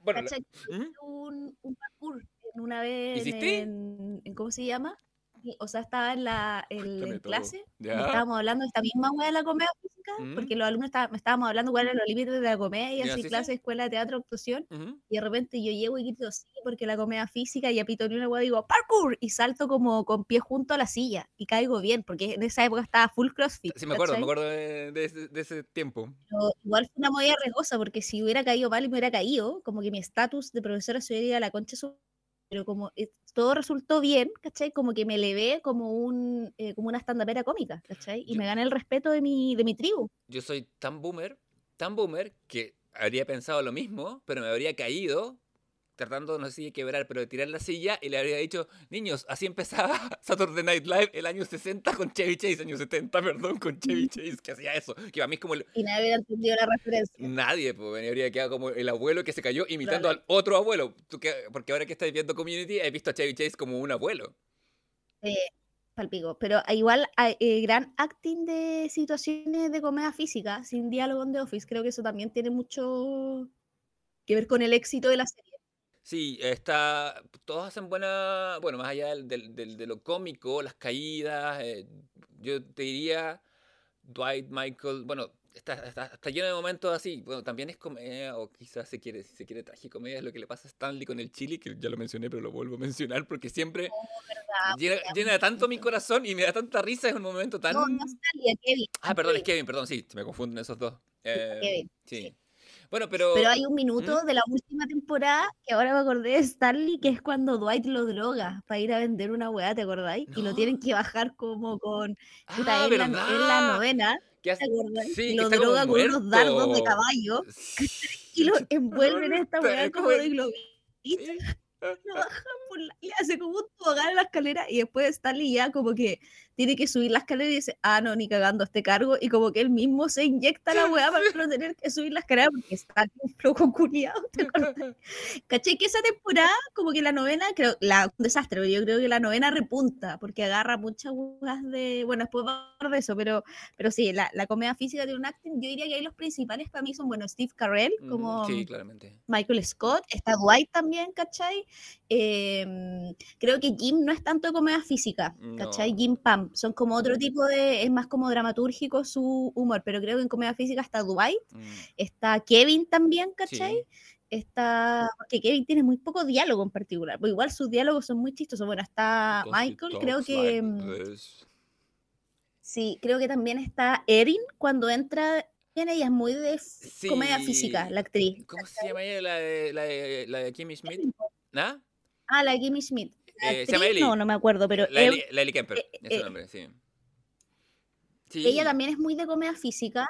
bueno, la- ¿Mm? Un, un parkour en una vez ¿Hiciste? en, en- ¿cómo se llama? O sea, estaba en la en, en clase y estábamos hablando de esta misma weá de la comedia física, porque Mm. los alumnos estaba- estábamos hablando cuáles eran los límites de la comedia, así sí, sí. clase, escuela de teatro, actuación, y de repente yo llego y grito sí, porque la comedia física, y apito ni una weá, digo parkour, y salto como con pie junto a la silla, y caigo bien, porque en esa época estaba full crossfit. Sí, me acuerdo, me acuerdo de, de ese, de ese tiempo. Pero igual fue una movida riesgosa, porque si hubiera caído mal y me hubiera caído, como que mi estatus de profesora se hubiera ido a la concha su- Pero como eh, todo resultó bien, ¿cachai? Como que me elevé como, un, eh, como una estandapera cómica, ¿cachai? Y Yo- me gané el respeto de mi, de mi tribu. Yo soy tan boomer, tan boomer, que habría pensado lo mismo, pero me habría caído tratando, no sé si de quebrar, pero de tirar la silla y le habría dicho, niños, así empezaba [LAUGHS] Saturday Night Live el año 60 con Chevy Chase, año 70, perdón, con Chevy Chase, que hacía eso, que a mí es como el, Y nadie hubiera entendido la referencia. Nadie, pues, me habría quedado como el abuelo que se cayó imitando Claro. al otro abuelo. ¿Tú qué- Porque ahora que estáis viendo Community, he visto a Chevy Chase como un abuelo. Eh, palpico. Pero ah, igual hay eh, gran acting de situaciones de comedia física, sin diálogo en The Office. Creo que eso también tiene mucho que ver con el éxito de la serie. Sí, está. Todos hacen buena. Bueno, más allá del, del- del- de lo cómico, las caídas. eh, yo te diría. Dwight Michael. Bueno, está, está, está lleno de momentos así. Bueno, también es comedia, o quizás se quiere, si se quiere tragicomedia, es lo que le pasa a Stanley con el chili, que ya lo mencioné, pero lo vuelvo a mencionar porque siempre llena, llena tanto mi corazón y me da tanta risa. Es un momento tan. No, no Stanley, Kevin. Ah, perdón, es Kevin, perdón, sí, se me confunden esos dos. Eh, Kevin, sí. Bueno, pero. Pero hay un minuto ¿Mm? de la última temporada que ahora me acordé de Stanley, que es cuando Dwight lo droga para ir a vender una weá, ¿te acordáis? Y lo No. tienen que bajar como con. Puta, Ah, en, la, en la ¿verdad? novena, ¿te hace- sí, Y lo droga con unos dardos de caballo [LAUGHS] y lo [LAUGHS] envuelven en esta weá como de globito. Sí. lo bajan por la- le hace como un tobogán en la escalera y después Stanley ya como que tiene que subir la escalera y dice, ah, no, ni cagando este cargo y como que él mismo se inyecta la weá para [LAUGHS] no tener que subir la escalera porque está un floco culiado. [LAUGHS] ¿Cachai? Que esa temporada, como que la novena, creo, la, un desastre, pero yo creo que la novena repunta porque agarra muchas weas de, bueno, después vamos a hablar de eso, pero, pero sí, la, la comedia física tiene un acting, yo diría que ahí los principales para mí son, bueno, Steve Carell, Mm, como... Sí, claramente. Michael Scott, está Dwight también, ¿cachai? Em, creo que Jim no es tanto de comedia física, ¿cachai? No. Jim Pam, son como otro tipo de, es más como dramatúrgico su humor, pero creo que en comedia física está Dwight, Mm, está Kevin también, ¿cachai? sí. Está, porque Kevin tiene muy poco diálogo en particular, pero igual sus diálogos son muy chistosos. Bueno, está Michael, creo que, like mm, sí, creo que también está Erin cuando entra, ella es muy de f- comedia física, Sí. la actriz. ¿Cómo se llama ella? La de, la de, la de Kimmy Schmidt. ¿Ah? Ah, la Kimmy Schmidt. La Eh, se llama actriz, Ellie. No, no me acuerdo, pero La Ellie, la Ellie Kemper. eh, es su eh, nombre, sí. Sí. ella también es muy de comedia física.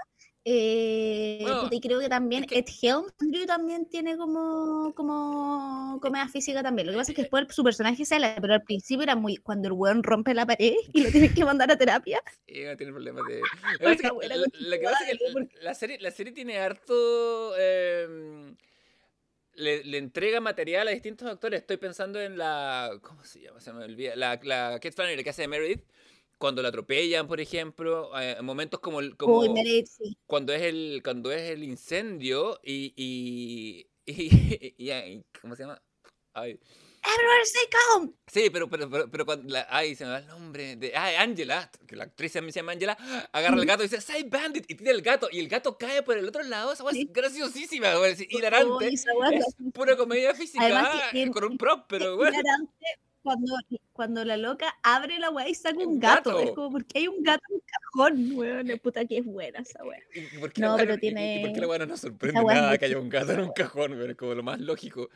eh, Bueno, y creo que también es que- Ed Helms Andrew también tiene como, como comedia física también. Lo que pasa es que después su personaje sale, pero al principio era muy cuando el weón rompe la pared [LAUGHS] y lo tienen que mandar a terapia. Sí, no tiene problemas de. Lo que Una pasa es [LAUGHS] que buena la- lo que pasa es que conchetumare, la- [LAUGHS] la serie, la serie tiene harto. em, le, le entrega material a distintos actores. Estoy pensando en la. ¿Cómo se llama? Se me olvida. La, la Kate Flannery, que hace de Meredith. Cuando la atropellan, por ejemplo. eh, en momentos como. como Uy, Meredith, sí. cuando es el cuando es el incendio y. y, [LAUGHS] y, y- y- ¿Cómo se llama? Ay. Everywhere stay calm. Sí, pero, pero, pero, pero cuando la, ay, se me va el nombre de, ay, Angela, que la actriz se llama Angela, agarra el gato y dice, Save Bandit, y tira el gato, y el gato cae por el otro lado, esa es Sí. graciosísima, es hilarante, es pura comedia física, Además con un prop, pero bueno, hilarante cuando, cuando la loca abre la weá y saca un gato. gato. Es como, porque hay un gato en un cajón, weón? Puta que es buena esa weá. No, pero y tiene- por qué la weá no nos sorprende nada que haya un gato en un cajón, weón, es como lo más lógico.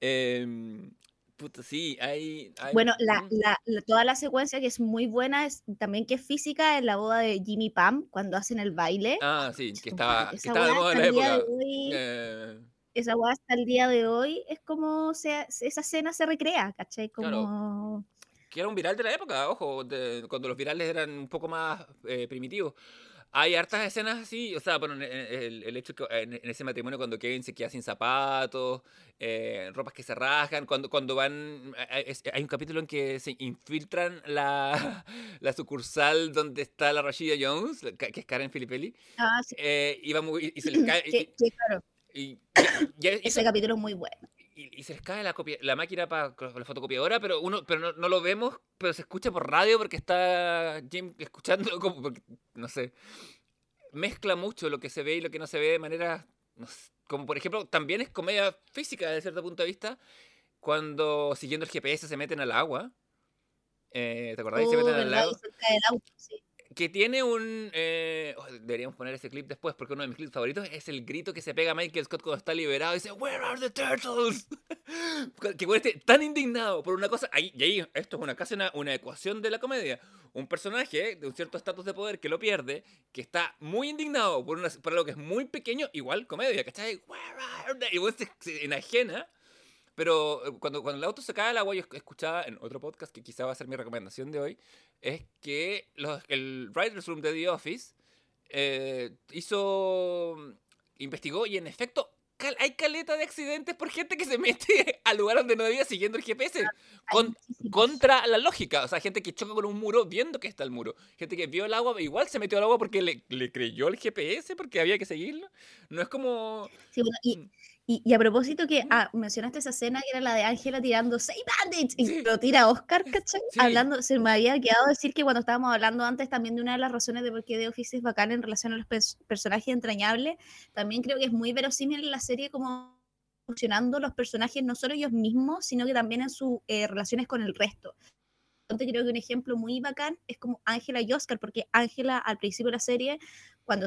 Em, puta, sí, hay... hay- Bueno, la, la- la- toda la secuencia que es muy buena es también que es física en la boda de Jimmy Pam cuando hacen el baile. Ah, sí, que estaba, que estaba de moda en la época. hoy- Eh, Esa weá hasta el día de hoy es como se, esa escena se recrea, ¿cachai? Claro. Como... que era un viral de la época, ojo, de- cuando los virales eran un poco más eh, primitivos. Hay hartas escenas así, o sea, bueno, en- en- el, el hecho que en, en ese matrimonio cuando Kevin se queda sin zapatos, eh, ropas que se rasgan, cuando, cuando van, hay, hay un capítulo en que se infiltran la, [LAUGHS] la sucursal donde está la Rashida Jones, que es Karen Filippelli, Ah, sí, eh, y, va muy- y se les [LAUGHS] cae, y- claro, y, [COUGHS] y- y eso- ese capítulo es muy bueno. Y, y se les cae la, copia- la máquina para la fotocopiadora, pero uno pero no, no lo vemos, pero se escucha por radio porque está Jim escuchando, [LAUGHS] como porque, no sé, mezcla mucho lo que se ve y lo que no se ve de manera, no sé, como por ejemplo, también es comedia física desde cierto punto de vista, cuando siguiendo el GPS se meten al agua. Eh, ¿Te acordáis? se Oh, meten al cerca del auto, sí. Que tiene un. eh, oh, deberíamos poner ese clip después, porque uno de mis clips favoritos es el grito que se pega a Michael Scott cuando está liberado y dice: ¿Where are the turtles? [LAUGHS] que bueno, esté tan indignado por una cosa. Ahí, y ahí, esto es una, casi una, una ecuación de la comedia. Un personaje de un cierto estatus de poder que lo pierde, que está muy indignado por, una, por algo que es muy pequeño, igual comedia, ¿cachai? Where are they? Y se enajena. Pero eh, cuando, cuando el auto se cae al agua, yo esc- escuchaba en otro podcast que quizá va a ser mi recomendación de hoy, es que los- el Writers Room de The Office eh, hizo. investigó y en efecto cal- hay caleta de accidentes por gente que se [LAUGHS] mete al lugar donde no debía siguiendo el GPS. Hay Con- contra la lógica. O sea, gente que choca con un muro viendo que está el muro. Gente que vio el agua, igual se metió al agua porque le, le creyó el GPS, porque había que seguirlo. No es como. Sí, bueno, y, Y, y a propósito que ah, mencionaste esa escena que era la de Ángela tirando Say Bandits y lo tira Oscar, [LAUGHS] ¿cachai? Sí. Hablando, se me había quedado decir que cuando estábamos hablando antes también de una de las razones de por qué The Office es bacán en relación a los pers- personajes entrañables, también creo que es muy verosímil en la serie como funcionando los personajes no solo ellos mismos, sino que también en sus eh, relaciones con el resto. Entonces creo que un ejemplo muy bacán es como Ángela y Oscar, porque Ángela al principio de la serie, cuando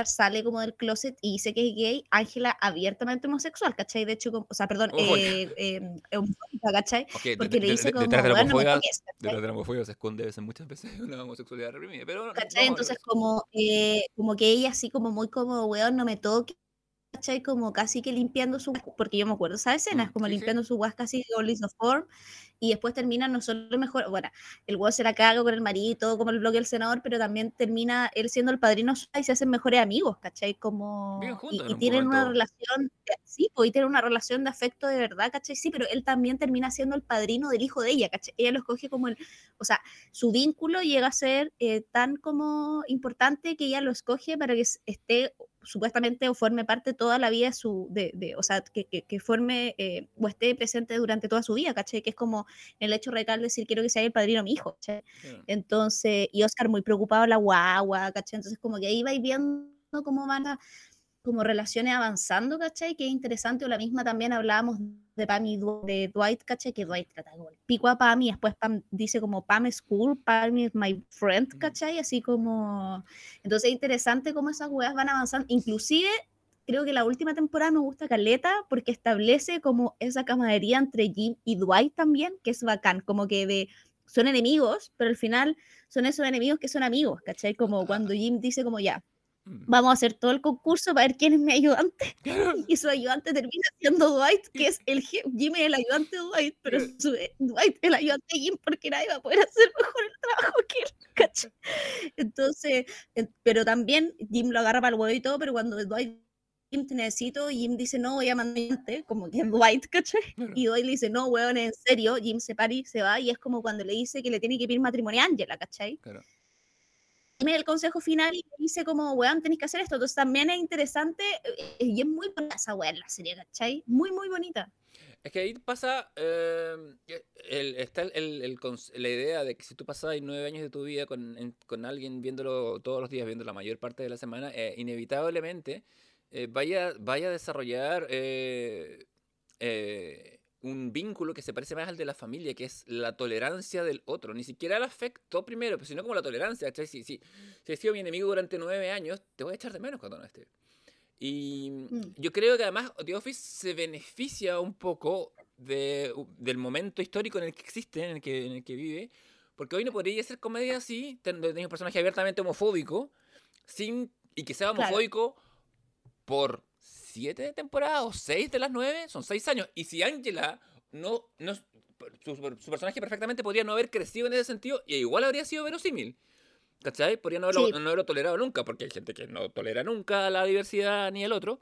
Oscar sale como del closet y dice que es gay, Ángela abiertamente homosexual, ¿cachai? De hecho, como- o sea, perdón, eh, eh, homofóbica, ¿cachai? De- Porque le dice de- como, detrás de la "Weón, no me homofobia, toques", ¿cachai? detrás de la homofobia se esconde veces, muchas veces [LAUGHS] una homosexualidad reprimida. Pero no- ¿cachai? Entonces como, eh, como que ella así como muy como, weón, no me toque, ¿cachai? Como casi que limpiando su, porque yo me acuerdo esa escena, es Mm, como sí, sí. limpiando su guas casi all is the form, y después termina no solo mejor, bueno, el weón se la caga con el marido, y todo como el bloque del senador, pero también termina él siendo el padrino y se hacen mejores amigos, ¿cachai? Como, y, y un tienen una momento. relación, eh, sí, pues, y tienen una relación de afecto de verdad, ¿cachai? Sí, pero él también termina siendo el padrino del hijo de ella, ¿cachai? Ella lo escoge como el, o sea, su vínculo llega a ser eh, tan como importante que ella lo escoge para que esté supuestamente o forme parte toda la vida su, de, de- o sea, que, que, que forme eh, o esté presente durante toda su vida, ¿cachai? Que es como el hecho real de decir, quiero que sea el padrino mi hijo, ¿cachai? Entonces, y Oscar muy preocupado la guagua, ¿cachai? Entonces, como que ahí vais viendo cómo van a, como relaciones avanzando, ¿cachai? Que es interesante, o la misma también hablábamos de Pam y Du- de Dwight, ¿cachai? Que Dwight trata como el pico a Pam y después Pam dice como Pam es cool, Pam is my friend, Ujú. ¿cachai? Así como... Entonces es interesante cómo esas weas van avanzando, inclusive... Creo que la última temporada me gusta Caleta porque establece como esa camaradería entre Jim y Dwight también, que es bacán, como que de son enemigos, pero al final son esos enemigos que son amigos, ¿cachai? Como cuando Jim dice como ya, Mm. Vamos a hacer todo el concurso para ver quién es mi ayudante. [LAUGHS] Y su ayudante termina siendo Dwight, que es el je- Jim es el ayudante de Dwight, pero Claro. su- eh, Dwight es el ayudante de Jim porque nadie va a poder hacer mejor el trabajo que él, [LAUGHS] ¿cachai? Entonces, eh, pero también Jim lo agarra para el huevo y todo, pero cuando Dwight Jim te necesito, Jim dice no, voy a mandar ayudante", como que es Dwight, ¿cachai? Y Dwight le dice, no, weón, en serio, Jim se para y se va, y es como cuando le dice que le tiene que pedir matrimonio a Angela, ¿cachai? Claro. Dime el consejo final y dice como, weón, tenéis que hacer esto. Entonces también es interesante eh, y es muy bonita esa weón la serie, ¿cachai? Muy, muy bonita. Es que ahí pasa, eh, el- está el- el- la idea de que si tú pasas nueve años de tu vida con, en- con alguien viéndolo todos los días, viendo la mayor parte de la semana, eh, inevitablemente eh, vaya, vaya a desarrollar eh, eh, un vínculo que se parece más al de la familia, que es la tolerancia del otro. Ni siquiera el afecto primero, pues, sino como la tolerancia. Si, si, si has sido mi enemigo durante nueve años, te voy a echar de menos cuando no esté. Y Mm. yo creo que además The Office se beneficia un poco de, del momento histórico en el que existe, en el que, en el que vive, porque hoy no podría ser comedia así, tener un personaje abiertamente homofóbico, sin, y que sea Claro. homofóbico por siete temporadas o seis de las nueve, son seis años. Y si Angela no, no su, su personaje perfectamente podría no haber crecido en ese sentido, y igual habría sido verosímil. ¿Cachai? Podría no haberlo, Sí. no haberlo tolerado nunca, porque hay gente que no tolera nunca la diversidad ni el otro.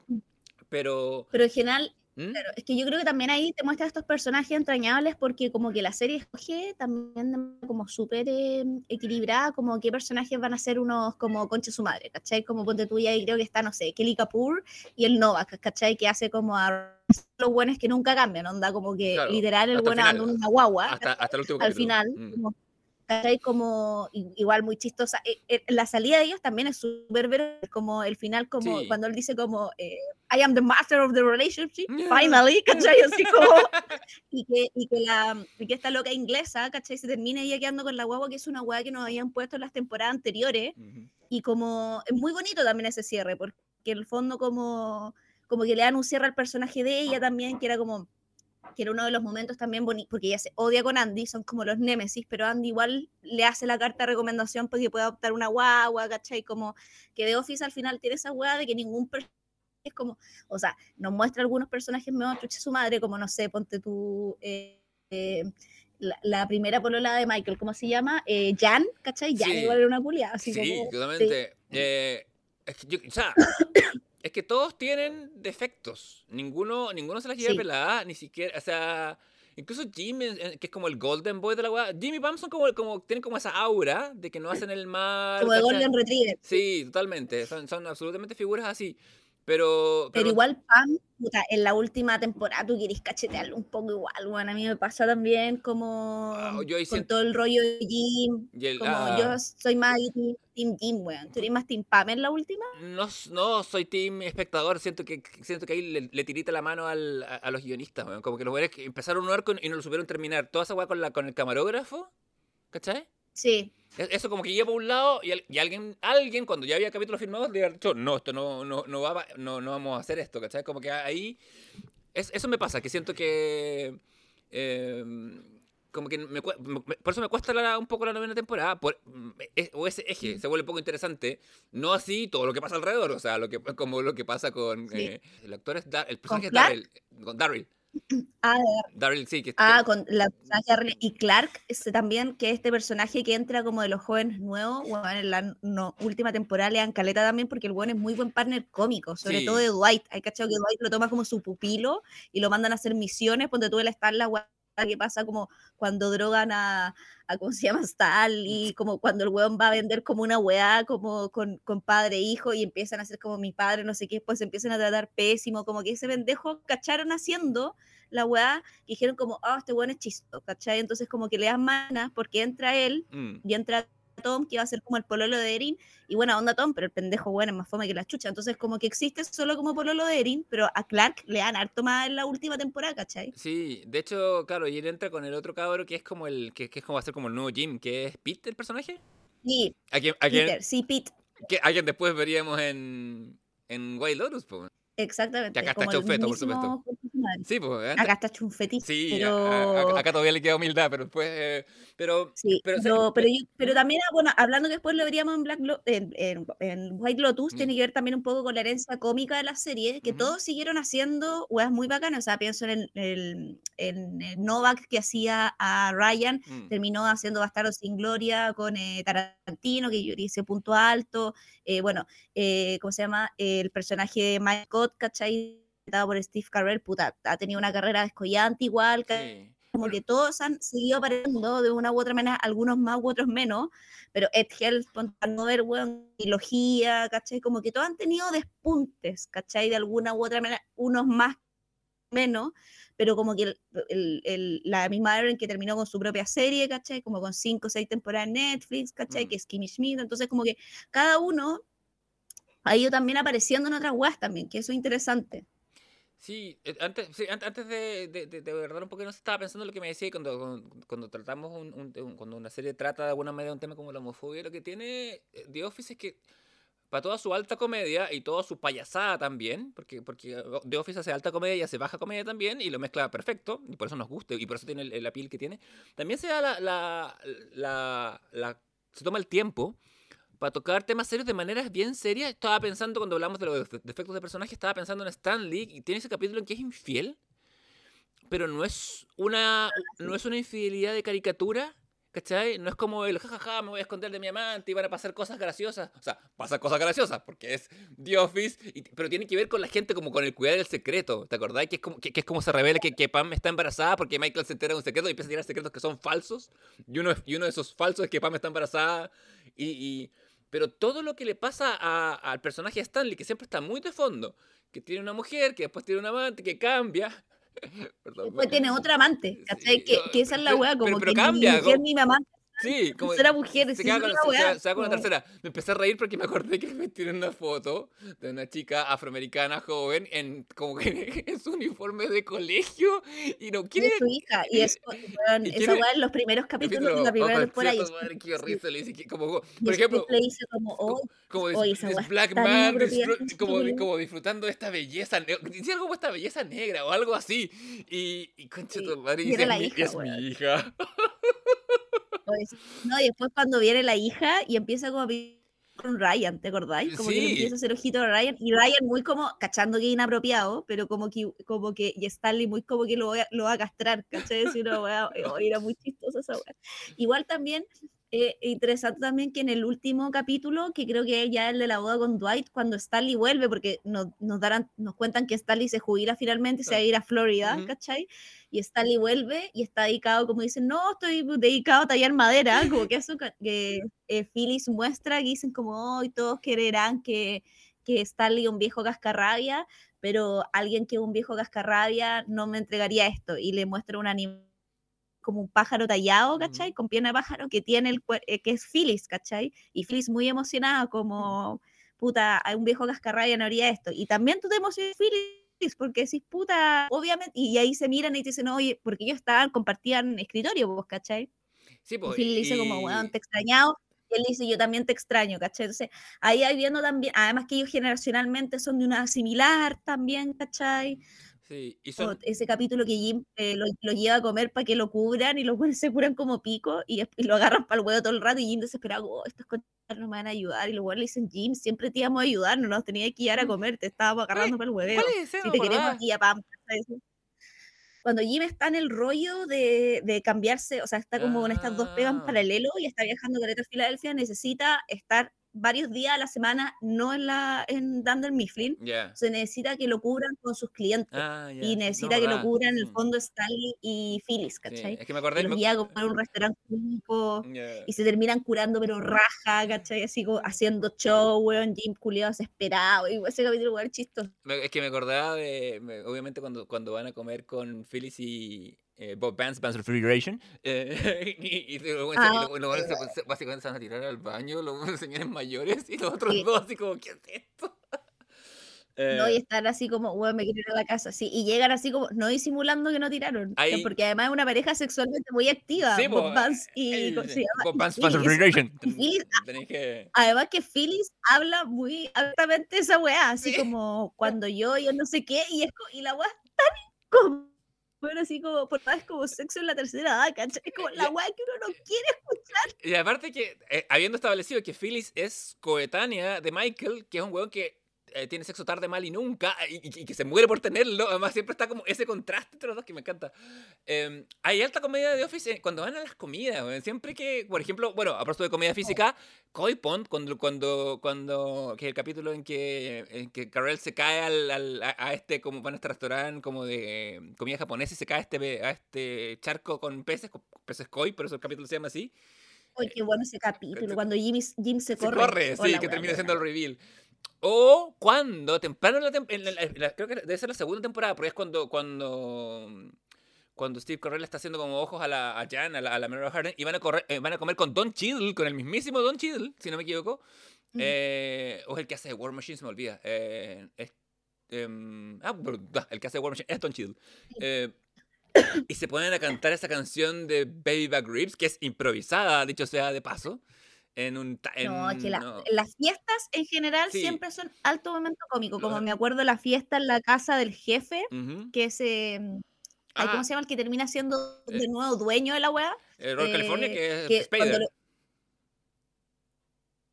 Pero. Pero en general, ¿Mm? claro, es que yo creo que también ahí te muestra estos personajes entrañables porque como que la serie escoge también como súper eh, equilibrada, como qué personajes van a ser unos como concha su madre, ¿cachai? Como ponte tú y ahí creo que está, no sé, Kelly Kapoor y el Novak, ¿cachai? Que hace como a los buenos que nunca cambian, onda, como que Claro, literal el bueno anda una guagua. Hasta, hasta el último al final, Mm. como, ¿cachai? como igual muy chistosa. Eh, eh, la salida de ellos también es súper ver como el final, como Sí. cuando él dice como eh, I am the master of the relationship, [LAUGHS] finally, ¿cachai? Así como, y que, y que, la, y que esta loca inglesa, ¿cachai? Se termina ella quedando con la guagua, que es una guagua que nos habían puesto en las temporadas anteriores, y como es muy bonito también ese cierre, porque en el fondo como, como que le dan un cierre al personaje de ella también, que era como que era uno de los momentos también bonitos, porque ella se odia con Andy, son como los némesis, pero Andy igual le hace la carta de recomendación para que pueda adoptar una guagua, ¿cachai? Como que The Office al final tiene esa guagua de que ningún personaje es como, o sea, nos muestra algunos personajes medio chucha su madre, como no sé, ponte tú... eh, eh, la, la primera polola de Michael, ¿cómo se llama? Eh, Jan, ¿cachai? Jan Sí. igual era una culiada, así Sí, como... totalmente. Eh, es que yo- o sea, es que todos tienen defectos. Ninguno, ninguno se las lleva Sí. pelada, ni siquiera, o sea, incluso Jim, eh, que es como el golden boy de la weá. Jimmy y Pam son como, como, tienen como esa aura de que no hacen el mal. como de. Golden Retriever. Sí, totalmente. Son, son absolutamente figuras así. Pero, Pero igual, Pam, puta, en la última temporada tú querés cachetearlo un poco igual, bueno, a mí me pasa también como Ah, yo con siento- todo el rollo de Jim, el- como ah, yo soy más team, team Jim, weón. ¿Tú eres más Team Pam en la última? No, no soy team espectador, siento que siento que ahí le, le tirita la mano al- a, a los guionistas, weón. como que los güeyes que empezaron un arco y no lo supieron terminar. Toda esa weá con, la, con el camarógrafo, ¿cachai? Sí, E- Eso como que iba por un lado y, y alguien, alguien cuando ya había capítulos firmados, le había dicho, no, esto no, no, no, va, no, no vamos a hacer esto, ¿cachai? Como que ahí, es- eso me pasa, que siento que... eh, como que me, me- por eso me cuesta la- un poco la novena temporada, por, es- o ese eje se vuelve poco interesante, no así todo lo que pasa alrededor, o sea, lo que, como lo que pasa con... Sí. eh, el actor es, Dar- el personaje es Clark? Daryl, con Daryl, [CLEARS THROAT] ah, Daryl sí, que, ah, con la personaje y Clark este también, que este personaje que entra como de los jóvenes nuevos, bueno, en la no- última temporada le dan caleta también porque el weón es muy buen partner cómico, sobre Sí. todo de Dwight, hay cachado que Dwight lo toma como su pupilo y lo mandan a hacer misiones, ponte tú él está en la que pasa como cuando drogan a, a ¿cómo se llama? Stal y como cuando el weón va a vender como una weá como con, con padre e hijo y empiezan a hacer como mi padre, no sé qué, pues empiezan a tratar pésimo, como que ese pendejo cacharon haciendo la weá y dijeron como, ah, este weón es chisto, ¿cachai? Entonces como que le dan manas porque entra él mm, y entra Tom, que va a ser como el pololo de Erin, y buena onda Tom, pero el pendejo bueno es más fome que la chucha, entonces como que existe solo como pololo de Erin, pero a Clark le dan harto más en la última temporada, ¿cachai? Sí, de hecho, claro, y él entra con el otro cabro que es como el que, que es como va a ser como el nuevo Jim, que es Pete el personaje. Sí, A quien, a quien- Peter, sí, Pete, que- a quien después veríamos en, en White Lotus, po. exactamente. Que acá está como el hecho feto, por supuesto. Madre. Sí, pues. Acá está hecho un fetiche, Sí, pero... a- a- acá todavía le queda humildad, pero después. eh, pero. Sí, pero pero, se- pero, yo- pero también, ah, bueno, hablando que después lo veríamos en, Black Lo- en, en- en White Lotus, Mm. tiene que ver también un poco con la herencia cómica de la serie, que todos siguieron haciendo weas muy bacanas. O sea, pienso en el, el- en el Novak que hacía a Ryan, mm, terminó haciendo Bastardo sin Gloria con eh, Tarantino, que yo ese punto alto. eh, bueno, eh, ¿cómo se llama? el personaje de Mike Scott, ¿cachai? Interpretado por Steve Carell, puta, ha tenido una carrera descollante igual, sí. como que todos han seguido apareciendo de una u otra manera, algunos más u otros menos, pero Ed Helms, Nover, weón, trilogía, ¿cachai? Como que todos han tenido despuntes, ¿cachai? De alguna u otra manera, unos más, menos, pero como que el- el- el- la misma Aaron que terminó con su propia serie, ¿cachai? Como con cinco o seis temporadas en Netflix, ¿cachai? Mm. Que es Kimmy Schmidt, entonces como que cada uno ha ido también apareciendo en otras weas también, que eso es interesante. Sí, eh, antes, sí, an- antes de, de, de, de verdad un poco no estaba pensando en lo que me decía cuando, cuando, cuando tratamos un, un- cuando una serie trata de alguna manera un tema como la homofobia, lo que tiene eh, The Office es que para toda su alta comedia y toda su payasada también, porque, porque uh, The Office hace alta comedia y hace baja comedia también, y lo mezcla perfecto, y por eso nos gusta, y por eso tiene el, el appeal que tiene, también se da la, la, la, la- se toma el tiempo para tocar temas serios de maneras bien serias. Estaba pensando, cuando hablamos de los de- defectos de personaje, estaba pensando en Stan Lee, y tiene ese capítulo en que es infiel, pero no es una, no es una infidelidad de caricatura, ¿cachai? No es como el jajaja, me voy a esconder de mi amante y van a pasar cosas graciosas. O sea, pasan cosas graciosas porque es The Office, y- pero tiene que ver con la gente como con el cuidado del secreto. ¿Te acordás? Que es como, que, que es como se revela que, que Pam está embarazada porque Michael se entera de un secreto y empieza a tirar secretos que son falsos. Y uno, y uno de esos falsos es que Pam está embarazada. Y, y- pero todo lo que le pasa a- al personaje Stanley, que siempre está muy de fondo, que tiene una mujer, que después tiene un amante, que cambia. [LAUGHS] Perdón, Después tiene [LAUGHS] otra amante, ¿cachai? Sí, que, no, que esa es la pero- como pero que cambia, mi mujer ni mamá Sí, [LAUGHS] como tercera mujer, se, queda es con, se- se- se va con la tercera. Me empecé a reír porque me acordé que me tienen una foto de una chica afroamericana joven en como que [LAUGHS] en su uniforme de colegio y no quiere su hija. Y eso, weón, y esa weá en los primeros capítulos de la primera temporada. es- le dice que como por ejemplo le dice como, oh, como dis- esa es black man como, como disfrutando de esta belleza decía algo como esta belleza negra o algo así y, y concha Sí, tu madre y dice, "Es mi- hija, es mi weón. hija [LAUGHS] Pues, no, y después cuando viene la hija y empieza como a vivir con Ryan, ¿te acordáis? Como que empieza a hacer ojito a Ryan y Ryan muy como cachando que es inapropiado, pero como que, como que y Stanley muy como que lo, voy a- lo va a castrar, ¿cachai? Decir una [LAUGHS] oh, era muy chistosa esa weá. Igual también, eh, interesante también que en el último capítulo, que creo que es ya el de la boda con Dwight, cuando Stanley vuelve, porque nos, nos, darán, nos cuentan que Stanley se jubila finalmente, se va a ir a Florida, Ujú. ¿cachai? y Stanley vuelve y está dedicado, como dicen, no, estoy dedicado a tallar madera, como que eso que eh, Phyllis muestra, que dicen como, hoy todos quererán que, que Stanley es un viejo cascarrabia, pero alguien que es un viejo cascarrabia no me entregaría esto. Y le muestra un animal como un pájaro tallado, ¿cachai? Con pierna de pájaro que tiene el eh, que es Phyllis, ¿cachai? Y Phyllis muy emocionada, como, puta, a un viejo cascarrabia no haría esto. Y también tú te emocionas, Phyllis, porque decís, puta, obviamente, y ahí se miran y te dicen, oye, porque ellos estaban, compartían escritorio, vos, ¿cachai? Sí, Y pues. Phil le dice como, y- weón, te he extrañado. Y él dice, yo también te extraño, ¿cachai? Entonces, ahí hay viendo también, además que ellos generacionalmente son de una similar también, ¿cachai? Sí, y son, ese capítulo que Jim eh, lo, lo lleva a comer para que lo cubran y los buenos se curan como pico y, después lo agarran para el huevo todo el rato y Jim desesperado, oh, estos conchas no me van a ayudar. Y los buenos le dicen, Jim, siempre te íbamos a ayudar, no nos tenías que llevar a comer, te estábamos agarrando para el hueveo. ¿Cuál es ese? Si te queremos aquí a pam. Cuando Jim está en el rollo de, de cambiarse, o sea, está como en estas dos pegas en Ah. paralelo y está viajando a Filadelfia, necesita estar varios días a la semana, no en la en Dunder Mifflin, Ya. se necesita que lo cubran con sus clientes Ah, y no necesita que lo cubran en el Sí, fondo Stanley y Phyllis, sí, ¿cachai? Es que me acordé. los me- a un restaurante Ya. y se terminan curando, pero raja, ¿cachai? Así como haciendo show, weón, Jim culiado desesperado, y ese capítulo, weón, chistoso. Es que me acordaba de, me- obviamente cuando, cuando van a comer con Phyllis y eh, Bob Vance, Vance Refrigeration, eh, [LAUGHS] y, y luego y Ah, luego- luego se- se- básicamente se van a tirar al baño los [LAUGHS] señores mayores y los otros Sí. dos así como, ¿qué es esto? [LAUGHS] ¿no? Eh, Y están así como, weón, me quiero ir a la casa, sí, y llegan así como, no disimulando que no tiraron, Ahí- porque además es una pareja sexualmente muy activa, sí, Bob Vance y, eh, ¿cómo se sí? Bob Y Vance, Vance. Refrigeration. Y Tenéis que... Además que Phyllis habla muy abiertamente esa weá, así Sí. como cuando yo, yo no sé qué, y, es, y la weá es tan como, bueno, así como, por es como sexo en la tercera edad, ¿cachai? Es como la Ya. weá que uno no quiere escuchar. Y aparte que, eh, habiendo establecido que Phyllis es coetánea de Michael, que es un weón que eh, tiene sexo tarde, mal y nunca, y, y- que se muere por tenerlo, además siempre está como ese contraste entre los dos que me encanta. Eh, hay alta comedia de Office eh, cuando van a las comidas, siempre que, por ejemplo, bueno, a propósito de comedia física, Koi Pond, cuando, cuando, cuando, que es el capítulo en que, en que Carell se cae al, al- a, a este, como van a este restaurante como de eh, comida japonesa y se cae a este, a este charco con peces, con peces Koi, por eso el capítulo se llama así. Oye, qué bueno ese capítulo, cuando Jimmy, Jim se Se corre. corre, Oh, sí, la que termina buena. siendo el reveal. O cuando, temprano en la, tem- en la- en la- creo que debe ser la segunda temporada, porque es cuando, cuando, cuando Steve Carell está haciendo como ojos a la a Jan, a la, a la Mary Harden, y van a, correr, eh, van a comer con Don Cheadle, con el mismísimo Don Cheadle, si no me equivoco. Mm. Eh, o es el que hace War Machine, se me olvida. Eh, es- em, ah, ah, [LAUGHS] el que hace War Machine es Don Cheadle. Eh, y se ponen a cantar esa canción de Baby Back Ribs, que es improvisada, dicho sea de paso. En un. No, es que la- no. las fiestas en general Sí. siempre son alto momento cómico, como me acuerdo la fiesta en la casa del jefe, Ujú. que es, eh, ay, Ah, ¿cómo se llama? El que termina siendo Eh, de nuevo dueño de la weá. eh, California, eh, que es que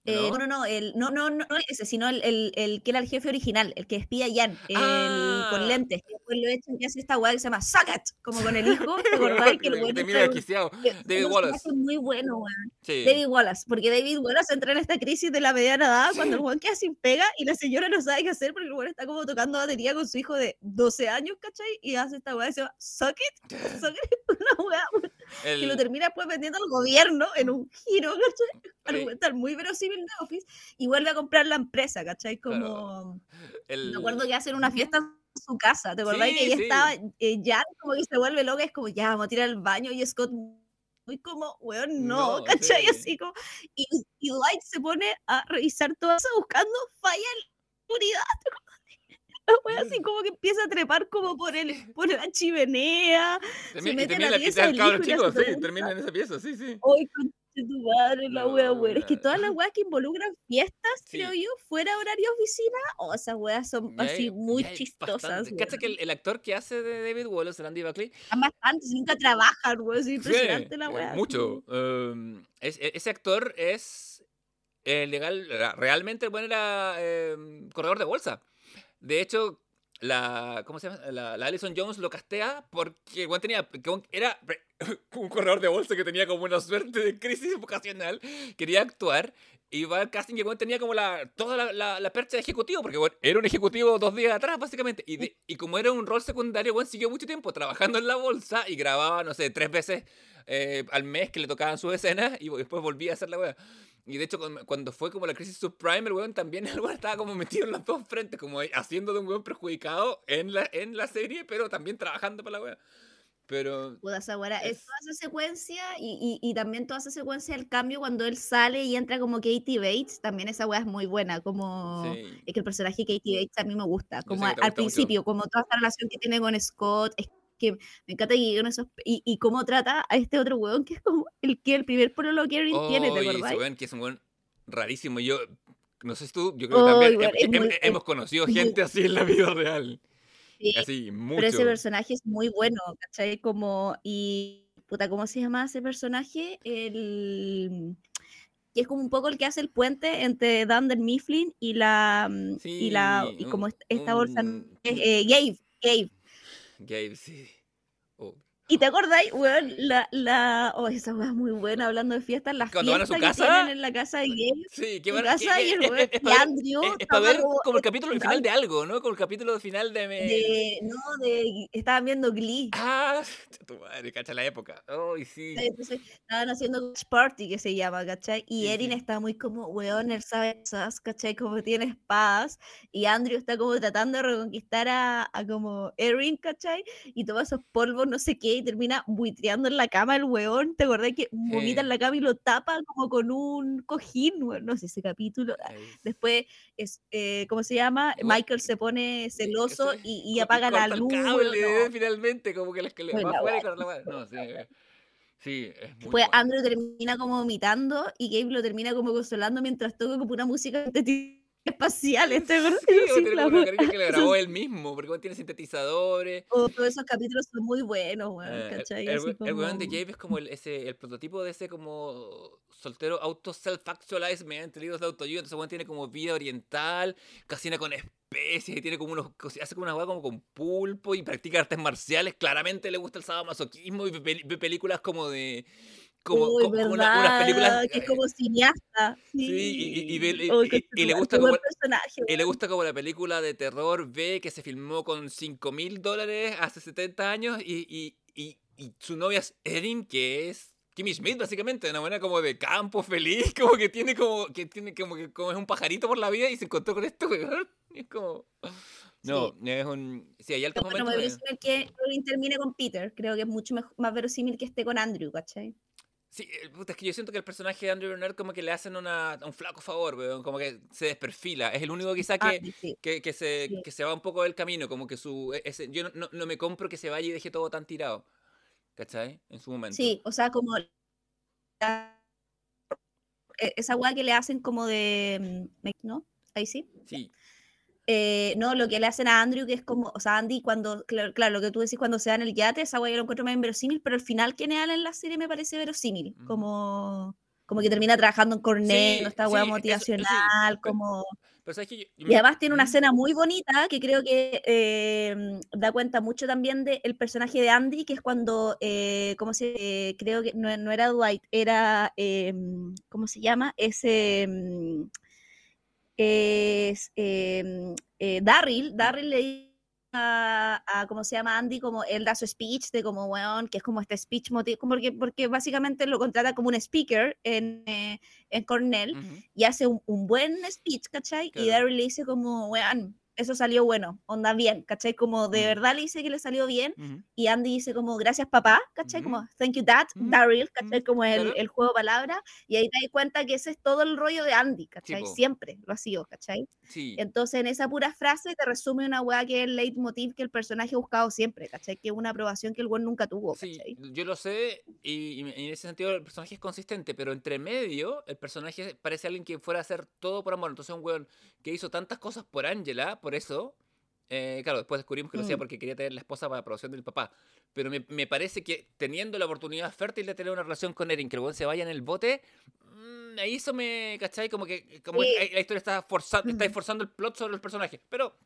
Eh, ¿no? no, no, el, no, no, no, no ese, sino el, el, el que era el jefe original, el que espía a Jan, el Ah. con lentes, que después lo echan que hace esta weá que se llama Suck It, como con el hijo, ¿te [LAUGHS] acordás? Que el weón David Wallace. muy bueno, weón. Sí. David Wallace, porque David Wallace entra en esta crisis de la mediana edad [LAUGHS] cuando el weón queda sin pega y la señora no sabe qué hacer porque el weón está como tocando batería con su hijo de 12 años, ¿cachai? Y hace esta weá que se llama Suck It, Suck It, una weá El- que lo termina después vendiendo al gobierno en un giro, ¿cachai? [LAUGHS] Al Sí. muy verosímil de Office y vuelve a comprar la empresa, ¿cachai? Como, el- me acuerdo que hacen una fiesta en su casa, ¿te acordás? Sí, que ella sí. estaba, eh, ya como que se vuelve loca, es como, ya, vamos a tirar al baño y Scott muy como, weón, no, No, [LAUGHS] ¿cachai? sí. Así como, y, y Dwight se pone a revisar todo eso buscando falla en la seguridad. [LAUGHS] [LAUGHS] La wea así [LAUGHS] como que empieza a trepar como por el por la chimenea. termina- y mete en la pieza del cabro chico, sí, termina en esa pieza, sí, sí. ¡Ay, conche tu madre, la wea, No, weón! Es que wea. todas las weas que involucran fiestas, Sí. creo yo, fuera horario oficina, o esas weas son hay- así muy chistosas. ¿Cacha que el, el actor que hace de David Wallace, el Andy Buckley, Están bastante, nunca trabajan, weón, es Sí, impresionante la eh, wea. Mucho. Um, es- e- ese actor es eh, legal. Realmente el bueno era em, corredor de bolsa. De hecho, la. ¿Cómo se llama? La, la Jones lo castea porque weón tenía. que era [LAUGHS] un corredor de bolsa que tenía como una suerte de crisis vocacional. Quería actuar. Y va al casting el weón tenía como la, toda la, la, la percha de ejecutivo, porque weón, era un ejecutivo dos días atrás, básicamente. Y, de- y como era un rol secundario, weón siguió mucho tiempo trabajando en la bolsa y grababa, no sé, tres veces eh, al mes que le tocaban sus escenas y después volvía a hacer la wea. Y de hecho, cuando- fue como la crisis subprime, el weón también [LAUGHS] el weón estaba como metido en los dos frentes, como haciendo de un weón perjudicado en la, en la serie, pero también trabajando para la weá. Pero. Puta, es toda esa secuencia y, y, y también toda esa secuencia del cambio cuando él sale y entra como Katie Bates, también esa weá es muy buena, como Sí. es que el personaje de Katie Bates a mí me gusta, como a- te al gusta mucho. principio, como toda esta relación que tiene con Scott, es que me encanta que con esos, y, y cómo trata a este otro weón que es como el que el primer pololo que Erin tiene, ¿te acordás? weón que es un weón rarísimo. Yo, no sé si tú, yo creo que Oh, también es hem- muy- es hemos [LAUGHS] conocido gente así en la vida real. Sí, Así, mucho. Pero ese personaje es muy bueno, ¿cachai? Como, y, puta, ¿cómo se llama ese personaje? El, que es como un poco el que hace el puente entre Dunder Mifflin y la, mm, y la, y Sí, como un- est- esta bolsa, un- eh, eh, Gabe, Gabe. Gabe, sí. ¿Y te acordáis, weón? La, la, oh, esa weá es muy buena, hablando de fiestas, la Cuando van a su que casa, tienen en la casa de Gabe. Sí, qué su bueno. casa y el weón- ver, Andrew es- es para ver como como el capítulo final de algo, ¿no? Como el capítulo final de... me- De, no, de, estaban viendo Glee. Ah, [LAUGHS] tu madre, cacha la época. Ay, sí. Entonces estaban haciendo Party que se llama, ¿cachai? Y Sí, Erin sí. está muy como, weón, él sabe esas, ¿cachai? Como tiene espadas. Y Andrew está como tratando de reconquistar a, a como Erin, ¿cachai? Y toma esos polvos, no sé qué, y termina buitreando en la cama el weón. ¿Te acordás que vomita en la cama y lo tapa como con un cojín, weón? No sé, ese capítulo. ah, Después, es, eh, ¿cómo se llama? Michael se pone celoso y, y apaga la luz. cable, no. [LAUGHS] finalmente, como que les que le Buena va afuera corta la. No, sí. eh, Sí, es muy Después bueno. Andrew termina como vomitando y Gabe lo termina como consolando mientras toca como una música de espacial. Este Sí, una carita que le grabó [LAUGHS] él mismo, porque tiene sintetizadores. Todos esos capítulos son muy buenos, weón, Eh, el- ¿cachai? el, el weón de Gabe es como el, ese, el prototipo de ese como soltero auto self-actualized mediante libros de autoayuda. Entonces, weón tiene como vida oriental, cocina con especies y tiene como unos, hace como una weá como con pulpo y practica artes marciales. Claramente le gusta el sadomasoquismo y ve, ve películas como de. Como, como- una- unas películas. Que es eh, como cineasta. Sí, y- le gusta como- personaje, y le gusta como la película de terror B que se filmó con 5 mil dólares hace 70 años y, y, y, y su novia es Erin, que es Kimmy Schmidt, básicamente, una buena como de campo feliz, [LAUGHS] como que tiene como que tiene como que como es un pajarito por la vida y se encontró con esto, weón. [LAUGHS] Es como. No, es un. Sí, hay altos Pero bueno, me momentos. verosímil que Erin termine con Peter. Creo que es mucho más verosímil que esté con Andrew, ¿cachai? Sí, eh, puta, es que yo siento que el personaje de Andrew Bernard como que le hacen una, un flaco favor, weón, como que se desperfila. Es el único quizá que, Andy, sí. que, que se, Sí. que se va un poco del camino, como que su... e- ese- yo no, no- me compro que se vaya y deje todo tan tirado, ¿cachai? En su momento. Sí, o sea, como la- e- esa weá que le hacen como de, mm, ¿no? Ahí sí. Sí, Eh, no, lo que le hacen a Andrew, que es como, o sea, Andy, cuando, claro, claro, lo que tú decís cuando se da en el yate, esa weá yo lo encuentro más inverosímil, pero al final que Neal en la serie me parece verosímil, Ujú. como, como que termina trabajando en Cornell, Sí, esta sí, weá eso- sí, motivacional, como... pero sabes que yo... yo Y además tiene una ¿Mm? escena muy bonita que creo que eh, da cuenta mucho también del personaje de Andy, que es cuando, eh, ¿cómo se Creo que no, no era Dwight, era, ¿cómo se llama? Ese... Es eh, eh, Darryl, Darryl le dice a, a, ¿cómo se llama? Andy, como él da su speech de como, weón, que es como este speech, motiv- como porque, porque básicamente lo contrata como un speaker en, eh, en Cornell Ujú. y hace un, un buen speech, ¿cachai? Y Claro. Daryl le dice como, weón, eso salió bueno, onda bien, ¿cachai? Como de Mm. verdad le dice que le salió bien y Andy dice como, gracias papá, ¿cachai? Como, thank you dad. Daryl, ¿cachai? Como el, el juego de palabras y ahí te das cuenta que ese es todo el rollo de Andy, ¿cachai? po. Siempre lo ha sido, ¿cachai? Sí. Entonces en esa pura frase te resume una weá que es el leitmotiv que el personaje ha buscado siempre, ¿cachai? Que es una aprobación que el buen nunca tuvo, Sí, ¿cachai? yo lo sé y, y en ese sentido el personaje es consistente, pero entre medio el personaje parece alguien que fuera a hacer todo por amor. Entonces un weón que hizo tantas cosas por Angela, por eso, eh, claro, después descubrimos que lo hacía Mm. porque quería tener la esposa para la aprobación del papá. Pero me, me parece que teniendo la oportunidad fértil de tener una relación con Erin, que el se vaya en el bote, mm, ahí eso me, ¿cachai? Como que como Sí. la la historia está, forzando está forzando el plot sobre el personaje. Pero,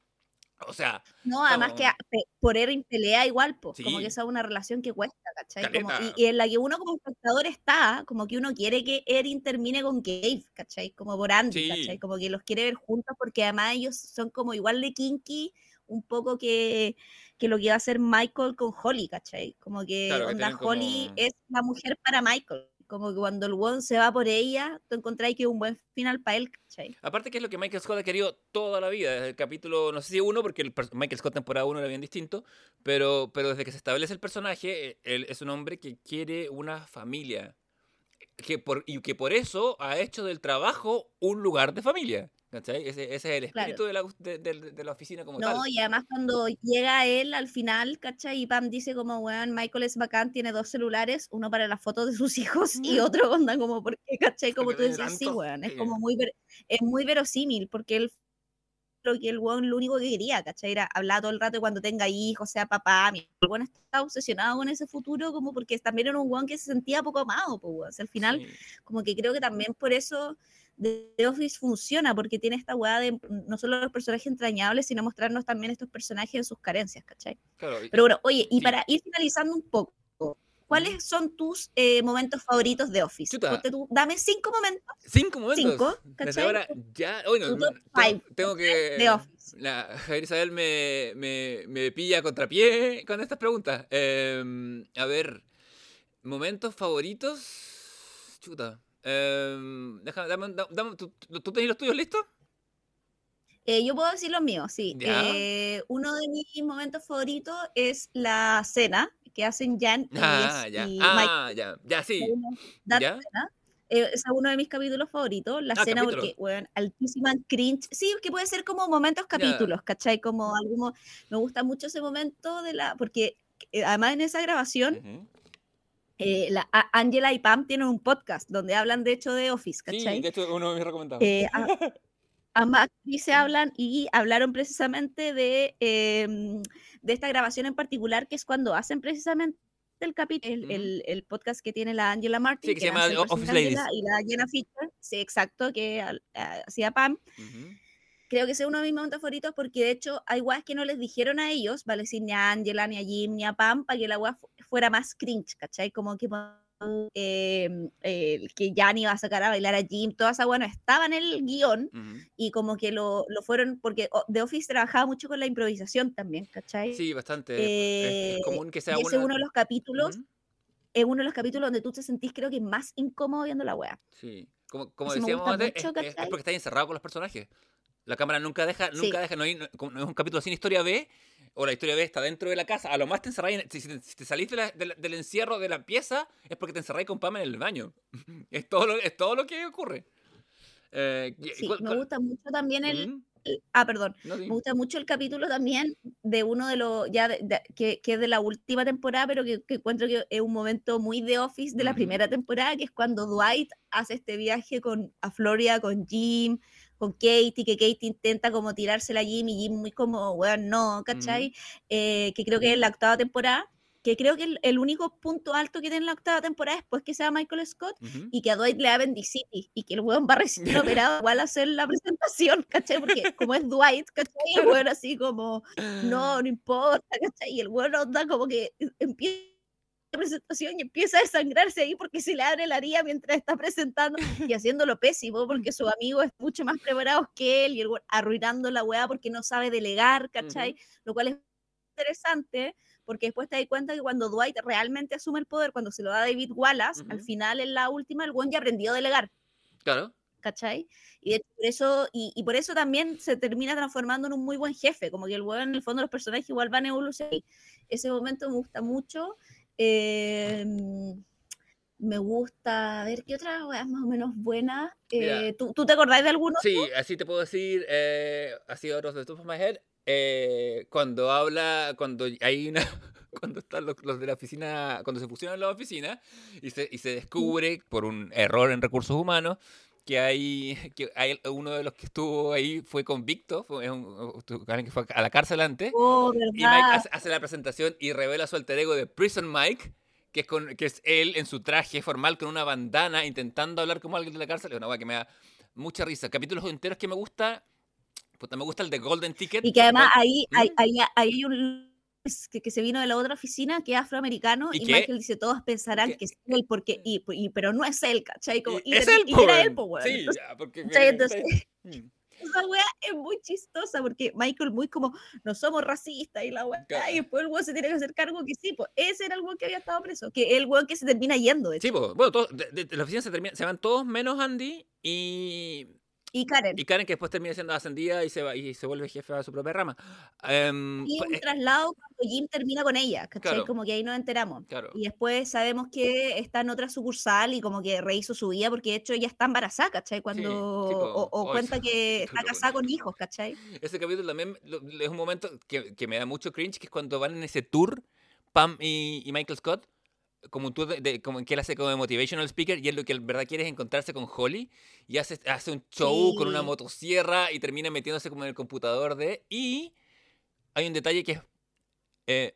o sea, No, además que como- por Erin pelea igual, pues, como que esa es una relación que cuesta, ¿cachai? Como- y, y en la que uno como espectador está, como que uno quiere que Erin termine con Gabe, ¿cachai? Como por Andy, Sí. ¿cachai? Como que los quiere ver juntos porque además ellos son como igual de kinky, un poco que, que lo que va a hacer Michael con Holly, ¿cachai? Como que Claro, onda Holly como- es la mujer para Michael, Como que cuando el weón se va por ella, tú encontráis que es un buen final para él, ¿cachai? Aparte que es lo que Michael Scott ha querido toda la vida, desde el capítulo, no sé si uno, porque el Michael Scott temporada 1 era bien distinto, pero, pero desde que se establece el personaje, él es un hombre que quiere una familia. Que por, y que por eso ha hecho del trabajo un lugar de familia. ¿Cachai? Ese, ese es el Claro. espíritu de, la, de, de- de la oficina como No, tal. y además cuando llega él al final, ¿cachai? Y Pam dice como, weón, Michael es bacán, tiene dos celulares, uno para las fotos de sus [LAUGHS] hijos y otro onda como, porque, ¿cachai? Como Porque tú decís, sí, weón, es como muy, ver- es muy verosímil, porque él lo que el weón lo único que quería, ¿cachai? Era hablar todo el rato cuando tenga hijos, sea papá, mi- el weón está obsesionado con ese futuro como porque también era un weón que se sentía poco amado, pues, weón. O sea, al final Sí. como que creo que también por eso The Office funciona, porque tiene esta weá de no solo los personajes entrañables, sino mostrarnos también estos personajes en sus carencias, ¿cachai? Claro, Pero bueno, oye, y Sí. para ir finalizando un poco, ¿cuáles son tus eh, momentos favoritos de Office? Tú, dame cinco momentos Cinco momentos. Cinco, ahora ya. Bueno, tengo, que. de Office. La Javier Isabel me, me, me pilla contrapié con estas preguntas. Em, a ver, momentos favoritos. Chuta. Em, déjame, dame, dame- ¿tú, tú- tenés los tuyos listos? Eh, yo puedo decir los míos, sí. Eh, uno de mis momentos favoritos es la cena que hacen Jan y, Ah, es- ya. y Ah, ya. Ya, sí. ¿Ya? cena. Eh, es uno de mis capítulos favoritos, la Ah, cena, porque, weón, altísima cringe. Sí, que puede ser como momentos capítulos, ¿cachai? Como algo. Me gusta mucho ese momento de la. Porque eh, además en esa grabación, Ujú. eh, la, Angela y Pam tienen un podcast donde hablan de hecho de Office, Sí, ¿cachai? de hecho, uno de mis recomendados. [LAUGHS] Eh, ambas actrices hablan y hablaron precisamente de, em, de esta grabación en particular, que es cuando hacen precisamente el capítulo, el, el- el podcast que tiene la Angela Martin, Sí, que se llama Office Ladies. Y la Jenna Fisher, sí, exacto, que a- hacía Pam. Creo que es uno de mis momentos favoritos porque de hecho hay weas que no les dijeron a ellos, vale decir ni a Angela, ni a Jim, ni a Pam, para que la fu- fuera más cringe, ¿cachai? Como que [LAUGHS] eh, eh, que Jan iba a sacar a bailar a Jim, toda esa wea no estaba en el guion y como que lo, lo fueron, porque The Office trabajaba mucho con la improvisación también, ¿cachai? Sí, bastante. es- es, Eh, común que sea y ese una- uno de los capítulos, es uno de los capítulos donde tú te sentís creo que más incómodo viendo la wea. Sí, como, como decíamos antes, mucho, es- es, porque está encerrado con los personajes. La cámara nunca deja, Sí. nunca deja, no, hay- no- como no es un capítulo sin historia B, o la historia B está dentro de la casa, a lo más te encerráis, en- si, si te, salís de la- de la- del encierro de la pieza, es porque te encerráis con Pam en el baño. [LAUGHS] es, todo lo, es todo lo que ocurre. Eh, Sí, cuál- me cuál- gusta mucho también el, el- ah, perdón, no, sí. Me gusta mucho el capítulo también de uno de los, ya de- de- que, que es de la última temporada, pero que, que encuentro que es un momento muy de Office de la Ujú. primera temporada, que es cuando Dwight hace este viaje con, a Florida con Jim, con Katie, que Katie intenta como tirársela a Jim y Jim muy como, weón, no, ¿cachai? Eh, que creo que es la octava temporada, que creo que el, el único punto alto que tiene la octava temporada después que sea Michael Scott Ujú. y que a Dwight le da Bendicity y que el weón va recién [LAUGHS] operado igual a hacer la presentación, ¿cachai? Porque como es Dwight, ¿cachai? El weón así como, no, no importa, ¿cachai? Y el weón onda como que e, empieza presentación y empieza a desangrarse ahí porque se le abre la herida mientras está presentando y haciéndolo pésimo porque sus amigos es mucho más preparados que él y el weón arruinando la weá porque no sabe delegar, ¿cachai? Lo cual es interesante porque después te das cuenta que cuando Dwight realmente asume el poder, cuando se lo da David Wallace, al Ujú. final en la última el weón ya aprendió a delegar. Claro. ¿cachai? Y de por eso, y, y por eso también se termina transformando en un muy buen jefe, como que el weón, en el fondo, los personajes igual van evolucionando. Ese momento me gusta mucho. Eh, me gusta, a ver, ¿qué otra weá es más o menos buena? Mira. Eh, ¿tú, ¿Tú te acordás de alguno? Sí, así te puedo decir, eh, así otros de top of my head, eh, cuando habla, cuando hay una, [LAUGHS] cuando están los, los de la oficina, cuando se fusionan las oficinas y se, y se descubre por un error en recursos humanos que hay, que hay uno de los que estuvo ahí fue convicto, fue un, alguien que fue a la cárcel antes, Oh, y Mike hace, hace la presentación y revela su alter ego de Prison Mike, que es, con, que es él en su traje formal con una bandana intentando hablar como alguien de la cárcel. Es una weá que me da mucha risa. Capítulos enteros que me gusta. Puta, me gusta el de Golden Ticket. Y que además ahí, ¿Mm? ahí, ahí hay un que, que se vino de la otra oficina que es afroamericano ¿Y? Michael dice todos pensarán ¿Qué? que es él porque y, y- pero no es él ¿cachai? Como, Y- es él, y era él weón. Sí, Entonces, ya, porque. [LAUGHS] Mm. [LAUGHS] Esa wea es muy chistosa porque Michael muy como, no somos racistas y la wea, Claro. y después el weón se tiene que hacer cargo que sí, pues ese era el weón que había estado preso, que el weón que se termina yendo, de. Sí, pues, bueno, todos- de, de- de la oficina se, termina- se van todos menos Andy y, Y Karen. y Karen, que después termina siendo ascendida y se, va, y se vuelve jefe de su propia rama. Em, Y pues, un eh, traslado cuando Jim termina con ella, ¿cachai? Claro. Como que ahí nos enteramos. claro. Y después sabemos que está en otra sucursal y como que rehizo su vida porque de hecho ella está embarazada, ¿cachai? Cuando, sí, o, o Ay, cuenta sí, que [LAUGHS] está casada con hijos, ¿cachai? Ese capítulo también es un momento que, que me da mucho cringe, que es cuando van en ese tour, Pam y, y Michael Scott, como tour de, como que él hace como de motivational speaker, y él lo que en verdad quiere es encontrarse con Holly, y hace, hace un show con una motosierra y termina metiéndose como en el computador de... Y hay un detalle que es... eh,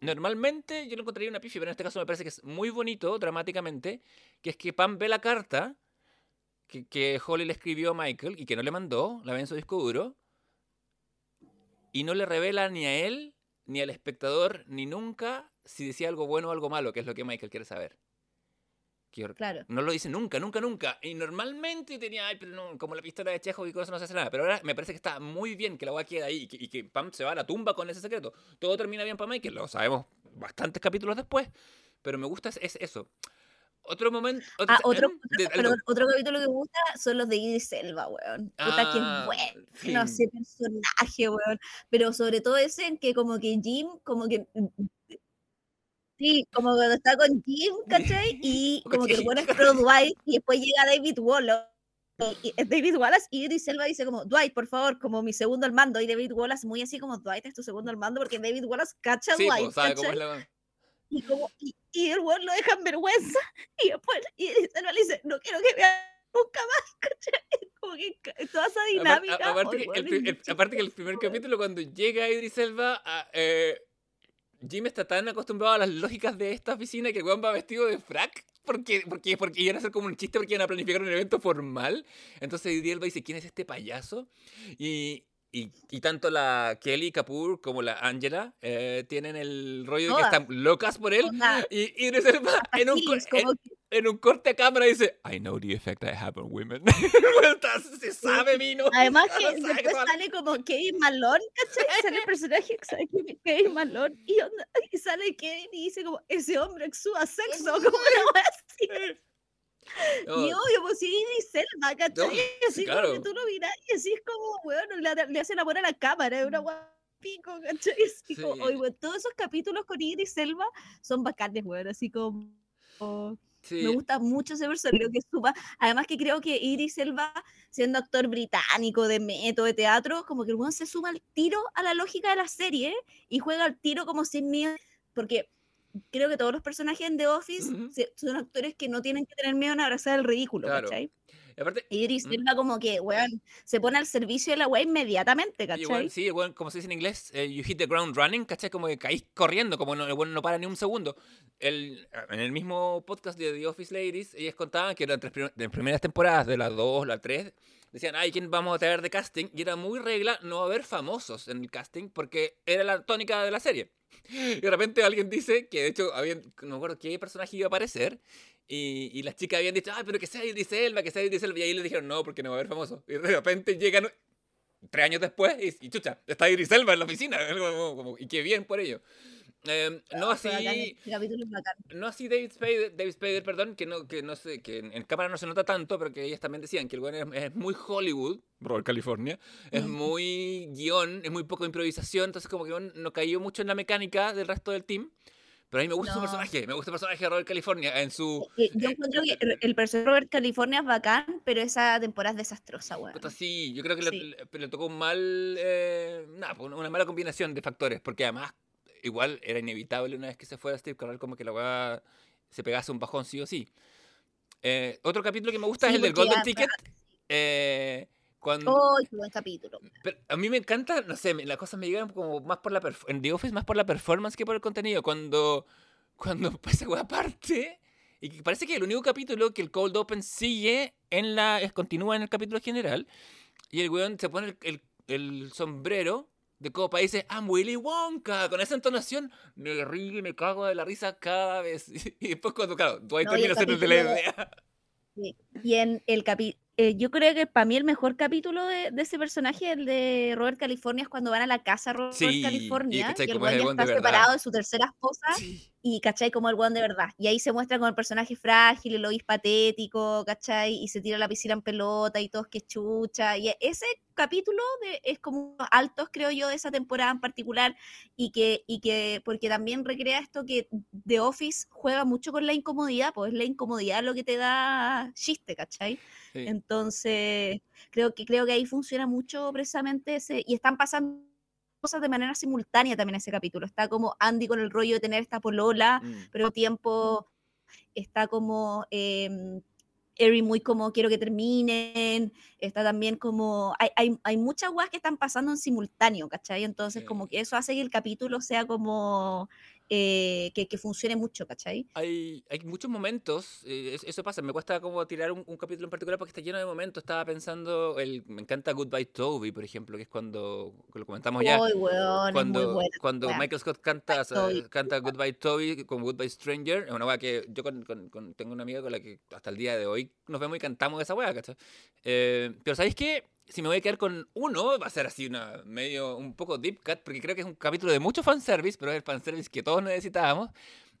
normalmente yo lo encontraría una pifia, pero en este caso me parece que es muy bonito dramáticamente, que es que Pam ve la carta que, que Holly le escribió a Michael y que no le mandó, la ve en su disco duro, y no le revela ni a él, ni al espectador, ni nunca si decía algo bueno o algo malo, que es lo que Michael quiere saber. Que Claro. No lo dice nunca, nunca, nunca. Y normalmente tenía, ay, pero no, como la pistola de Chejo y con eso no se hace nada. Pero ahora me parece que está muy bien que la weá quede ahí y que, y que Pam se va a la tumba con ese secreto. Todo termina bien para Michael, lo sabemos bastantes capítulos después. Pero me gusta es, es eso. Otro momento. Ah, otro, em, otro- perdón, otro capítulo que me gusta son los de Idris Elba, weón. Puta que Ah, es bueno sí. ese personaje, weón. Pero sobre todo ese en que como que Jim, como que... Sí, como cuando está con Jim, ¿cachai? [LAUGHS] Y como que el bueno es [LAUGHS] pro Dwight y después llega David Wallace. Y, David Wallace y Idris Elba dice como, Dwight, por favor, como mi segundo al mando. Y David Wallace muy así como, Dwight es tu segundo al mando porque David Wallace cacha a Sí, Dwight, pues, sabe cómo es ¿cachai? la. y, como, y, y el weón lo deja en vergüenza [LAUGHS] y después y Elba le dice no quiero que vea nunca más ¿cachai? como que toda esa dinámica a- aparte, oh, que el, el- aparte que el primer capítulo, cuando llega Idris Elba, a- eh, Jim está tan acostumbrado a las lógicas de esta oficina que el weón va vestido de frac. Porque, porque, porque iban a hacer como un chiste porque iban a planificar un evento formal. Entonces Idris Elba dice, ¿quién es este payaso? Y, y, y tanto la Kelly Kapoor como la Angela eh, tienen el rollo de que Todas. están locas por él. Y Elba [LAUGHS] en un, en- en un corte a cámara dice, I know the effect I have on women. [LAUGHS] Se sabe, Mino. además [LAUGHS] que después sale como Kevin Malone ¿cachai? sale el personaje que Kevin Malone y, onda- y sale Kevin y dice como ese hombre exuda sexo como una wea así [LAUGHS] Y obvio pues sí Elba ¿cachai? No, [LAUGHS] así claro. como que tú lo miras y así es como weón le, le hacen amor a la cámara es una wea pico, ¿cachai? [LAUGHS] Así como, Sí. oye, weón, todos esos capítulos con Idris Elba son bacanes, weón, así como... como- sí. Me gusta mucho ese personaje, creo que es supa- Además que creo que Idris Elba, siendo actor británico de método de teatro, como que el weón se suma al tiro a la lógica de la serie y juega al tiro como sin miedo, porque creo que todos los personajes en The Office Ujú. se- son actores que no tienen que tener miedo en abrazar el ridículo, Claro. ¿cachai? Y aparte, Idris Mm. Como que, weón, se pone al servicio de la weá inmediatamente, ¿cachai? igual, sí, igual, como se dice en inglés, eh, you hit the ground running, ¿cachai? Como que caís corriendo, como no, el bueno no para ni un segundo. El, en el mismo podcast de The Office Ladies, ellas contaban que las prim- las primeras temporadas, de las dos, las tres, decían, ay, ¿quién vamos a traer de casting? Y era muy regla no haber famosos en el casting, porque era la tónica de la serie. Y de repente alguien dice que, de hecho, habían, no me acuerdo qué personaje iba a aparecer, y, y las chicas habían dicho, ay, pero que sea Idris Elba, que sea Idris Elba, y ahí le dijeron, no, porque no va a haber famosos. Y de repente llegan tres años después y, y chucha, está Idris Elba en la oficina. [LAUGHS] Y qué bien por ello. Eh, no así no así David Spader, David Spader, perdón, que no, que no sé, que en, en cámara no se nota tanto, pero que ellas también decían que el weón es, es muy Hollywood, Robert California, es muy guion, es muy poco improvisación, entonces como que no, no cayó mucho en la mecánica del resto del team. Pero a mí me gusta su No. personaje, me gusta el personaje de Robert California en su... Eh, Yo eh, encuentro que el- personaje de Robert California es bacán, pero esa temporada es desastrosa, weón. Puta, sí, yo creo que le- Sí. le, le tocó un mal, eh, nada, una mala combinación de factores, porque además igual era inevitable una vez que se fuera Steve Carell como que la weá se pegase un bajón sí o sí. Eh, otro capítulo que me gusta Sí, es el del Golden Ticket. eh, cuando, ¡Oh, qué buen capítulo! pero a mí me encanta, no sé, las cosas me llegan como más por la en The Office más por la performance que por el contenido. Cuando cuando [LAUGHS] pasa weá aparte y parece que el único capítulo que el Cold Open sigue en la es, continúa en el capítulo general y el weón se pone el, el- el sombrero de copa y dice I'm Willy Wonka con esa entonación me río y me cago de la risa cada vez [LAUGHS] y después cuando claro Dwight No, y termina siendo el de la capítulo- idea Sí. Y en el capi eh, yo creo que para mí el mejor capítulo de, de ese personaje, el de Robert California, es cuando van a la casa de Robert Sí, y California cachai y el ya de está verdad. separado de su tercera esposa Sí. Y cachai como el weón de verdad. Y ahí se muestra como el personaje frágil, el Lois patético, cachai, y se tira a la piscina en pelota y todos que chucha. Y ese capítulo de- es como altos, creo yo, de esa temporada en particular, y que, y que, porque también recrea esto que The Office juega mucho con la incomodidad, pues la incomodidad lo que te da chiste, ¿cachai? Sí. Entonces, creo que, creo que ahí funciona mucho precisamente ese, y están pasando cosas de manera simultánea también ese capítulo. Está como Andy con el rollo de tener esta polola, Mm. pero tiempo está como em, Erin muy como quiero que terminen, está también como, hay, hay, hay muchas weas que están pasando en simultáneo, ¿cachai? Entonces Sí. como que eso hace que el capítulo sea como, eh, que, que funcione mucho, ¿cachai? Hay, hay muchos momentos, eh, es- eso pasa, me cuesta como tirar un, un capítulo en particular porque está lleno de momentos. Estaba pensando, el, me encanta Goodbye Toby, por ejemplo, que es cuando, lo comentamos ya, weón, cuando, buena. cuando. Michael Scott canta, Toby. sa- canta Goodbye Toby con Goodbye Stranger, es una weá que yo con, con- con- tengo una amiga con la que hasta el día de hoy nos vemos y cantamos esa weá, ¿cachai? Eh, pero ¿sabéis qué? Si me voy a quedar con uno, va a ser así una medio, un poco deep cut, porque creo que es un capítulo de mucho fanservice, pero es el fanservice que todos necesitábamos,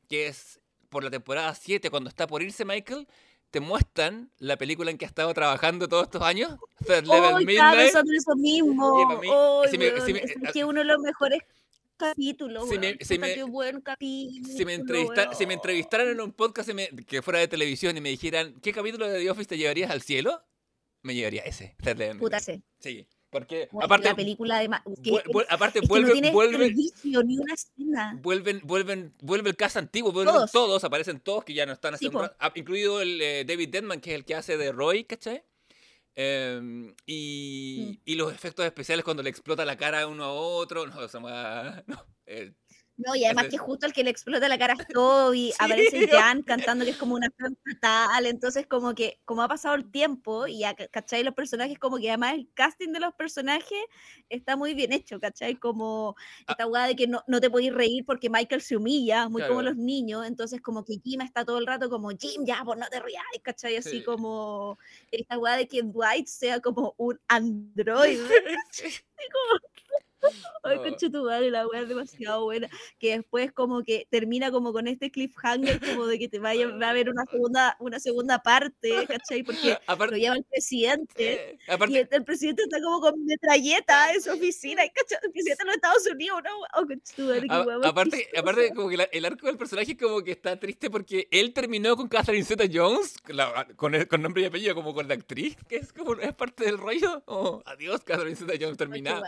que es por la temporada 7, cuando está por irse Michael, te muestran la película en que ha estado trabajando todos estos años, Third Level Uy, estaba Midnight. en eso mismo. Mí, Uy, si me- si me- es ah, que uno de los mejores capítulos, si me- si me- buen capítulo, si me, entrevista- si me entrevistaran en un podcast que fuera de televisión y me dijeran, ¿qué capítulo de The Office te llevarías al cielo? Me llevaría ese. Level Puta, Midnight. sí. Sí, porque Weón, aparte, la película de... Que- aparte es que no vuelve, vuelve, desperdicio ni una escena. vuelven, vuelven, vuelve el cast antiguo, vuelven todos. Todos. aparecen todos que ya no están Sí, haciendo, po. ah, incluido el eh, David Denman, que es el que hace de Roy, ¿cachai? Em, y, Mm. y los efectos especiales cuando le explota la cara uno a otro, no, esa weá, [LAUGHS] no, eh, No, y además que justo el que le explota la cara a [LAUGHS] Toby, Sí, aparece Jan cantando que es como una fan fatal, entonces como que, como ha pasado el tiempo, y ya, ca- ¿cachai? Los personajes, como que además el casting de los personajes está muy bien hecho, ¿cachai? Como Ah. esta weá de que no, no te podéis reír porque Michael se humilla, muy como los niños, entonces como que Jim está todo el rato como, Jim, ya, pues no te rías, ¿cachai? Así Sí. como esta weá de que Dwight sea como un androide. [LAUGHS] [LAUGHS] Ay, No. conchetumare, la weá es demasiado buena. Que después como que termina como con este cliffhanger como de que te vaya va a haber una [LAUGHS] segunda, una segunda parte, ¿cachai? Porque lo aparte, lleva el presidente. Y el, el presidente está como con metralleta en su oficina, ¿cachai? El presidente de los Estados Unidos, ¿no? Oh, conchetumare, qué A- weá más aparte, chistosa. aparte como que la- el arco del personaje como que está triste porque él terminó con Catherine Zeta-Jones, la- con, el- con nombre y apellido como con la actriz, que es como es parte del rollo. Oh, adiós Catherine Zeta-Jones Ay, qué terminada.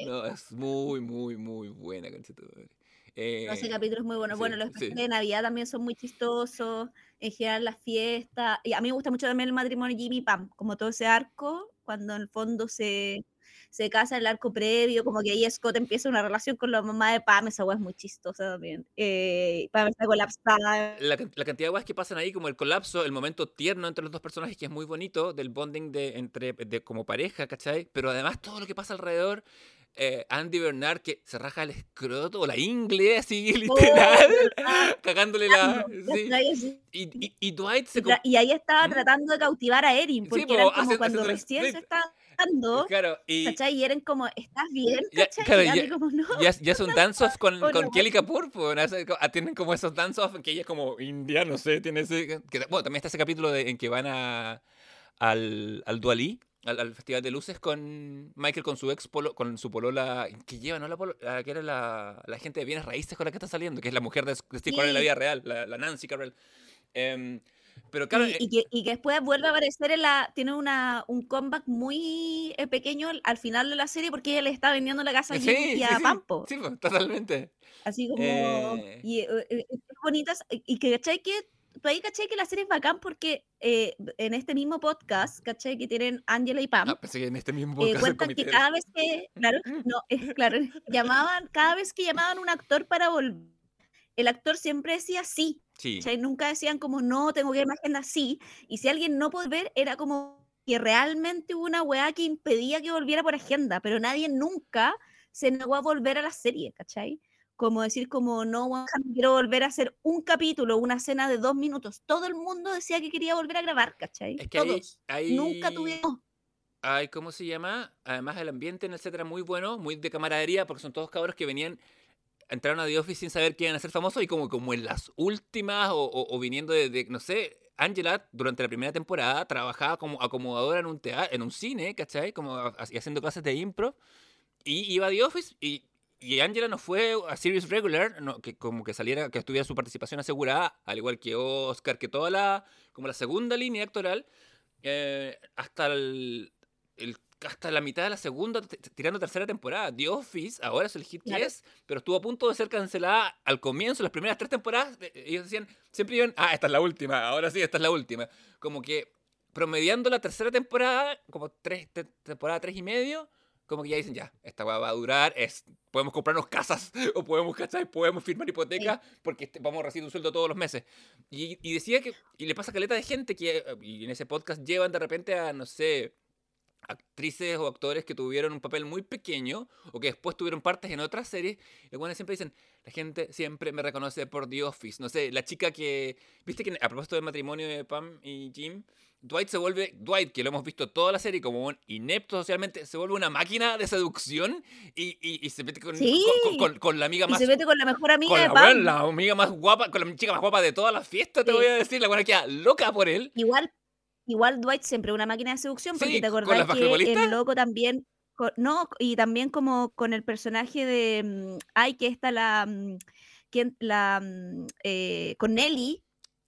buena. No, [LAUGHS] es muy, muy, muy buena, conchetumare. Eh, No, ese capítulo es muy bueno. sí, bueno, los sí. especiales de Navidad también son muy chistosos. En general, las fiestas. Y a mí me gusta mucho también el matrimonio Jimmy Pam, como todo ese arco, cuando en el fondo se, se casa el arco previo, como que ahí Scott empieza una relación con la mamá de Pam. Esa weá es muy chistosa también. Eh, Pam está colapsada. la, la cantidad de weas que pasan ahí, como el colapso, el momento tierno entre los dos personajes, que es muy bonito, del bonding de, entre, de, como pareja, ¿cachai? Pero además todo lo que pasa alrededor, eh, Andy Bernard que se raja el escroto, o la ingle, así, [LAUGHS] literal, verdad. [LAUGHS] cagándole la... Sí. Y, y, y Dwight Y, se... tra- y ahí estaba ¿Mm? tratando de cautivar a Erin, Sí, porque po, eran como hace- cuando el recién se split. estaban dando, Claro, y ¿cachai? Y Eren como, ¿estás bien? Ya, claro, y ya- como, no. ya, ya es un dance-off con, Oh, con no. Kelly Kapoor, hace tienen como esos dance-off que ella es como india, no sé, tiene ese... que- bueno, también está ese capítulo de, en que van a, al, al Dualí, al, al Festival de Luces con Michael, con su ex, polo, con su polola, que lleva, ¿no? La, polo- la que era la, la gente de bienes raíces con la que está saliendo, que es la mujer de, de Steve Carell en la vida real, la, la Nancy Carell. Em, pero claro, y, eh, y que, y que después vuelve a aparecer en la. Tiene una, un comeback muy eh, pequeño al- al final de la serie porque ella le está vendiendo la casa a sí, y sí, a Pampo. sí, pues, totalmente. Así como. Eh. Y bonitas. Y que, ¿cachai? Que ahí, ¿cachai? Que la serie es bacán porque eh, en este mismo podcast, ¿cachai? Que tienen Angela y Pam. Ah, pensé que en este mismo eh, podcast el cuentan que cada vez que, claro, [LAUGHS] no, es claro, [LAUGHS] llamaban, cada vez que llamaban un actor para volver, el actor siempre decía sí, Sí. ¿cachai? Nunca decían como no, tengo que ir a una agenda sí, y si alguien no puede ver, era como que realmente hubo una weá que impedía que volviera por agenda, pero nadie nunca se negó a volver a la serie, ¿cachai? Como decir como no, quiero volver a hacer un capítulo, una escena de dos minutos. Todo el mundo decía que quería volver a grabar, ¿cachai? Es que Todos. ahí- Nunca tuvimos. Ay, ¿cómo se llama? Además el ambiente en el set era muy bueno, muy de camaradería, porque son todos cabros que venían, entraron a The Office sin saber que iban a ser famosos y como, como en las últimas o, o- o viniendo de, de, no sé, Angela durante la primera temporada trabajaba como acomodadora en un teatro, en un cine, ¿cachai? Como haciendo clases de impro y iba a The Office y, y Angela no fue a Series Regular, no, que como que saliera, que estuviera su participación asegurada, al igual que Oscar, que toda la, como la segunda línea actoral, eh, hasta el, el- hasta la mitad de la segunda, tirando tercera temporada. The Office ahora es el hit que es, pero estuvo a punto de ser cancelada al comienzo, las primeras tres temporadas. eh, Ellos decían, siempre iban, ah, esta es la última, ahora sí, esta es la última. Como que promediando la tercera temporada, como tres, te- temporada tres y medio, como que ya dicen, ya, esta va a durar, es, podemos comprarnos casas, [LAUGHS] o podemos, ¿cachai? Podemos firmar hipoteca, porque este- vamos a recibir un sueldo todos los meses. Y, y decía que, y le pasa caleta de gente que, y en ese podcast llevan de repente a, no sé, actrices o actores que tuvieron un papel muy pequeño o que después tuvieron partes en otras series. Y bueno, siempre dicen, la gente siempre me reconoce por The Office. No sé, la chica que, viste que a propósito del matrimonio de Pam y Jim, Dwight se vuelve, Dwight, que lo hemos visto toda la serie como un inepto socialmente, se vuelve una máquina de seducción y, y- y se mete con, Sí. con, con- con la amiga Y más se mete con la mejor amiga de la, Pam. la amiga más guapa, con la chica más guapa de toda la fiesta, te Sí. voy a decir. La buena queda loca por él. Igual, igual Dwight siempre una máquina de seducción, porque Sí, te acordás que el loco también, no, y también como con el personaje de, mm, ay, que está la, mm, ¿quién? la, mm, eh, con Nelly,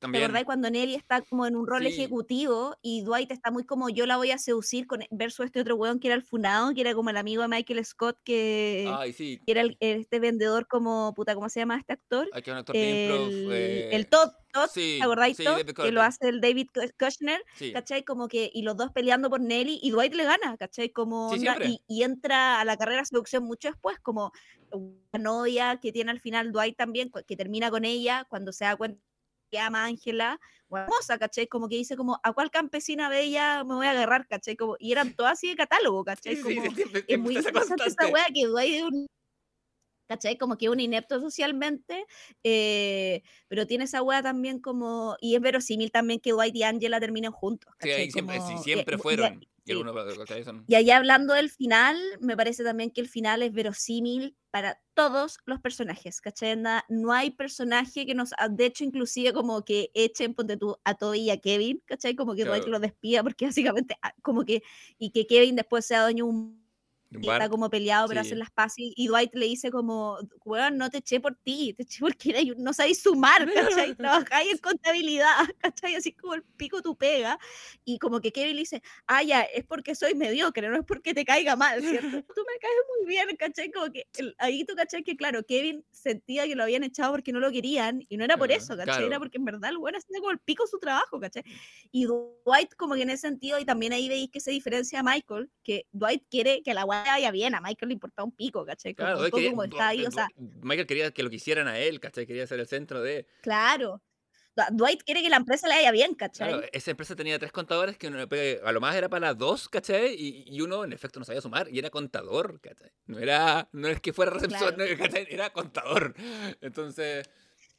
¿te También. acordás cuando Nelly está como en un rol Sí. ejecutivo y Dwight está muy como yo la voy a seducir con, versus este otro weón que era el funado, que era como el amigo de Michael Scott, que, Ay, sí. que era el- este vendedor como, puta, ¿cómo se llama este actor? Hay que un actor. El, eh, el Todd, Todd, sí, ¿te acordáis sí, Todd? Que lo hace el David Kush- Kushner. Sí. ¿cachai? Como que, y los dos peleando por Nelly, y Dwight le gana, ¿cachai? Como, onda, y, y entra a la carrera de seducción mucho después, como una novia que tiene al final Dwight también, que termina con ella cuando se da cuenta que ama a Ángela, hermosa, ¿cachai? Como que dice como, ¿a cuál campesina bella me voy a agarrar, ¿cachai? Como, y eran todas así de catálogo, ¿cachai? Sí, sí, Como, sí, siempre- es siempre muy interesante esa constante. wea que Dwight es un ¿cachai? Como que es un inepto socialmente, eh, pero tiene esa wea también como, y es verosímil también que Dwight y Angela terminen juntos. ¿cachai? siempre, sí, Como- siempre y- fueron. Y, Y sí. algunos, y allá hablando del final, me parece también que el final es verosímil para todos los personajes, ¿cachai? No hay personaje que nos, ah, de hecho, inclusive como que echen, ponte tú, a Toby y a Kevin, ¿cachai? Como que Dwight Claro. lo despida porque [LAUGHS] básicamente, ah, como que, y que Kevin después sea dueño un y está como peleado, pero sí. hacen las paces. Y Dwight le dice como, weón, no te eché por ti, te eché porque un- no sabéis sumar, [LAUGHS] ¿cachai? Trabajáis en contabilidad, [LAUGHS] ¿cachai? Así como el pico tu pega. Y como que Kevin le dice, ah, ya, es porque soy mediocre, no es porque te caiga mal, ¿cierto? Tú me caes muy bien, ¿cachai? Como que el- ahí tú, ¿cachai? Que claro, Kevin sentía que lo habían echado porque no lo querían y no era por eso, ¿cachai? claro. Era porque en verdad el weón hacía como el pico su trabajo, ¿cachai? Y Dwight como que en ese sentido, y también ahí veis que se diferencia a Michael, que Dwight quiere que la weá vaya bien, a Michael le importa un pico, ¿cachai? Claro, un es poco que como está ahí, o sea, Michael quería que lo quisieran a él, ¿cachai? Quería ser el centro de... claro. Dwight quiere que la empresa le vaya bien, ¿cachai? Claro, esa empresa tenía tres contadores que uno a lo más era para dos, ¿cachai? Y, y uno en efecto no sabía sumar y era contador, ¿cachai? No era, no es que fuera recepción, Claro. [LAUGHS] Era contador. Entonces,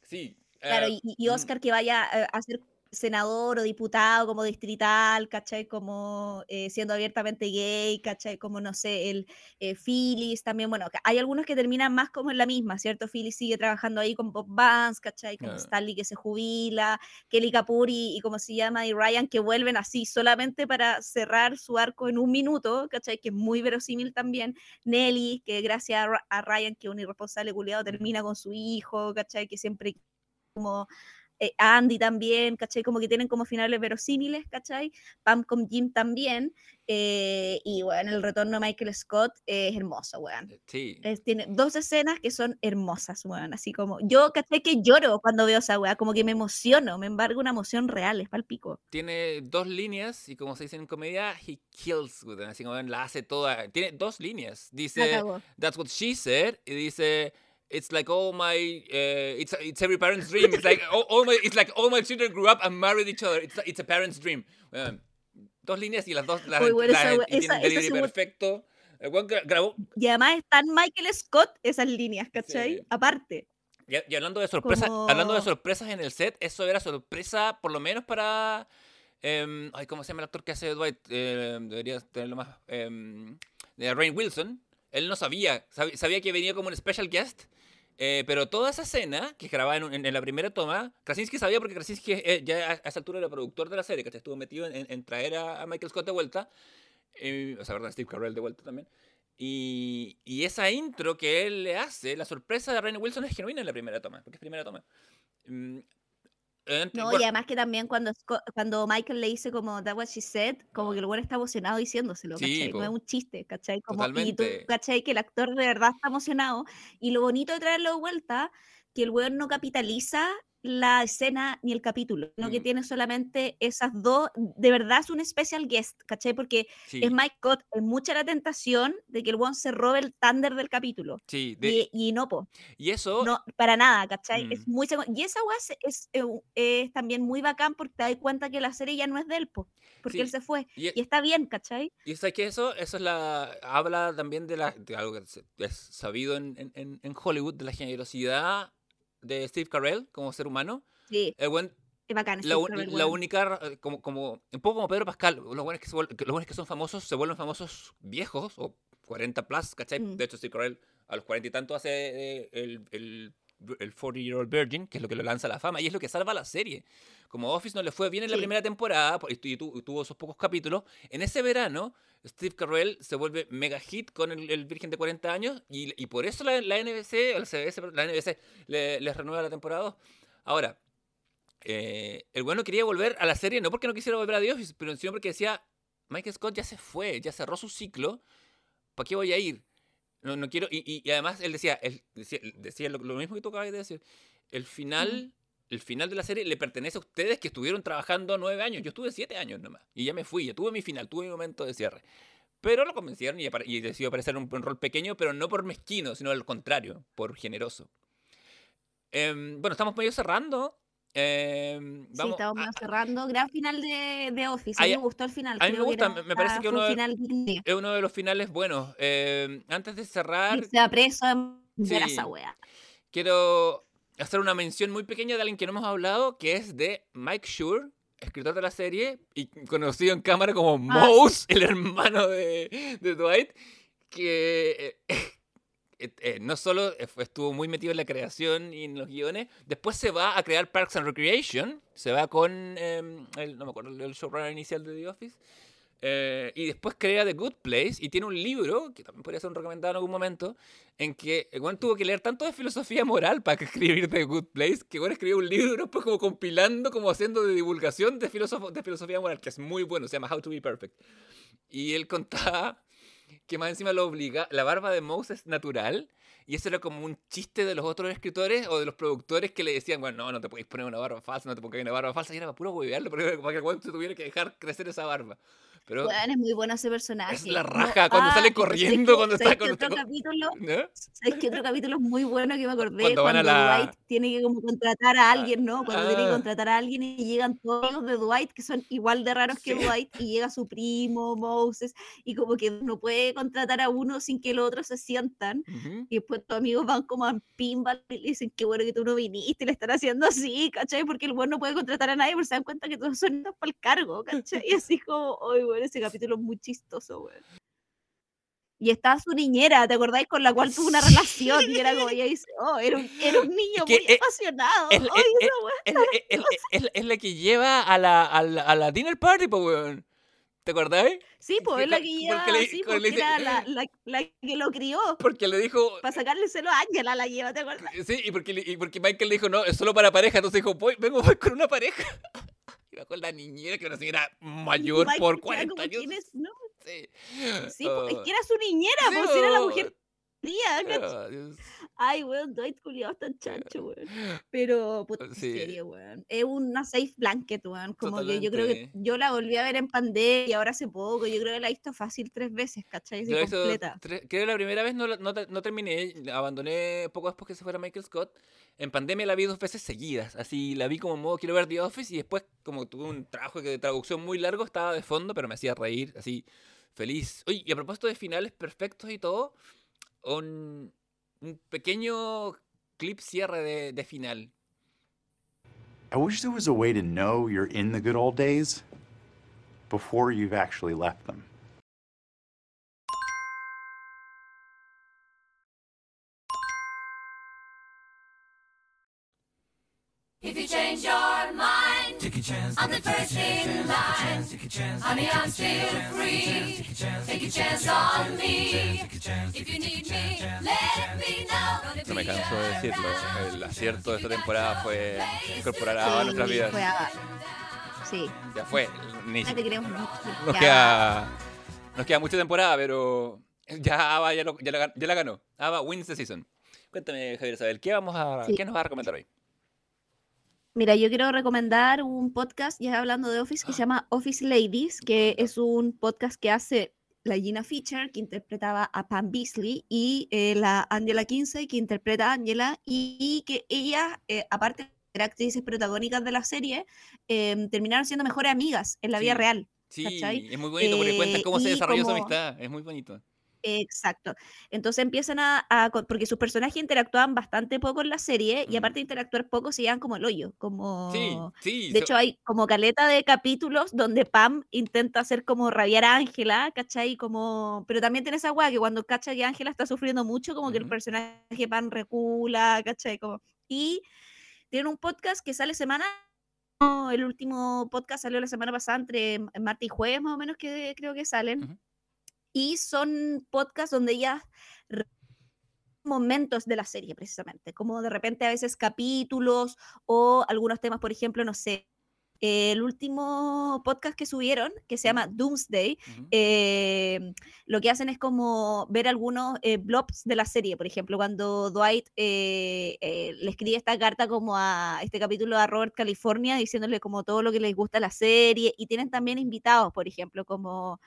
sí. Claro, eh, y, y mm, Oscar que vaya eh, a ser senador o diputado como distrital, ¿cachai? Como eh, siendo abiertamente gay, ¿cachai? Como, no sé, el eh, Phyllis también, bueno, hay algunos que terminan más como en la misma, ¿cierto? Phyllis sigue trabajando ahí con Bob Vance, ¿cachai? Claro. Stanley que se jubila, Kelly Kapoor y, y como se llama, y Ryan que vuelven así solamente para cerrar su arco en un minuto, ¿cachai? Que es muy verosímil también. Nelly, que gracias a, Ra- a Ryan, que un irresponsable culiado, termina con su hijo, ¿cachai? Que siempre como eh, Andy también, ¿cachai? Como que tienen como finales verosímiles, ¿cachai? Pam con Jim también. eh, y bueno, el retorno de Michael Scott es hermoso, weón. Sí. Es- tiene dos escenas que son hermosas, weón. Así como, yo, ¿cachai? Que lloro cuando veo esa weá, como que me emociono, me embargo una emoción real, es palpico. Tiene dos líneas y como se dice en comedia, he kills them, así como la hace toda. Tiene dos líneas. Dice, that's what she said. Y dice, it's like all my, uh, it's, it's every parent's dream. It's like all, all my, it's like all my children grew up and married each other. It's, it's a parent's dream. Weón, dos líneas y las dos las, bueno, las- esa y esa- esa perfecto. El gra- grabó. Y además están Michael Scott esas líneas, ¿cachai? Sí. Aparte. Y, y hablando de sorpresas, hablando de Como- sorpresas en el set, eso era sorpresa, por lo menos para. em, ay, ¿cómo se llama el actor que hace Dwight? Eh, debería tenerlo más. em, de Rain Wilson. Él no sabía, sab- sabía que venía como un special guest. eh, pero toda esa escena que grababa en, la primera toma, Krasinski sabía porque Krasinski eh, ya a, esa altura era productor de la serie, que estuvo metido en, traer a, a Michael Scott de vuelta, eh, o sea, perdón, Steve Carell de vuelta también. Y, y esa intro que él le hace, la sorpresa de Rainn Wilson es genuina en la primera toma, porque es primera toma. No, bueno, y además que también cuando, cuando Michael le dice como That what she said, como que el güey está emocionado diciéndoselo, Sí, ¿cachai? No es un chiste, ¿cachai? Como, y tú, ¿cachai? Que el actor de verdad está emocionado. Y lo bonito de traerlo de vuelta, que el güey no capitaliza la escena ni el capítulo, sino que Mm. tiene solamente esas dos, de verdad es un special guest, ¿cachai? Porque sí, es Mike Scott, es mucha la tentación de que el güey se robe el thunder del capítulo. sí, de- Y, y no, po. y eso, No, para nada, ¿cachai? Es Mm. muy Y esa es, es también muy bacán porque te das cuenta que la serie ya no es de él, po, porque él se fue. y, Y está bien, ¿cachai? y sabes que eso, eso es la, habla también de, la, de algo que es sabido en- en- en Hollywood, de la generosidad de Steve Carell como ser humano. Sí, El buen es bacán. la, Steve un- Carell, la única, eh, como, como, un poco como Pedro Pascal, los buenos que, los buenos que son famosos se vuelven famosos viejos o 40 plus, ¿cachai? Mm. De hecho, Steve Carell a los 40 y tanto hace eh, el, el, el 40 Year Old Virgin, que es lo que lo lanza a la fama y es lo que salva la serie. Como Office no le fue bien en la Sí. primera temporada tu- y tuvo esos pocos capítulos, en ese verano Steve Carell se vuelve mega hit con el, Virgen de 40 años y, por eso la, NBC, la CBS, la NBC le, les renueva la temporada 2. Ahora, eh, el bueno quería volver a la serie no porque no quisiera volver a Office, pero sino porque decía, Michael Scott ya se fue, ya cerró su ciclo, ¿para qué voy a ir? No, no quiero, y, además él decía, decía, lo mismo que tú acabas de decir, el final, el final de la serie le pertenece a ustedes que estuvieron trabajando nueve años, yo estuve siete años nomás, y ya me fui, ya tuve mi final, tuve mi momento de cierre. Pero lo convencieron y, y decidió aparecer un, un rol pequeño, pero no por mezquino, sino al contrario, por generoso. Em, bueno, estamos medio cerrando. Sí, vamos estamos a- medio cerrando. Gran final de, de Office. A mí me gustó el final. a mí me gusta, me parece que uno un final es uno de los finales buenos. Em, antes de cerrar, Y sea preso en Sí. esa wea. quiero hacer una mención muy pequeña de alguien que no hemos hablado, que es de Mike Shure, escritor de la serie y conocido en cámara como Ah, sí. Mouse, el hermano de, de Dwight, que eh, eh, eh, no solo estuvo muy metido en la creación y en los guiones, después se va a crear Parks and Recreation, se va con, em, el, no me acuerdo, el showrunner inicial de The Office, eh, y después crea The Good Place y tiene un libro, que también podría ser un recomendado en algún momento, en que weón tuvo que leer tanto de filosofía moral para [LAUGHS] escribir The Good Place, que bueno escribió un libro pues como compilando, como haciendo de divulgación de, de filosofía moral, que es muy bueno, se llama How to Be Perfect. Y él contaba que más encima lo obliga, la barba de Mouse es natural, y eso era como un chiste de los otros escritores o de los productores que le decían, bueno, no, no te podéis poner una barba falsa, no te pongas una barba falsa, y era para puro huevearlo, para que el se tuviera que dejar crecer esa barba. Pero, es muy bueno ese personaje. Es la No, raja, cuando sale y ¿sabes corriendo, cuando ¿Sabes está con- otro capítulo, [LAUGHS] ¿no? ¿sabes qué otro capítulo es muy bueno que me acordé? Cuando Cuando la- Dwight tiene que como contratar a alguien, ¿no? Cuando tiene que Ah. contratar a alguien y llegan todos los de Dwight que son igual de raros que. Dwight y llega su primo, Moses, y como que no puede contratar a uno sin que los otros se sientan. Ujú. Y después tus amigos van como a pinball y le dicen, qué bueno que tú no viniste, y le están haciendo así, ¿cachai? Porque el bueno no puede contratar a nadie porque se dan cuenta que todos son para el cargo, ¿cachai? [LAUGHS] Y así como, ay, bueno, ese capítulo es muy chistoso, güey. Y estaba su niñera, ¿te acordáis? Con la cual tuvo una relación y era como, ella dice, oh, era un, era un niño que muy es- apasionado. es- la- que lleva a la, a la, a la dinner party, pues, weón. ¿Te acordáis? Sí, pues es la que porque lleva, le- sí, cuando le porque era la, [LAUGHS] la, la que lo crió. Porque le dijo... Para sacarle celo a Ángela la lleva, ¿te acuerdas? Sí, y porque, y porque Michael le dijo, no, es solo para pareja. Entonces dijo, voy, vengo voy con una pareja. Va con la niñera, que era una señora mayor por queda 40 como, años. ¿quién es? No, Sí, sí, Oh. que era su niñera, Sí, pues si era la oh. mujer ¿cachai? Ah. Ay, weón, Dwight culiado tan chancho, weón. [LAUGHS] Pero, puta, en Sí. serio, weón. Es una safe blanket, weón. Como que yo creo que Totalmente. yo la volví a ver en pandemia y ahora hace poco. Yo creo que la he visto fácil tres veces, ¿cachai? Visto completa. tres- creo que la primera vez no, no, no terminé, abandoné poco después que se fuera Michael Scott. En pandemia la vi dos veces seguidas, así la vi como modo quiero ver The Office y después como tuve un trabajo de traducción muy largo estaba de fondo, pero me hacía reír, así Feliz. Oye, y a propósito de finales perfectos y todo, un, un pequeño clip cierre de, de final. I wish there was a way to know you're in the good old days before you've actually left them. Mind, I'm the first in line. Honey, I'm still free. Take a chance on me. If you need me, let me know. No me canso de decirlo. El acierto de esta temporada fue incorporar a Sí, Ava a nuestras vidas. fue. Sí, Ya fue. Ni, Ah, te queremos mucho. nos, Ya. queda, nos queda mucha temporada, pero ya Ava ya, lo- ya la, ya la ganó. Ava wins the season. Cuéntame, Javier Isabel, ¿qué, vamos a, Sí. ¿qué nos vas a recomendar hoy? Mira, yo quiero recomendar un podcast, ya hablando de Office, que se llama Office Ladies, que es un podcast que hace la Gina Fisher, que interpretaba a Pam Beasley, y eh, la Angela Kinsey, que interpreta a Angela, y, y que ellas, eh, aparte de ser actrices protagónicas de la serie, em, terminaron siendo mejores amigas en la vida real. Sí, ¿Cachai? es muy bonito porque cuentan Eh, cómo se desarrolló su como- amistad. Es muy bonito. Exacto. Entonces empiezan a, porque sus personajes interactúan bastante poco en la serie y aparte de interactuar poco se llevan como el hoyo, como Sí, sí. de hecho hay como caleta de capítulos donde Pam intenta hacer como rabiar a Ángela, ¿cachai? Como pero también tiene esa weá que cuando cacha que Ángela está sufriendo mucho como que el personaje Pam recula, ¿cachai? Como y tienen un podcast que sale semana el último podcast salió la semana pasada entre martes y jueves más o menos que creo que salen. Y son podcasts donde ellas momentos de la serie precisamente, como de repente a veces capítulos o algunos temas, por ejemplo, no sé, el último podcast que subieron, que se llama Doomsday, eh, lo que hacen es como ver algunos eh, blobs de la serie, por ejemplo, cuando Dwight eh, eh, le escribe esta carta como a este capítulo a Robert California diciéndole como todo lo que les gusta la serie y tienen también invitados, por ejemplo, como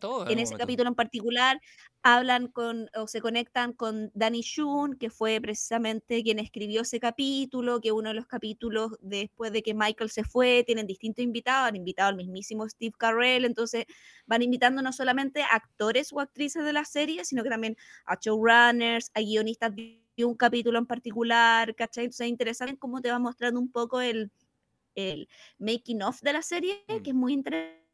todo, en ese momento. capítulo en particular hablan con o se conectan con Danny Shun, que fue precisamente quien escribió ese capítulo, que uno de los capítulos después de que Michael se fue, tienen distintos invitados, han invitado al mismísimo Steve Carell, entonces van invitando no solamente a actores o actrices de la serie, sino que también a showrunners, a guionistas de un capítulo en particular, ¿cachai? Entonces es interesante cómo te va mostrando un poco el, el making of de la serie, Mm. que es muy interesante.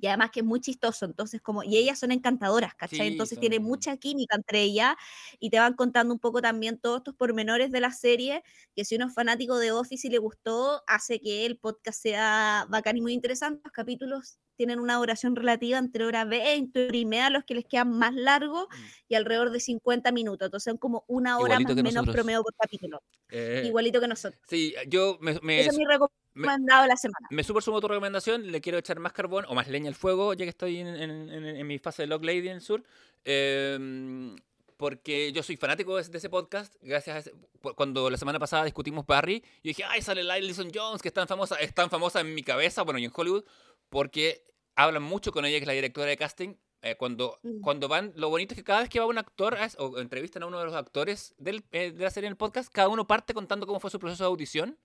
Y además que es muy chistoso, entonces como, y ellas son encantadoras, ¿cachai? Sí, entonces tiene mucha química entre ellas y te van contando un poco también todos estos pormenores de la serie, que si uno es fanático de Office y le gustó, hace que el podcast sea bacán y muy interesante. Los capítulos tienen una duración relativa entre hora 20, hora y media, los que les quedan más largos, y alrededor de 50 minutos, entonces son como una hora Igualito más menos nosotros. promedio por capítulo, Eh, igualito que nosotros. Sí, yo me, me, Ese es mi recomendado de la semana. me super sumo a tu recomendación. Le quiero echar más carbón o más leña al fuego, ya que estoy en, en- en- en mi fase de Log Lady en el sur. Em, porque yo soy fanático de, ese- podcast. Gracias a ese- cu- cuando la semana pasada discutimos Barry, yo dije, ay, sale Lilison Jones, que es tan famosa, es tan famosa en mi cabeza, bueno, y en Hollywood, porque hablan mucho con ella, que es la directora de casting. eh, cuando, Mm. cuando van, lo bonito es que cada vez que va un actor a- o entrevistan a uno de los actores del, eh, de la serie en el podcast, cada uno parte contando cómo fue su proceso de audición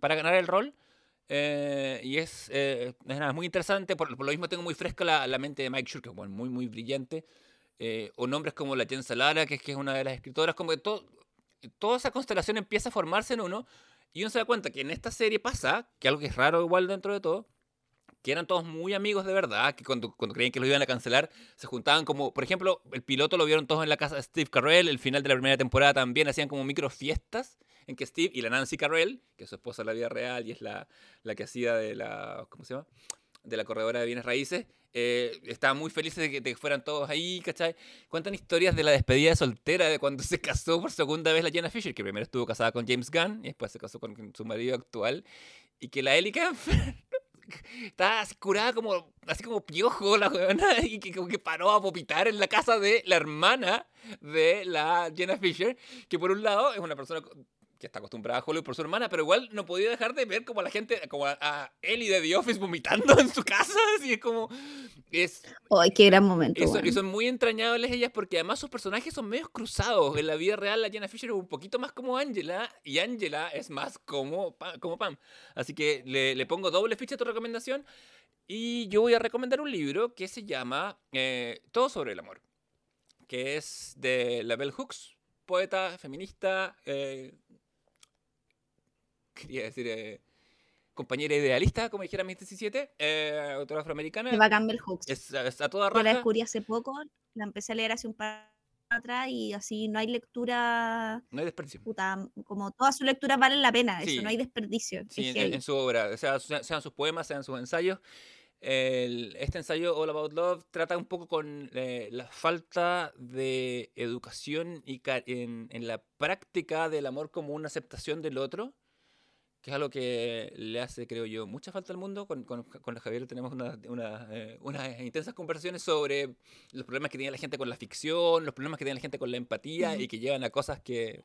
para ganar el rol. Eh, y es, eh, es nada, muy interesante. Por, por lo mismo tengo muy fresca la, la mente de Mike Schur, que es bueno, muy, muy brillante. Eh, o nombres como la Jen Salara, que es, que es una de las escritoras. Como que todo, toda esa constelación empieza a formarse en uno. Y uno se da cuenta que en esta serie pasa, que algo que es raro igual dentro de todo, que eran todos muy amigos de verdad, que cuando, cuando creían que los iban a cancelar, se juntaban como, por ejemplo, el piloto lo vieron todos en la casa de Steve Carell, el final de la primera temporada también hacían como micro fiestas en que Steve y la Nancy Carell, que es su esposa en la vida real y es la, la que hacía de la, ¿cómo se llama? De la corredora de bienes raíces, eh, estaban muy felices de que, fueran todos ahí, ¿cachai? Cuentan historias de la despedida de soltera, de cuando [LAUGHS] se casó por segunda vez la Jenna Fisher, que primero estuvo casada con James Gunn y después se casó con su marido actual, y que la Ellie Kemper [LAUGHS] estaba curada como, así como piojo la weona, [LAUGHS] y que como que paró a vomitar en la casa de la hermana de la Jenna Fisher, que por un lado es una persona que está acostumbrada a Hollywood por su hermana, pero igual no podía dejar de ver como a la gente, como a, a Ellie de The Office vomitando [LAUGHS] en su casa, así es como, es, ¡Ay, qué gran momento! y son, y son muy entrañables ellas porque además sus personajes son medios cruzados. En la vida real la Jenna Fisher es un poquito más como Angela y Angela es más como, como Pam. Así que le, le pongo doble ficha a tu recomendación. Y yo voy a recomendar un libro que se llama eh, Todo sobre el amor, que es de la Bell Hooks, poeta, feminista, eh, quería decir, eh, compañera idealista, como dijera mis 17, eh, autora afroamericana. Que va a Campbell Hooks. Es, es a toda Yo la raja. descubrí hace poco, la empecé a leer hace un par atrás y así no hay lectura, No hay desperdicio. puta, como todas sus lecturas valen la pena, Sí. eso, no hay desperdicio. Sí, en, su obra, o sea, sea- sean sus poemas, sean sus ensayos. El- este ensayo, All About Love, trata un poco con eh, la falta de educación y en, en la práctica del amor como una aceptación del otro, que es algo que le hace, creo yo, mucha falta al mundo. Con, con, con Javier tenemos una- una, eh, unas intensas conversaciones sobre los problemas que tiene la gente con la ficción, los problemas que tiene la gente con la empatía y que llevan a cosas que,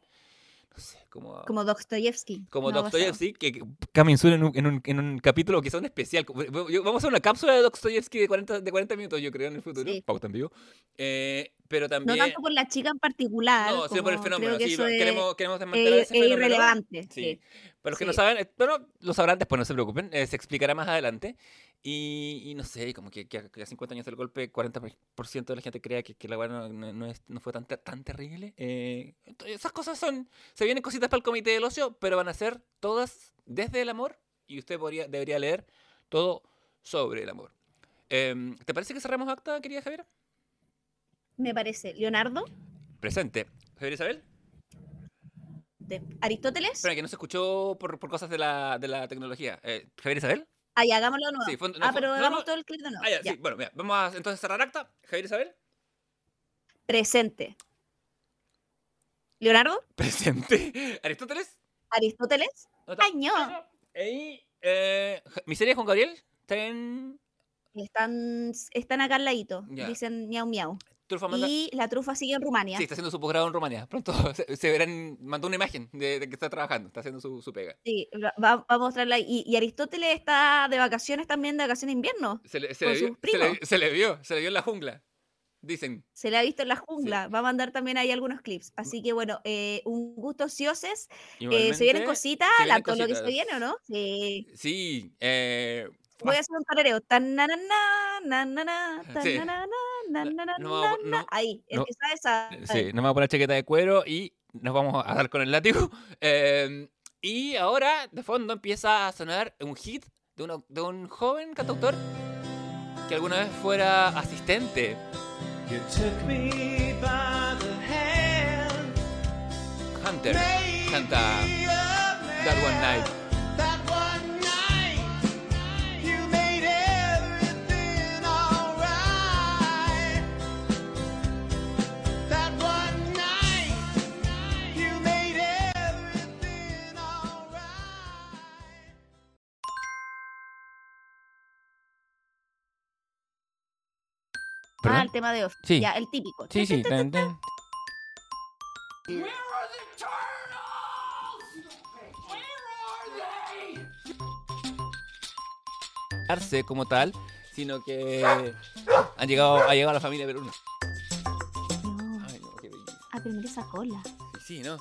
no sé, como... Como Dostoyevsky. como no. Dostoyevsky, que que Coming soon en un, en un, en un capítulo sea un especial. Vamos a hacer una cápsula de Dostoyevsky de 40, de 40 minutos, yo creo, en el futuro. Sí. Pauta en vivo. Eh, pero No también... tanto por la chica en particular. No, sino por el fenómeno. que sí, es- queremos, queremos desmantelar es, ese es fenómeno. irrelevante. Sí. sí. Para los que no saben, eh, bueno, lo sabrán después, no se preocupen, eh, se explicará más adelante. Y, y no sé, como que, que a, que a 50 años del golpe, 40% de la gente crea que, que la weá no, no, no fue tan, tan terrible. Eh, esas cosas son, se vienen cositas para el comité del ocio, pero van a ser todas desde el amor y usted podría, debería leer todo sobre el amor. Em, ¿Te parece que cerramos acta, querida Javiera? Me parece. Leonardo, Presente. Javier Isabel. de Aristóteles. Espera, que no se escuchó por, por cosas de la, de la tecnología. Eh, ¿Javier Isabel? Ah, ya, hagámoslo de nuevo. Sí, fue- no, ah, fue- pero no, hagamos no. todo el clip de nuevo. Ah, ya, Ya. sí. Bueno, mira, vamos a entonces cerrar acta. Javier Isabel. Presente. Leonardo, [LAUGHS] Presente. Aristóteles. Aristóteles. No. Y eh, Miseria Juan Gabriel. Está en Están, están acá al ladito. Dicen miau miau. Trufa Manda. Y la trufa sigue en Rumania. Sí, está haciendo su posgrado en Rumania. Pronto [LAUGHS] se, se verán. Mandó una imagen de, de que está trabajando. Está haciendo su, su pega. Sí, va, va a mostrarla. Y, y Aristóteles está de vacaciones también, de vacaciones de invierno. Se le, se Con le sus vio, se, le, primos. se le vio. Se le vio en la jungla. Dicen. Se le ha visto en la jungla. Va a mandar también ahí algunos clips. Así que bueno, eh, un gusto ocioses. Eh, ¿Se vienen cositas? se la- todo lo que se cositas. viene o no? Sí. Sí. Eh, Voy a hacer un tarareo. Tan, na, na, na, na, [LAUGHS] na, na, tan, Sí. na, na, na, na, na, No, na, no, na. Ahí, que sabe, sabe. Sí, nos vamos a poner chaqueta de cuero y nos vamos a dar con el látigo. [LAUGHS] Eh, y ahora, de fondo, empieza a sonar un hit de, uno- de un joven cantautor que alguna vez fuera asistente. Hunter canta That One Night. Ah, ¿Perdón? el tema de off. Sí. Ya, el típico. Sí, sí. [LAUGHS] tan, tan. Como tal, sino que han llegado, ha llegado la familia Perú. No. Ay, no, qué belleza. Ah, pero mira esa cola. Sí, ¿no?